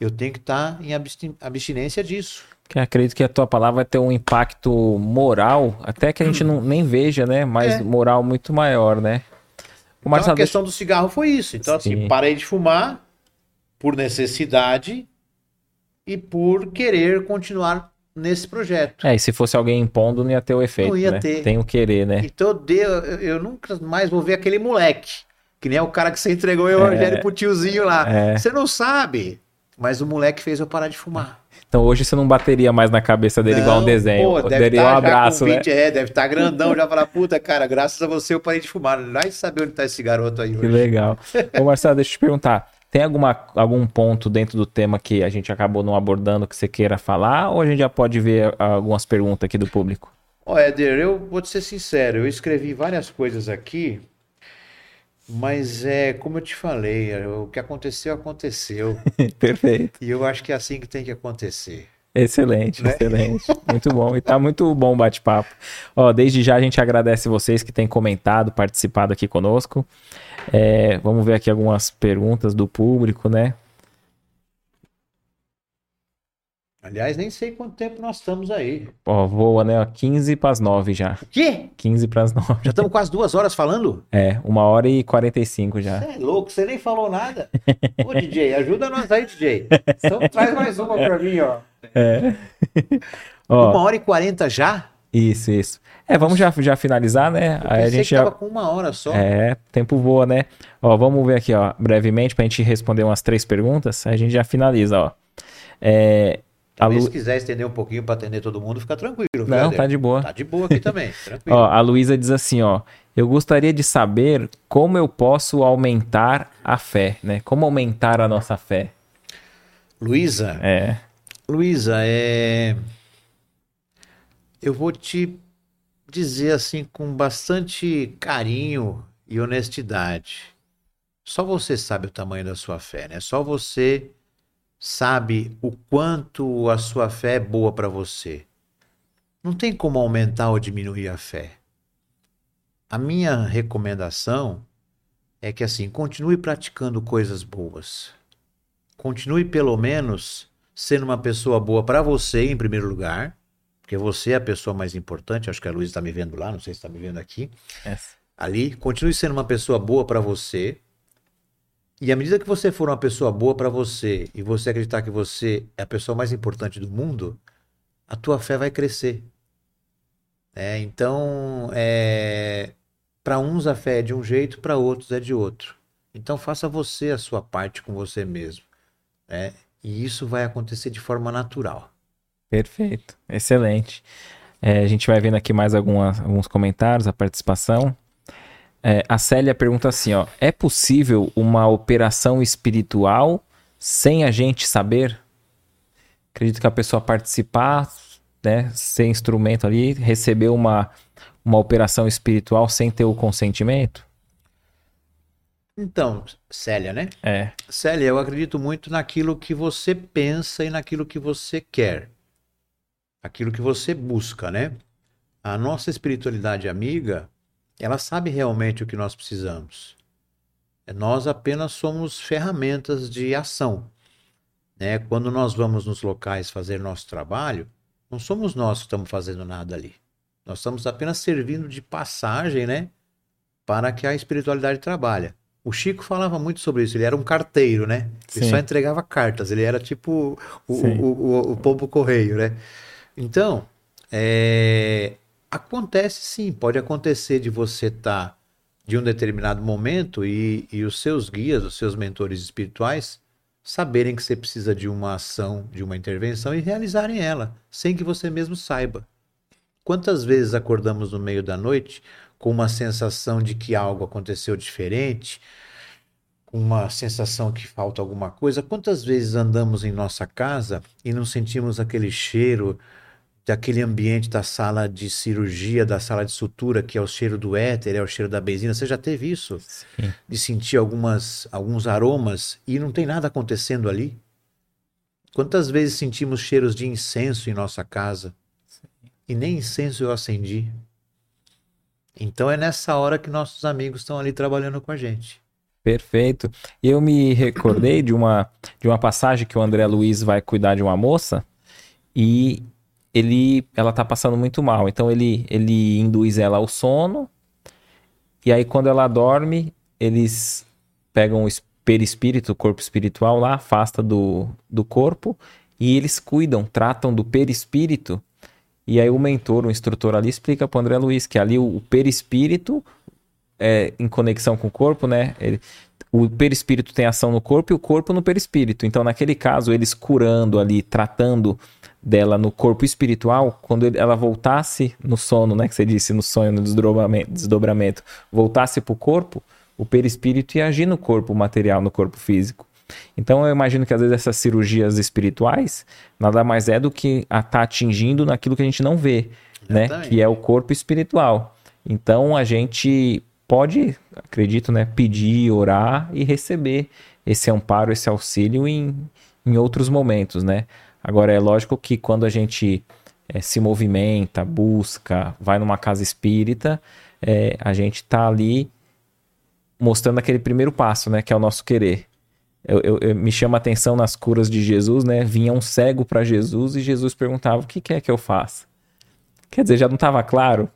eu tenho que estar em abstin- abstinência disso. que acredito que a tua palavra vai ter um impacto moral, até que a gente não, nem veja, né? Mas É. moral muito maior, né? O Então, a questão do cigarro foi isso. Então, Sim. assim, parei de fumar por necessidade e por querer continuar nesse projeto. É, e se fosse alguém impondo, não ia ter o efeito, Não ia né? ter. Tem o querer, né? Então eu, eu, eu nunca mais vou ver aquele moleque. Que nem é o cara que você entregou o evangelho pro tiozinho lá. É. Você não sabe. Mas o moleque fez eu parar de fumar. Então hoje você não bateria mais na cabeça dele igual um Não, desenho. pô, deve Daria tá um abraço, com né? 20, É, deve estar grandão já falar, puta, cara, graças a você eu parei de fumar. Vai saber onde tá esse garoto aí Que hoje. legal. Ô Marcelo, deixa eu te perguntar. Tem alguma, algum ponto dentro do tema que a gente acabou não abordando que você queira falar? Ou a gente já pode ver algumas perguntas aqui do público? Ó, Éder, eu vou te ser sincero, eu escrevi várias coisas aqui, mas é como eu te falei, é, o que aconteceu, aconteceu. Perfeito. E eu acho que é assim que tem que acontecer. Excelente, Né? excelente. Muito bom. E tá muito bom o bate-papo. Ó, desde já a gente agradece vocês que têm comentado, participado aqui conosco. É, vamos ver aqui algumas perguntas do público, né? Aliás, nem sei quanto tempo nós estamos aí. Ó, voa, né? Ó, 15 para as 9 já. O quê? 15 para as 9. Já estamos quase duas horas falando? É, uma hora e 45 já. Você é louco, você nem falou nada. Ô, DJ, ajuda nós aí, DJ. Então traz mais uma pra mim, ó. É. Ó, Uma hora e quarenta já? isso, isso. É, vamos já, já finalizar, né? Eu Aí a gente que já. tava com uma hora só. É, tempo voa, né? Ó, vamos ver aqui, ó, brevemente, pra gente responder umas três perguntas, aí a gente já finaliza, ó. É, Lu... Se quiser estender um pouquinho pra atender todo mundo, fica tranquilo. Não, tá de boa. Tá de boa aqui também, tranquilo. Ó, a Luísa diz assim, ó. Eu gostaria de saber como eu posso aumentar a fé, né? Como aumentar a nossa fé. Luísa, É, Luísa, é... eu vou te dizer assim com bastante carinho e honestidade. Só você sabe o tamanho da sua fé, né? Só você sabe o quanto a sua fé é boa para você. Não tem como aumentar ou diminuir a fé. A minha recomendação é que assim, continue praticando coisas boas. Continue pelo menos sendo uma pessoa boa para você em primeiro lugar, porque você é a pessoa mais importante. Acho que a Luísa está me vendo lá, não sei se está me vendo aqui. Ali, continue sendo uma pessoa boa para você. E à medida que você for uma pessoa boa para você e você acreditar que você é a pessoa mais importante do mundo, a tua fé vai crescer. É, então, é, para uns a fé é de um jeito, para outros é de outro. Então, faça você a sua parte com você mesmo. né? E isso vai acontecer de forma natural. Perfeito, excelente. É, a gente vai vendo aqui mais algumas, alguns comentários, a participação. É, a Célia pergunta assim, ó, é possível uma operação espiritual sem a gente saber? Acredito que a pessoa participar, né, ser instrumento ali, receber uma, uma operação espiritual sem ter o consentimento? Então, Célia, né? É. Célia, eu acredito muito naquilo que você pensa e naquilo que você quer. Aquilo que você busca, né? A nossa espiritualidade amiga, ela sabe realmente o que nós precisamos. Nós apenas somos ferramentas de ação. Né? Quando nós vamos nos locais fazer nosso trabalho, não somos nós que estamos fazendo nada ali. Nós estamos apenas servindo de passagem, né? Para que a espiritualidade trabalhe. O Chico falava muito sobre isso. Ele era um carteiro, né? Ele Sim. só entregava cartas. Ele era tipo o, o, o, o pombo correio, né? Então, é... acontece sim. Pode acontecer de você estar tá de um determinado momento e, e os seus guias, os seus mentores espirituais, saberem que você precisa de uma ação, de uma intervenção e realizarem ela, sem que você mesmo saiba. Quantas vezes acordamos no meio da noite com uma sensação de que algo aconteceu diferente, com uma sensação que falta alguma coisa? Quantas vezes andamos em nossa casa e não sentimos aquele cheiro daquele ambiente da sala de cirurgia, da sala de sutura, que é o cheiro do éter, é o cheiro da benzina. Você já teve isso? Sim. De sentir algumas, alguns aromas e não tem nada acontecendo ali? Quantas vezes sentimos cheiros de incenso em nossa casa? Sim. E nem incenso eu acendi. Então é nessa hora que nossos amigos estão ali trabalhando com a gente. Perfeito. Eu me recordei de uma, de uma passagem que o André Luiz vai cuidar de uma moça e ele, ela tá passando muito mal. Então ele, ele induz ela ao sono. E aí quando ela dorme, eles pegam o perispírito, o corpo espiritual lá, afasta do, do corpo e eles cuidam, tratam do perispírito. E aí o mentor, o instrutor ali explica para André Luiz que ali o, o perispírito é em conexão com o corpo, né? Ele, o perispírito tem ação no corpo e o corpo no perispírito. Então, naquele caso, eles curando ali, tratando dela no corpo espiritual, quando ela voltasse no sono, né, que você disse, no sonho, no desdobramento, desdobramento voltasse para o corpo, o perispírito ia agir no corpo material, no corpo físico. Então eu imagino que às vezes essas cirurgias espirituais nada mais é do que a tá atingindo naquilo que a gente não vê, né, que é o corpo espiritual. Então a gente pode, acredito, né, pedir, orar e receber esse amparo, esse auxílio em, em outros momentos, né? Agora, é lógico que quando a gente é, se movimenta, busca, vai numa casa espírita, é, a gente está ali mostrando aquele primeiro passo, né? Que é o nosso querer. Eu, eu, eu, me chama a atenção nas curas de Jesus, né? Vinha um cego para Jesus e Jesus perguntava: O que quer que eu faça? Quer dizer, já não estava claro?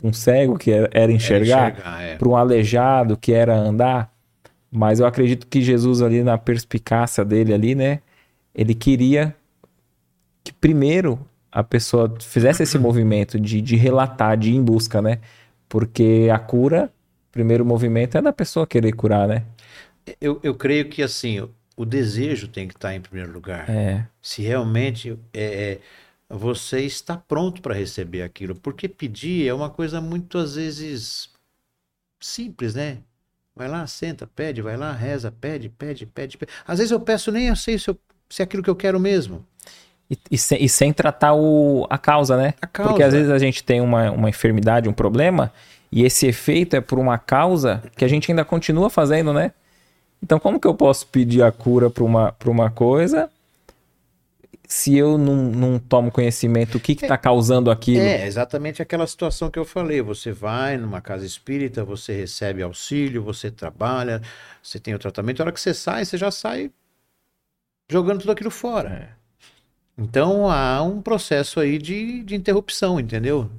Um cego que era, era enxergar, enxergar é. para um aleijado que era andar. Mas eu acredito que Jesus, ali na perspicácia dele, ali, né? Ele queria que primeiro a pessoa fizesse esse movimento de, de relatar, de ir em busca, né? Porque a cura, primeiro movimento é da pessoa querer curar, né? Eu, eu creio que assim, o desejo tem que estar em primeiro lugar. É. Se realmente é, é você está pronto para receber aquilo. Porque pedir é uma coisa muito, às vezes, simples, né? Vai lá, senta, pede, vai lá, reza, pede, pede, pede. pede. Às vezes eu peço, nem eu sei se, eu, se é aquilo que eu quero mesmo. E, e, sem, e sem tratar o, a causa, né? A causa. Porque às vezes a gente tem uma, uma enfermidade, um problema, e esse efeito é por uma causa que a gente ainda continua fazendo, né? Então, como que eu posso pedir a cura para uma, uma coisa se eu não, não tomo conhecimento do que está causando aquilo? É, exatamente aquela situação que eu falei. Você vai numa casa espírita, você recebe auxílio, você trabalha, você tem o tratamento. A hora que você sai, você já sai jogando tudo aquilo fora. É. Então há um processo aí de, de interrupção, entendeu?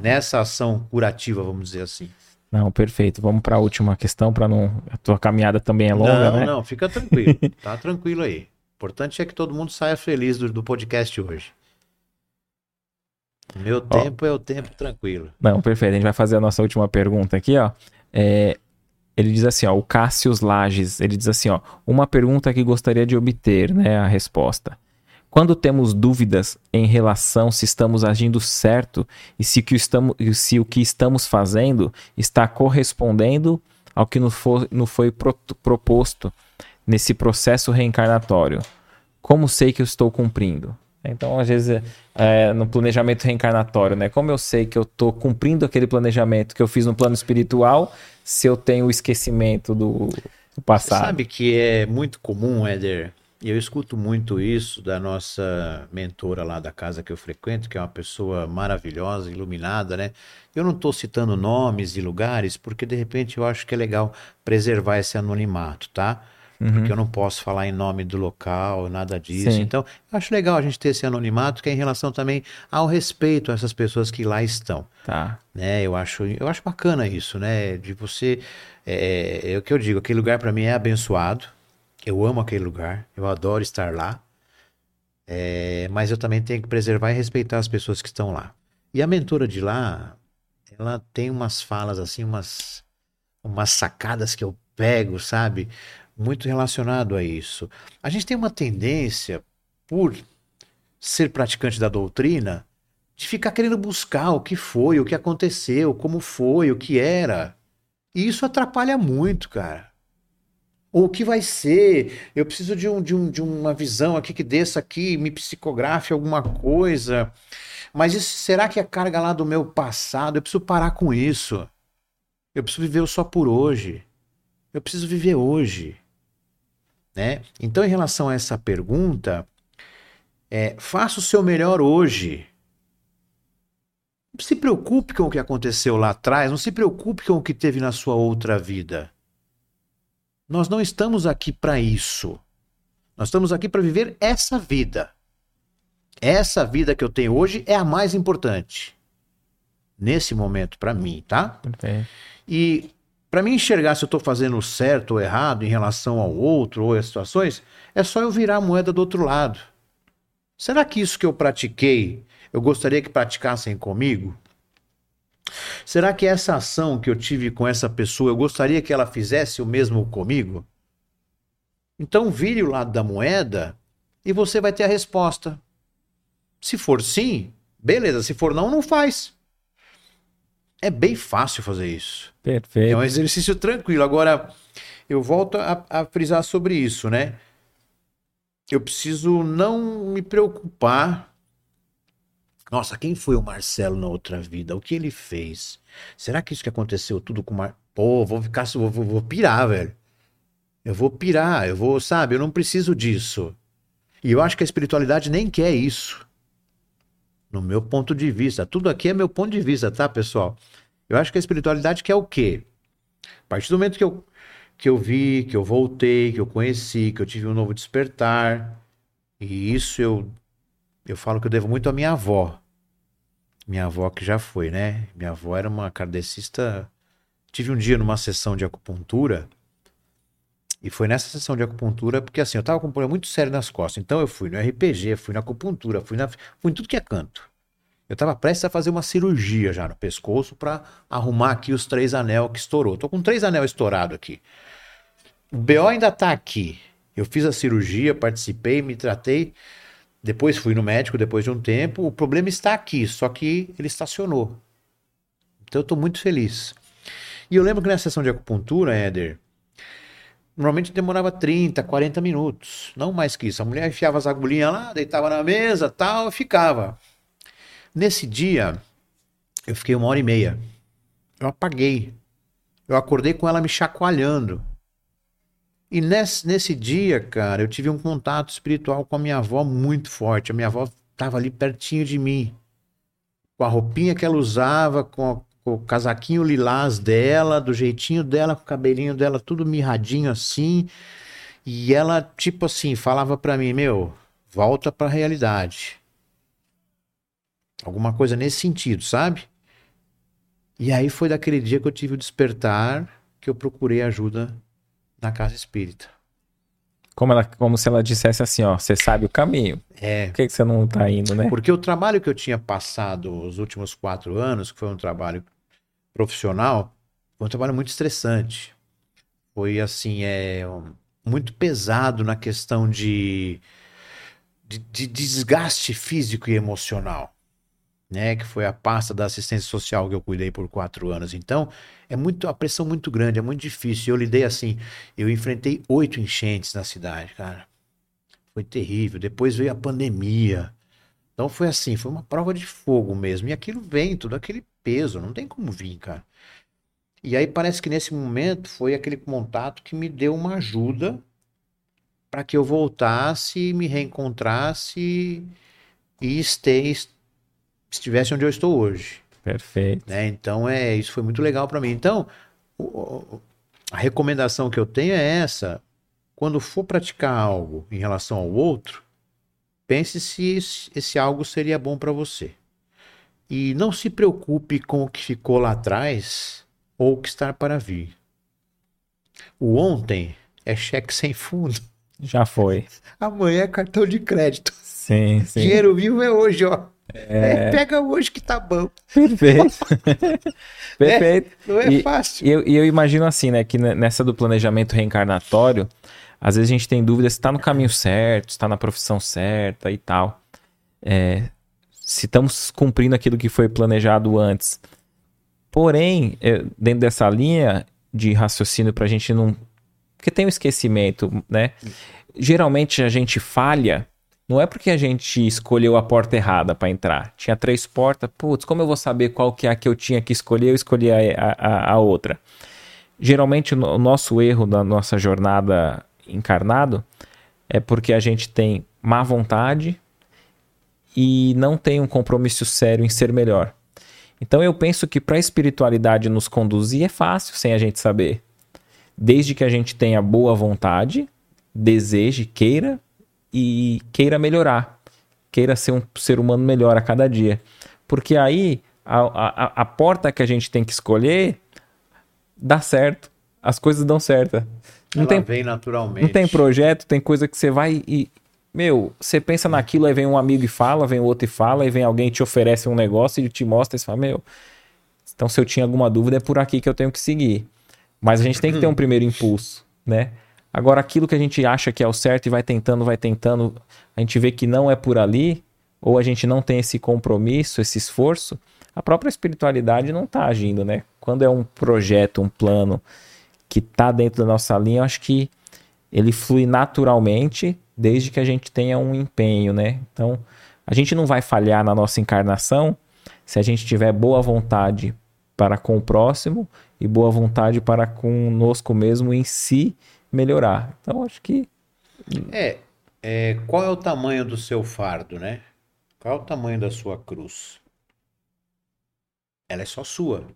Nessa ação curativa, vamos dizer assim. Não, perfeito. Vamos para a última questão, para não. A tua caminhada também é longa, não, né? Não, fica tranquilo. tá tranquilo aí. O importante é que todo mundo saia feliz do, do podcast hoje. Meu tempo é o tempo tranquilo. Não, perfeito. A gente vai fazer a nossa última pergunta aqui, ó. É, ele diz assim, ó, o Cássio Lages, ele diz assim, ó, uma pergunta que gostaria de obter, né, a resposta. Quando temos dúvidas em relação se estamos agindo certo e se, que estamos, se o que estamos fazendo está correspondendo ao que nos foi, nos foi proposto nesse processo reencarnatório, como sei que eu estou cumprindo? Então, às vezes, é, no planejamento reencarnatório, né? Como eu sei que eu estou cumprindo aquele planejamento que eu fiz no plano espiritual, se eu tenho o esquecimento do, do passado? Você sabe que é muito comum, Éder, e eu escuto muito isso da nossa mentora lá da casa que eu frequento, que é uma pessoa maravilhosa, iluminada, né? Eu não estou citando nomes e lugares, porque de repente eu acho que é legal preservar esse anonimato, tá? uhum. porque eu não posso falar em nome do local, nada disso. Sim. Então, eu acho legal a gente ter esse anonimato, que é em relação também ao respeito a essas pessoas que lá estão. Tá. Né? Eu acho, eu acho bacana isso, né? De você, é, é o que eu digo, aquele lugar para mim é abençoado. Eu amo aquele lugar, eu adoro estar lá. É, mas eu também tenho que preservar e respeitar as pessoas que estão lá. E a mentora de lá, ela tem umas falas assim, umas, umas sacadas que eu pego, sabe? muito relacionado a isso. A gente tem uma tendência, por ser praticante da doutrina, de ficar querendo buscar o que foi, o que aconteceu, como foi, o que era. E isso atrapalha muito, cara. Ou o que vai ser? Eu preciso de, um, de, um, de uma visão aqui que desça aqui, me psicografe alguma coisa. Mas isso, será que é carga lá do meu passado? Eu preciso parar com isso. Eu preciso viver só por hoje. Eu preciso viver hoje. Né? Então, em relação a essa pergunta, é, faça o seu melhor hoje. Não se preocupe com o que aconteceu lá atrás, não se preocupe com o que teve na sua outra vida. Nós não estamos aqui para isso. Nós estamos aqui para viver essa vida. Essa vida que eu tenho hoje é a mais importante. Nesse momento, para mim, tá? E para mim enxergar se eu estou fazendo certo ou errado em relação ao outro ou às situações, é só eu virar a moeda do outro lado. Será que isso que eu pratiquei, eu gostaria que praticassem comigo? Será que essa ação que eu tive com essa pessoa, eu gostaria que ela fizesse o mesmo comigo? Então vire o lado da moeda e você vai ter a resposta. Se for sim, beleza. Se for não, não faz. É bem fácil fazer isso. Perfeito. É um exercício tranquilo. Agora, eu volto a, a frisar sobre isso, né? Eu preciso não me preocupar. Nossa, quem foi o Marcelo na outra vida? O que ele fez? Será que isso que aconteceu tudo com o Mar... Pô, vou ficar, vou, vou, vou pirar, velho. Eu vou pirar, eu vou, sabe? Eu não preciso disso. E eu acho que a espiritualidade nem quer isso. No meu ponto de vista. Tudo aqui é meu ponto de vista, tá, pessoal? Eu acho que a espiritualidade quer o quê? A partir do momento que eu, que eu vi, que eu voltei, que eu conheci, que eu tive um novo despertar, e isso eu, eu falo que eu devo muito à minha avó. Minha avó que já foi, né? Minha avó era uma kardecista. Tive um dia numa sessão de acupuntura, e foi nessa sessão de acupuntura, porque assim, eu tava com um problema muito sério nas costas. Então eu fui no RPG, fui na acupuntura, fui, na, fui em tudo que é canto. Eu tava prestes a fazer uma cirurgia já no pescoço para arrumar aqui os três anel que estourou. Tô com três anel estourado aqui. O BO ainda tá aqui. Eu fiz a cirurgia, participei, me tratei. Depois fui no médico depois de um tempo. O problema está aqui, só que ele estacionou. Então eu tô muito feliz. E eu lembro que na sessão de acupuntura, Éder, Normalmente demorava 30, 40 minutos, não mais que isso. A mulher enfiava as agulhinhas lá, deitava na mesa, tal, e ficava. Nesse dia, eu fiquei uma hora e meia. Eu apaguei. Eu acordei com ela me chacoalhando. E nesse, nesse dia, cara, eu tive um contato espiritual com a minha avó muito forte. A minha avó estava ali pertinho de mim. Com a roupinha que ela usava, com com o casaquinho lilás dela, do jeitinho dela, com o cabelinho dela tudo mirradinho assim. E ela, tipo assim, falava para mim: Meu, volta pra realidade. Alguma coisa nesse sentido, sabe? E aí foi daquele dia que eu tive o despertar que eu procurei ajuda na casa espírita. Como, ela, como se ela dissesse assim, ó, você sabe o caminho. É. Por que, que você não tá indo, né? Porque o trabalho que eu tinha passado os últimos quatro anos, que foi um trabalho profissional, foi um trabalho muito estressante. Foi assim, é muito pesado na questão de de, de desgaste físico e emocional. Né, que foi a pasta da assistência social que eu cuidei por quatro anos. Então, é muito a pressão muito grande, é muito difícil. Eu lidei assim, eu enfrentei oito enchentes na cidade, cara. Foi terrível. Depois veio a pandemia. Então foi assim, foi uma prova de fogo mesmo. E aquilo vem, todo aquele peso, não tem como vir, cara. E aí parece que nesse momento foi aquele contato que me deu uma ajuda para que eu voltasse, me reencontrasse e esteja, estivesse onde eu estou hoje. Perfeito. Né? Então é isso foi muito legal para mim. Então o, a recomendação que eu tenho é essa: quando for praticar algo em relação ao outro, pense se esse algo seria bom para você. E não se preocupe com o que ficou lá atrás ou o que está para vir. O ontem é cheque sem fundo. Já foi. Amanhã é cartão de crédito. Sim, sim. Dinheiro vivo é hoje, ó. É... É, pega hoje que tá bom. Perfeito. Perfeito. É, não é e, fácil. E eu, eu imagino assim, né, que nessa do planejamento reencarnatório, às vezes a gente tem dúvida se está no caminho certo, se está na profissão certa e tal. É, se estamos cumprindo aquilo que foi planejado antes. Porém, dentro dessa linha de raciocínio para a gente não. Porque tem o um esquecimento, né? Geralmente a gente falha, não é porque a gente escolheu a porta errada para entrar. Tinha três portas, putz, como eu vou saber qual que é a que eu tinha que escolher? Eu escolhi a, a, a outra. Geralmente o nosso erro da nossa jornada encarnado é porque a gente tem má vontade e não tem um compromisso sério em ser melhor. Então eu penso que para a espiritualidade nos conduzir é fácil sem a gente saber. Desde que a gente tenha boa vontade, deseje, queira e queira melhorar. Queira ser um ser humano melhor a cada dia. Porque aí a, a, a porta que a gente tem que escolher dá certo. As coisas dão certo. Não Ela tem, vem naturalmente. Não tem projeto, tem coisa que você vai e. Meu, você pensa naquilo, aí vem um amigo e fala, vem outro e fala, aí vem alguém e te oferece um negócio e te mostra e você fala, meu. Então, se eu tinha alguma dúvida, é por aqui que eu tenho que seguir. Mas a gente tem que ter um primeiro impulso, né? Agora, aquilo que a gente acha que é o certo e vai tentando, vai tentando, a gente vê que não é por ali, ou a gente não tem esse compromisso, esse esforço, a própria espiritualidade não está agindo, né? Quando é um projeto, um plano que está dentro da nossa linha, eu acho que ele flui naturalmente, desde que a gente tenha um empenho, né? Então, a gente não vai falhar na nossa encarnação se a gente tiver boa vontade para com o próximo e boa vontade para conosco mesmo em si melhorar. Então, acho que. É, é, qual é o tamanho do seu fardo, né? Qual é o tamanho da sua cruz? Ela é só sua.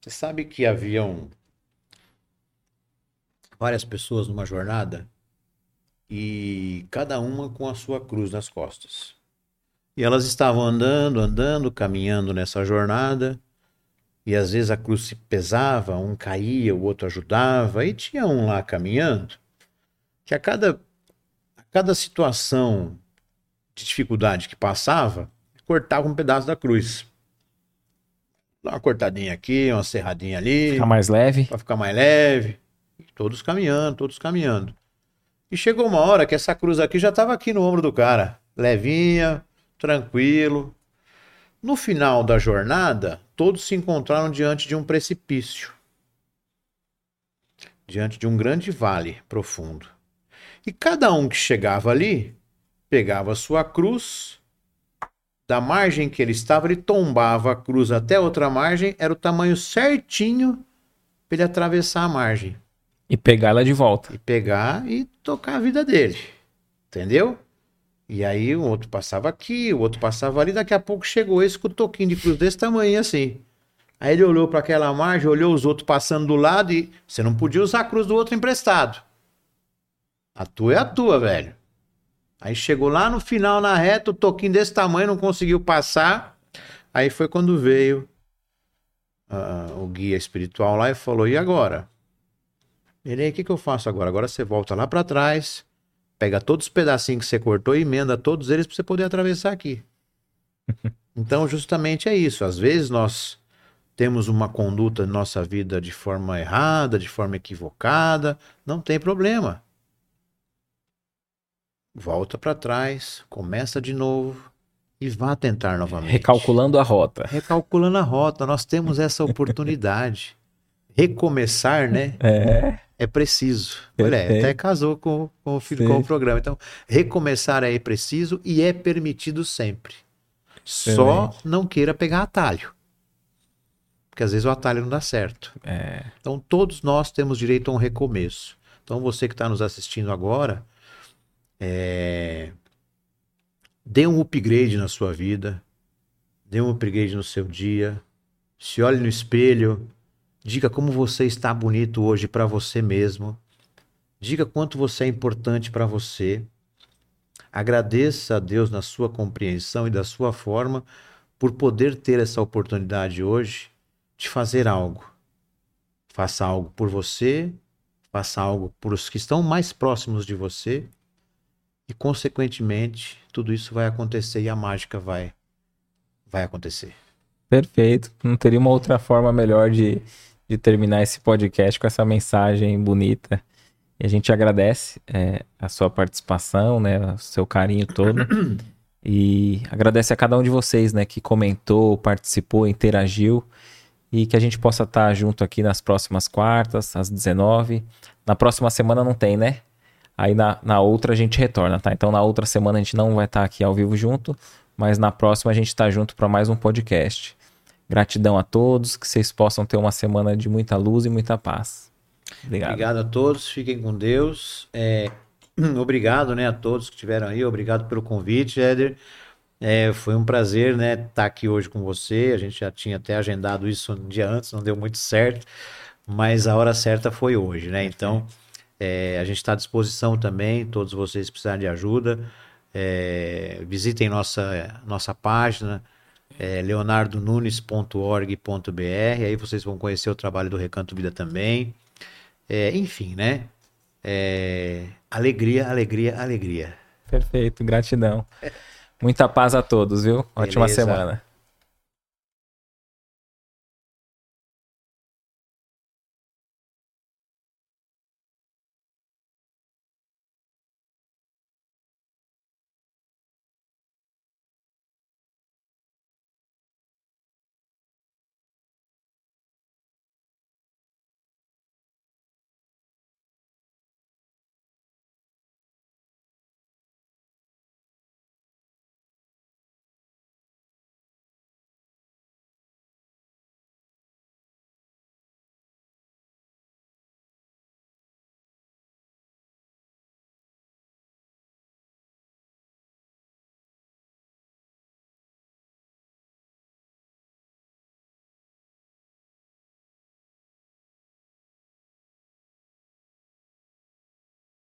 Você sabe que haviam várias pessoas numa jornada e cada uma com a sua cruz nas costas. E elas estavam andando, andando, caminhando nessa jornada, e às vezes a cruz se pesava, um caía, o outro ajudava, e tinha um lá caminhando, que a cada, a cada situação de dificuldade que passava, cortava um pedaço da cruz. Dá uma cortadinha aqui, uma serradinha ali. Ficar mais leve. Para ficar mais leve. Todos caminhando, todos caminhando. E chegou uma hora que essa cruz aqui já estava aqui no ombro do cara, levinha, tranquilo. No final da jornada, todos se encontraram diante de um precipício, diante de um grande vale profundo. E cada um que chegava ali pegava sua cruz, da margem que ele estava, ele tombava a cruz até outra margem, era o tamanho certinho para ele atravessar a margem. E pegar ela de volta. E pegar e tocar a vida dele. Entendeu? E aí o outro passava aqui, o outro passava ali, daqui a pouco chegou esse com o toquinho de cruz desse tamanho assim. Aí ele olhou para aquela margem, olhou os outros passando do lado e você não podia usar a cruz do outro emprestado. A tua é a tua, velho. Aí chegou lá no final, na reta, o toquinho desse tamanho, não conseguiu passar. Aí foi quando veio uh, o guia espiritual lá e falou: e agora? Ele, o que, que eu faço agora? Agora você volta lá para trás, pega todos os pedacinhos que você cortou e emenda todos eles para você poder atravessar aqui. então, justamente é isso. Às vezes nós temos uma conduta na nossa vida de forma errada, de forma equivocada, não tem problema. volta para trás, começa de novo e vá tentar novamente. Recalculando a rota. Recalculando a rota, nós temos essa oportunidade. Recomeçar, né? É. É preciso. Olha, Perfeito. até casou com, com, o filho- com o programa. Então, recomeçar é preciso e é permitido sempre. Só não queira pegar atalho. Porque às vezes o atalho não dá certo. É. Então, todos nós temos direito a um recomeço. Então, você que está nos assistindo agora, é, dê um upgrade na sua vida, dê um upgrade no seu dia, se olhe no espelho, diga como você está bonito hoje para você mesmo, diga quanto você é importante para você, agradeça a Deus na sua compreensão e da sua forma por poder ter essa oportunidade hoje de fazer algo. Faça algo por você, faça algo por os que estão mais próximos de você e, consequentemente, tudo isso vai acontecer e a mágica vai, vai acontecer. Perfeito. Não teria uma outra forma melhor de, de terminar esse podcast com essa mensagem bonita. E a gente agradece é, a sua participação, né, o seu carinho todo. E agradece a cada um de vocês, né, que comentou, participou, interagiu. E que a gente possa estar junto aqui nas próximas quartas, às 19. Na próxima semana não tem, né? Aí na, na outra a gente retorna, tá? Então na outra semana a gente não vai estar aqui ao vivo junto, mas na próxima a gente está junto para mais um podcast. Gratidão a todos, que vocês possam ter uma semana de muita luz e muita paz. Obrigado. Obrigado a todos, fiquem com Deus. É, obrigado né, a todos que estiveram aí, obrigado pelo convite, Éder. É, foi um prazer né, estar aqui hoje com você. A gente já tinha até agendado isso um dia antes, não deu muito certo, mas a hora certa foi hoje, né? Então, é, a gente está à disposição também, todos vocês precisarem de ajuda. É, visitem nossa, nossa página, é, leonardonunes.org.br, aí vocês vão conhecer o trabalho do Recanto Vida também. É, enfim, né? É, alegria, alegria, alegria. Perfeito, gratidão. Muita paz a todos, viu? Ótima Beleza. semana.